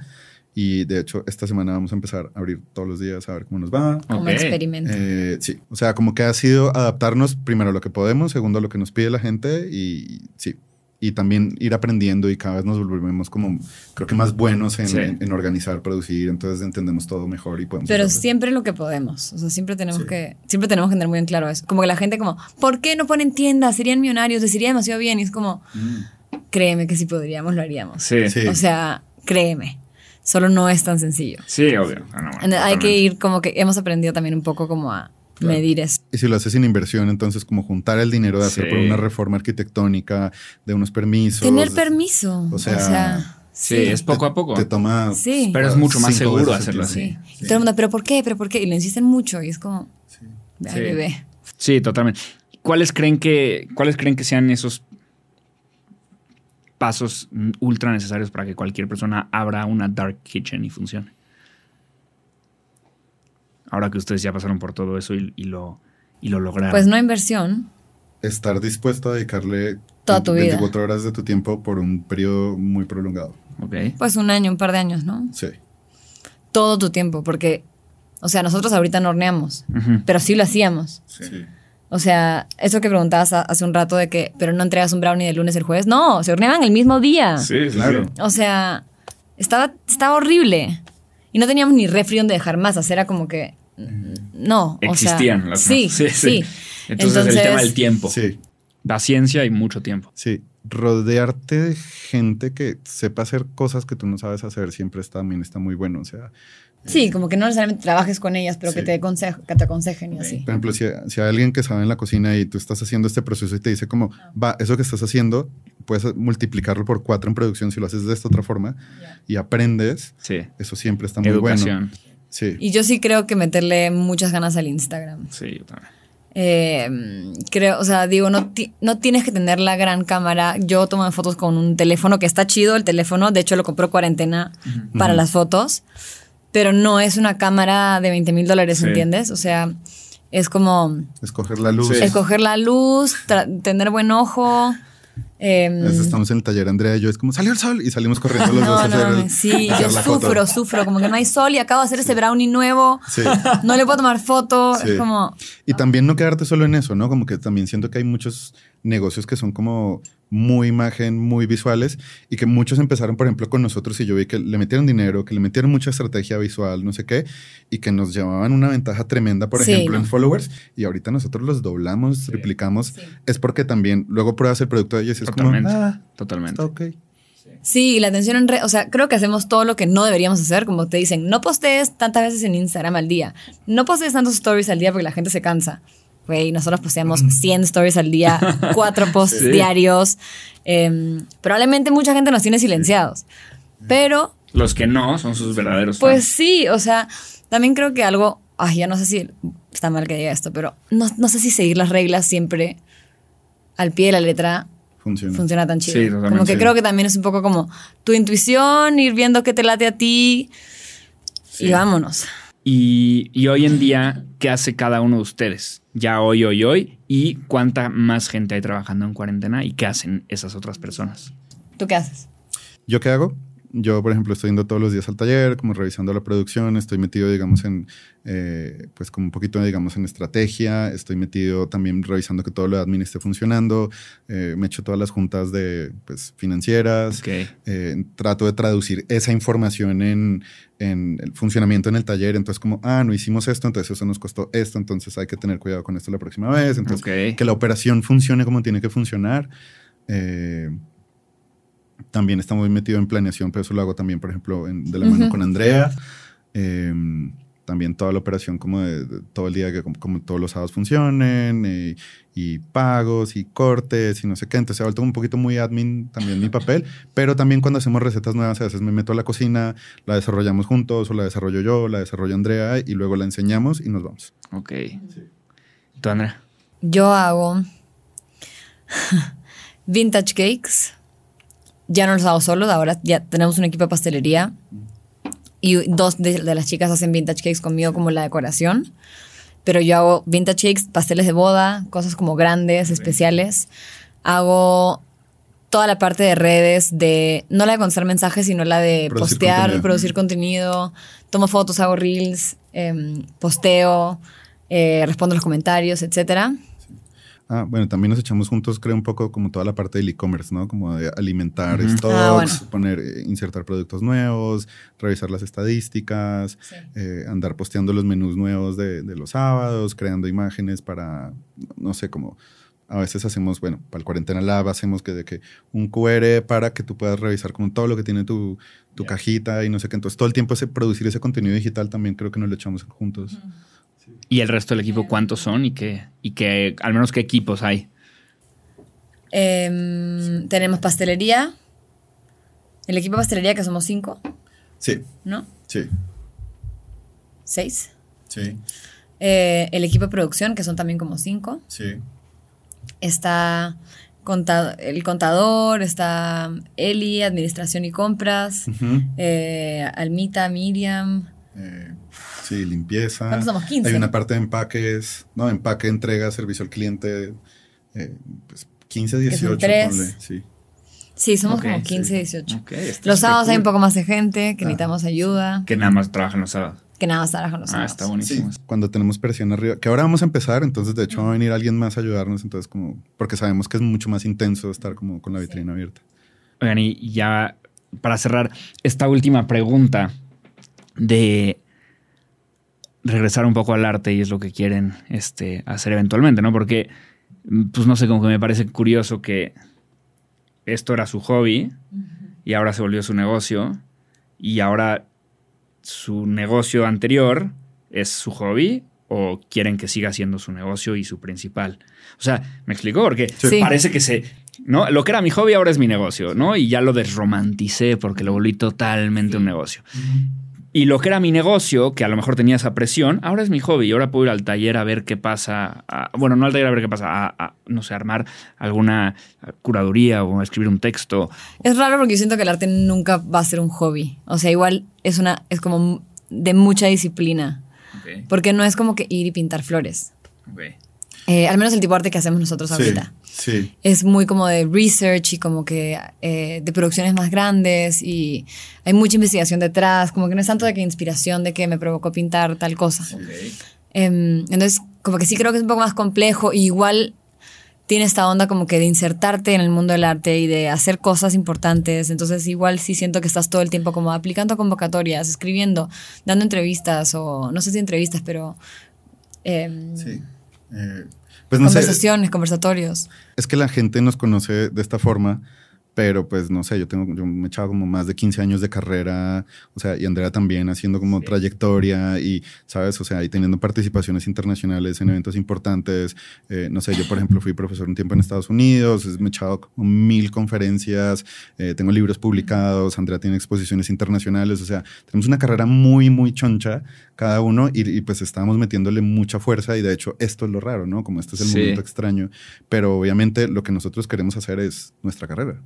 Y de hecho, esta semana vamos a empezar a abrir todos los días a ver cómo nos va. Como experimento. Eh, sí, o sea, como que ha sido adaptarnos primero a lo que podemos, segundo a lo que nos pide la gente y sí. Y también ir aprendiendo y cada vez nos volvemos como, creo que más buenos en, organizar, producir, entonces entendemos todo mejor y podemos... Pero siempre lo que podemos, o sea, siempre tenemos que, siempre tenemos que tener muy en claro eso. Como que la gente como, ¿por qué no ponen tiendas? Serían millonarios, les iría demasiado bien y es como... Mm créeme que si podríamos, lo haríamos. Sí. O sea, créeme. Solo no es tan sencillo. Sí, obvio. Ah, hay que ir como que hemos aprendido también un poco como a medir eso. Y si lo haces sin inversión, entonces como juntar el dinero de hacer por una reforma arquitectónica, de unos permisos. Tener permiso. O sea, Sí, es poco a poco. Te, toma. Sí. Pero es mucho más seguro hacerlo así. Y todo el mundo, ¿pero por qué? ¿Pero por qué? Y le insisten mucho y es como. Sí. bebé. Sí, totalmente. ¿Cuáles creen que, ¿Cuáles creen que sean esos pasos ultra necesarios para que cualquier persona abra una dark kitchen y funcione. Ahora que ustedes ya pasaron por todo eso y, lo, y lo lograron. Pues no inversión. Estar dispuesto a dedicarle toda tu 24 horas de tu tiempo por un periodo muy prolongado. Okay. Pues un año, un par de años, ¿no? Sí. Todo tu tiempo, porque, o sea, nosotros ahorita no horneamos, pero sí lo hacíamos. sí. O sea, eso que preguntabas hace un rato de que, pero no entregas un brownie del lunes el jueves. No, se horneaban el mismo día. Sí, claro. O sea, estaba, estaba horrible. Y no teníamos ni refri donde dejar más. Era como que. No. Existían las sí, sí, sí, Entonces, el tema del tiempo. Sí. Paciencia y mucho tiempo. Sí. Rodearte de gente que sepa hacer cosas que tú no sabes hacer siempre está, también está muy bueno. O sea, Sí, como que no necesariamente trabajes con ellas, pero que, te que te aconsejen y así. Por ejemplo, si, hay alguien que sabe en la cocina y tú estás haciendo este proceso y te dice como, va, eso que estás haciendo, puedes multiplicarlo por cuatro en producción si lo haces de esta otra forma y aprendes. Sí. Eso siempre está muy Educación. bueno. Sí. Y yo sí creo que meterle muchas ganas al Instagram. Sí, yo también. Eh, creo, o sea, digo, no, no tienes que tener la gran cámara. Yo tomo fotos con un teléfono que está chido, el teléfono. De hecho, lo compró cuarentena para las fotos pero no es una cámara de 20 mil dólares, ¿entiendes? O sea, es como... Escoger la luz. Escoger la luz, tener buen ojo. Eh, estamos en el taller, Andrea y yo, es como, salió el sol y salimos corriendo los [laughs] dos a hacer Sí, yo sufro, sufro, como que no hay sol y acabo de hacer ese brownie nuevo, sí. no le puedo tomar foto, es como... Y también no quedarte solo en eso, ¿no? Como que también siento que hay muchos negocios que son como muy imagen, muy visuales y que muchos empezaron, por ejemplo, con nosotros y yo vi que le metieron dinero, que le metieron mucha estrategia visual, no sé qué, y que nos llevaban una ventaja tremenda, por ejemplo, en followers y ahorita nosotros los doblamos, replicamos, es porque también luego pruebas el producto de ellos y es como, ah, totalmente. ok. Sí, la atención en red, o sea, creo que hacemos todo lo que no deberíamos hacer, como te dicen, no postees tantas veces en Instagram al día, no postees tantos stories al día porque la gente se cansa. Güey, nosotros posteamos 100 stories al día, [laughs] cuatro posts diarios. Em, probablemente mucha gente nos tiene silenciados. Pero. Los que no son sus verdaderos Pues sí, o sea, también creo que algo. Ay, ya no sé si está mal que diga esto, pero no, no sé si seguir las reglas siempre al pie de la letra funciona, funciona tan chido. como que creo que también es un poco como tu intuición, ir viendo qué te late a ti y vámonos. Y, y, hoy en día, ¿qué hace cada uno de ustedes? Ya hoy, hoy, hoy. ¿Y cuánta más gente hay trabajando en cuarentena? ¿Y qué hacen esas otras personas? ¿Tú qué haces? ¿Yo qué hago? Yo, por ejemplo, estoy yendo todos los días al taller, como revisando la producción, estoy metido, digamos, en, eh, pues como un poquito, digamos, en estrategia, estoy metido también revisando que todo lo de admin esté funcionando, eh, me echo todas las juntas de, pues, financieras, eh, trato de traducir esa información en, en, el funcionamiento en el taller, entonces como, ah, no hicimos esto, entonces eso nos costó esto, entonces hay que tener cuidado con esto la próxima vez, entonces que la operación funcione como tiene que funcionar. Eh, también está muy metido en planeación, pero eso lo hago también, por ejemplo, de la mano con Andrea. Em, también toda la operación como de, todo el día, que como, todos los sábados funcionen, eh, y pagos y cortes y no sé qué. Entonces se ha vuelto un poquito muy admin también mi papel, pero también cuando hacemos recetas nuevas, a veces me meto a la cocina, la desarrollamos juntos o la desarrollo yo, la desarrollo Andrea y luego la enseñamos y nos vamos. Ok. ¿Tú, Andrea? Yo hago [laughs] vintage cakes ya no los hago solo, ahora ya tenemos un equipo de pastelería y dos de, las chicas hacen vintage cakes conmigo como la decoración. Pero yo hago vintage cakes, pasteles de boda, cosas como grandes, especiales. Hago toda la parte de redes, de no la de contestar mensajes, sino la de postear, producir contenido. Tomo fotos, hago reels, em, posteo, eh, respondo los comentarios, etcétera. Ah, bueno, también nos echamos juntos, creo, un poco como toda la parte del e-commerce, ¿no? Como de alimentar stocks, ah, poner, eh, insertar productos nuevos, revisar las estadísticas, eh, andar posteando los menús nuevos de, los sábados, creando imágenes para, no sé, como a veces hacemos, bueno, para el Cuarentena Lab hacemos que de que un QR para que tú puedas revisar como todo lo que tiene tu, tu cajita y no sé qué. Entonces, todo el tiempo ese, producir ese contenido digital también creo que nos lo echamos juntos. ¿Y el resto del equipo cuántos son y qué, y qué al menos qué equipos hay? Em, tenemos pastelería. El equipo de pastelería que somos cinco. Sí. ¿No? Sí. ¿Seis? Sí. Eh, el equipo de producción, que son también como cinco. Sí. Está el contador, está Eli, administración y compras, eh, Almita, Miriam. Eh, Sí, limpieza. ¿Cuántos somos? 15. Hay una parte de empaques, no, empaque, entrega, servicio al cliente, eh, pues 15, 18. sí. Sí, somos como 15, 18. los sábados hay un poco más de gente que ah, necesitamos ayuda. Que nada más trabajan los sábados. Que nada más trabajan los ah, sábados. Ah, está buenísimo. cuando tenemos presión arriba, que ahora vamos a empezar, entonces de hecho va a venir alguien más a ayudarnos, entonces como, porque sabemos que es mucho más intenso estar como con la vitrina abierta. Oigan, y ya para cerrar, esta última pregunta de regresar un poco al arte y es lo que quieren este, hacer eventualmente, ¿no? Porque, pues no sé, como que me parece curioso que esto era su hobby y ahora se volvió su negocio y ahora su negocio anterior es su hobby o quieren que siga siendo su negocio y su principal. O sea, me explicó porque parece que se, ¿no? Lo que era mi hobby ahora es mi negocio, ¿no? Y ya lo desromanticé porque lo volví totalmente un negocio. Y lo que era mi negocio, que a lo mejor tenía esa presión, ahora es mi hobby. Y ahora puedo ir al taller a ver qué pasa. bueno, no al taller a ver qué pasa, a, no sé, armar alguna curaduría o escribir un texto. Es raro porque yo siento que el arte nunca va a ser un hobby. O sea, igual es una, es como de mucha disciplina. Porque no es como que ir y pintar flores. Eh, al menos el tipo de arte que hacemos nosotros ahorita. Sí. Es muy como de research y como que eh, de producciones más grandes y hay mucha investigación detrás, como que no es tanto de que inspiración de que me provocó pintar tal cosa. Em, entonces, como que sí creo que es un poco más complejo y igual tiene esta onda como que de insertarte en el mundo del arte y de hacer cosas importantes. Entonces, igual sí siento que estás todo el tiempo como aplicando convocatorias, escribiendo, dando entrevistas o no sé si entrevistas, pero... Em, sí. Eh, pues Conversaciones, conversatorios. Es que la gente nos conoce de esta forma pero pues no sé, yo tengo, yo me echaba como más de 15 años de carrera, o sea, y Andrea también haciendo como trayectoria y, ¿sabes? O sea, y teniendo participaciones internacionales en eventos importantes, eh, no sé, yo por ejemplo fui profesor un tiempo en Estados Unidos, me he echado como mil conferencias, eh, tengo libros publicados, Andrea tiene exposiciones internacionales, o sea, tenemos una carrera muy, muy choncha cada uno y, pues estábamos metiéndole mucha fuerza y de hecho esto es lo raro, ¿no? Como este es el momento extraño, pero obviamente lo que nosotros queremos hacer es nuestra carrera.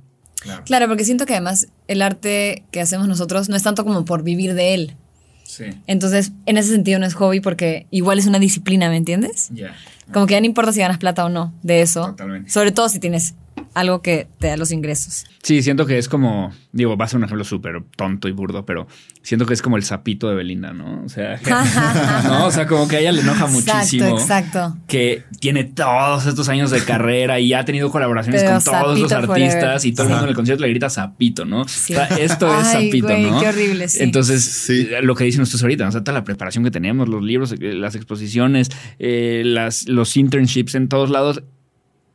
Claro. porque siento que además el arte que hacemos nosotros no es tanto como por vivir de él. Sí. Entonces, en ese sentido no es hobby porque igual es una disciplina, ¿me entiendes? Ya. Como que ya no importa si ganas plata o no de eso. Totalmente. Sobre todo si tienes algo que te da los ingresos. Sí, siento que es como, digo, va a ser un ejemplo súper tonto y burdo, pero siento que es como el sapito de Belinda, ¿no? O sea, [laughs] ¿no? O sea, como que a ella le enoja muchísimo. Exacto. Que tiene todos estos años de carrera y ha tenido colaboraciones con todos los artistas y todo el mundo en el concierto le grita sapito, ¿no? O sea, esto es sapito, ¿no? Qué horrible, sí. Entonces, sí. lo que dicen ustedes ahorita, o sea, toda la preparación que tenemos, los libros, eh, las exposiciones, eh, las, los internships en todos lados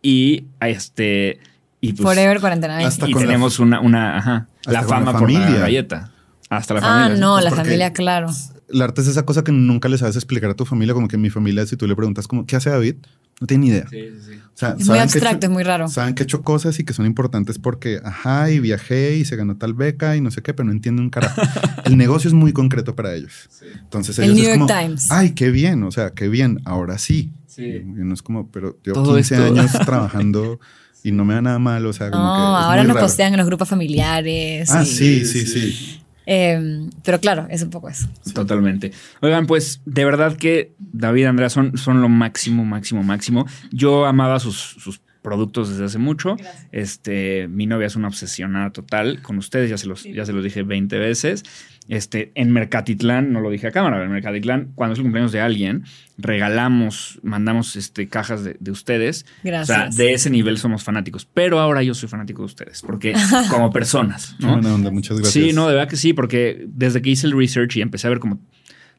y este y pues, Forever cuarentena. y tenemos una, una ajá, la fama por la galleta. Hasta la ah, familia. Ah, no, la familia, claro. El arte es esa cosa que nunca le sabes explicar a tu familia, como que mi familia, si tú le preguntas como, ¿qué hace David? No tiene ni idea. Sí, sí, sí. O sea, es muy abstracto, es muy raro. Saben que he hecho cosas y que son importantes porque, ajá, y viajé y se ganó tal beca y no sé qué, pero no entienden un carajo. [laughs] el negocio es muy concreto para ellos. Entonces ellos el New York Times. Ay, qué bien, o sea, qué bien, ahora sí. Sí. Y no es como, pero llevo 15 años [laughs] trabajando y no me da nada mal, o sea, como no, que ahora nos postean en los grupos familiares. Ah, sí, sí, sí. Em, pero claro, es un poco eso. Totalmente. Oigan, pues de verdad que David y Andrea son, son lo máximo, máximo, máximo. Yo amaba sus, sus productos desde hace mucho. Este, mi novia es una obsesionada total con ustedes, ya se los, ya se los dije 20 veces. Este, en Mercatitlán, no lo dije a cámara, en Mercatitlán, cuando es el cumpleaños de alguien, regalamos, mandamos este, cajas de, ustedes. Gracias. O sea, de ese nivel somos fanáticos. Pero ahora yo soy fanático de ustedes, porque [laughs] como personas, ¿no? muchas gracias. Sí, no, de verdad que sí, porque desde que hice el research y empecé a ver como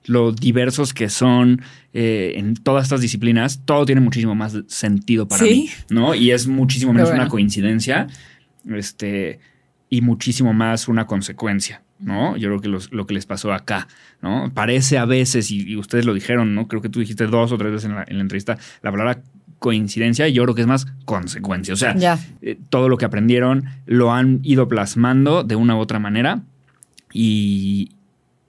lo diversos que son eh, en todas estas disciplinas, todo tiene muchísimo más sentido para mí, ¿no? Y es muchísimo menos una coincidencia, este, y muchísimo más una consecuencia. ¿no? Yo creo que lo que les pasó acá, ¿no? Parece a veces, y, ustedes lo dijeron, ¿no? Creo que tú dijiste dos o tres veces en la, entrevista la palabra coincidencia, y yo creo que es más consecuencia. O sea, eh, todo lo que aprendieron lo han ido plasmando de una u otra manera y,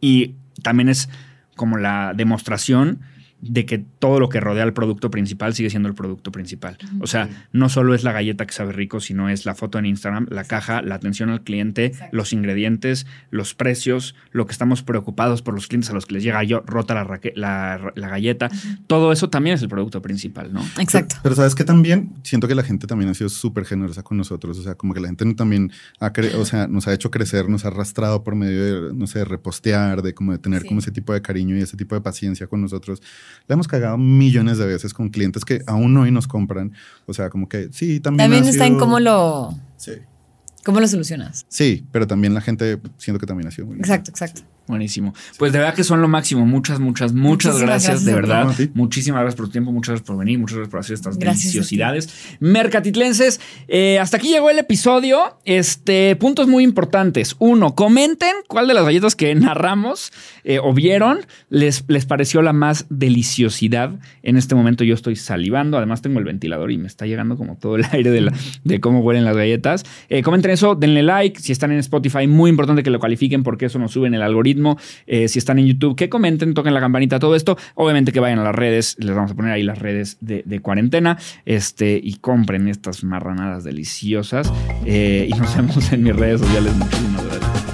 y también es como la demostración de que todo lo que rodea al producto principal sigue siendo el producto principal. O sea, no solo es la galleta que sabe rico, sino es la foto en Instagram, la caja, la atención al cliente, los ingredientes, los precios, lo que estamos preocupados por los clientes a los que les llega yo, rota la, la, galleta. Todo eso también es el producto principal, ¿no? Exacto. Pero, sabes que también siento que la gente también ha sido súper generosa con nosotros. O sea, como que la gente también ha o sea, nos ha hecho crecer, nos ha arrastrado por medio de, no sé, de repostear, de como de tener como ese tipo de cariño y ese tipo de paciencia con nosotros. La hemos cagado millones de veces con clientes que aún hoy nos compran. O sea, como que sí, también. También está en cómo lo. Sí. ¿Cómo lo solucionas? Sí, pero también la gente siento que también ha sido muy Exacto, exacto. Buenísimo. Pues de verdad que son lo máximo. Muchas, muchas, muchas gracias, de verdad. Muchísimas gracias por tu tiempo, muchas gracias por venir, muchas gracias por hacer estas deliciosidades. Mercatitlenses, eh, hasta aquí llegó el episodio. Este, puntos muy importantes. Uno, comenten cuál de las galletas que narramos eh, o vieron les, les pareció la más deliciosidad. En este momento yo estoy salivando. Además, tengo el ventilador y me está llegando como todo el [laughs] aire de, la, de cómo huelen las galletas. Eh, comenten eso, denle like. Si están en Spotify, muy importante que lo califiquen porque eso nos sube en el algoritmo eh, si están en YouTube, que comenten, toquen la campanita, todo esto. Obviamente que vayan a las redes, les vamos a poner ahí las redes de, cuarentena este, y compren estas marranadas deliciosas. Eh, y nos vemos en mis redes sociales. Muchísimas gracias.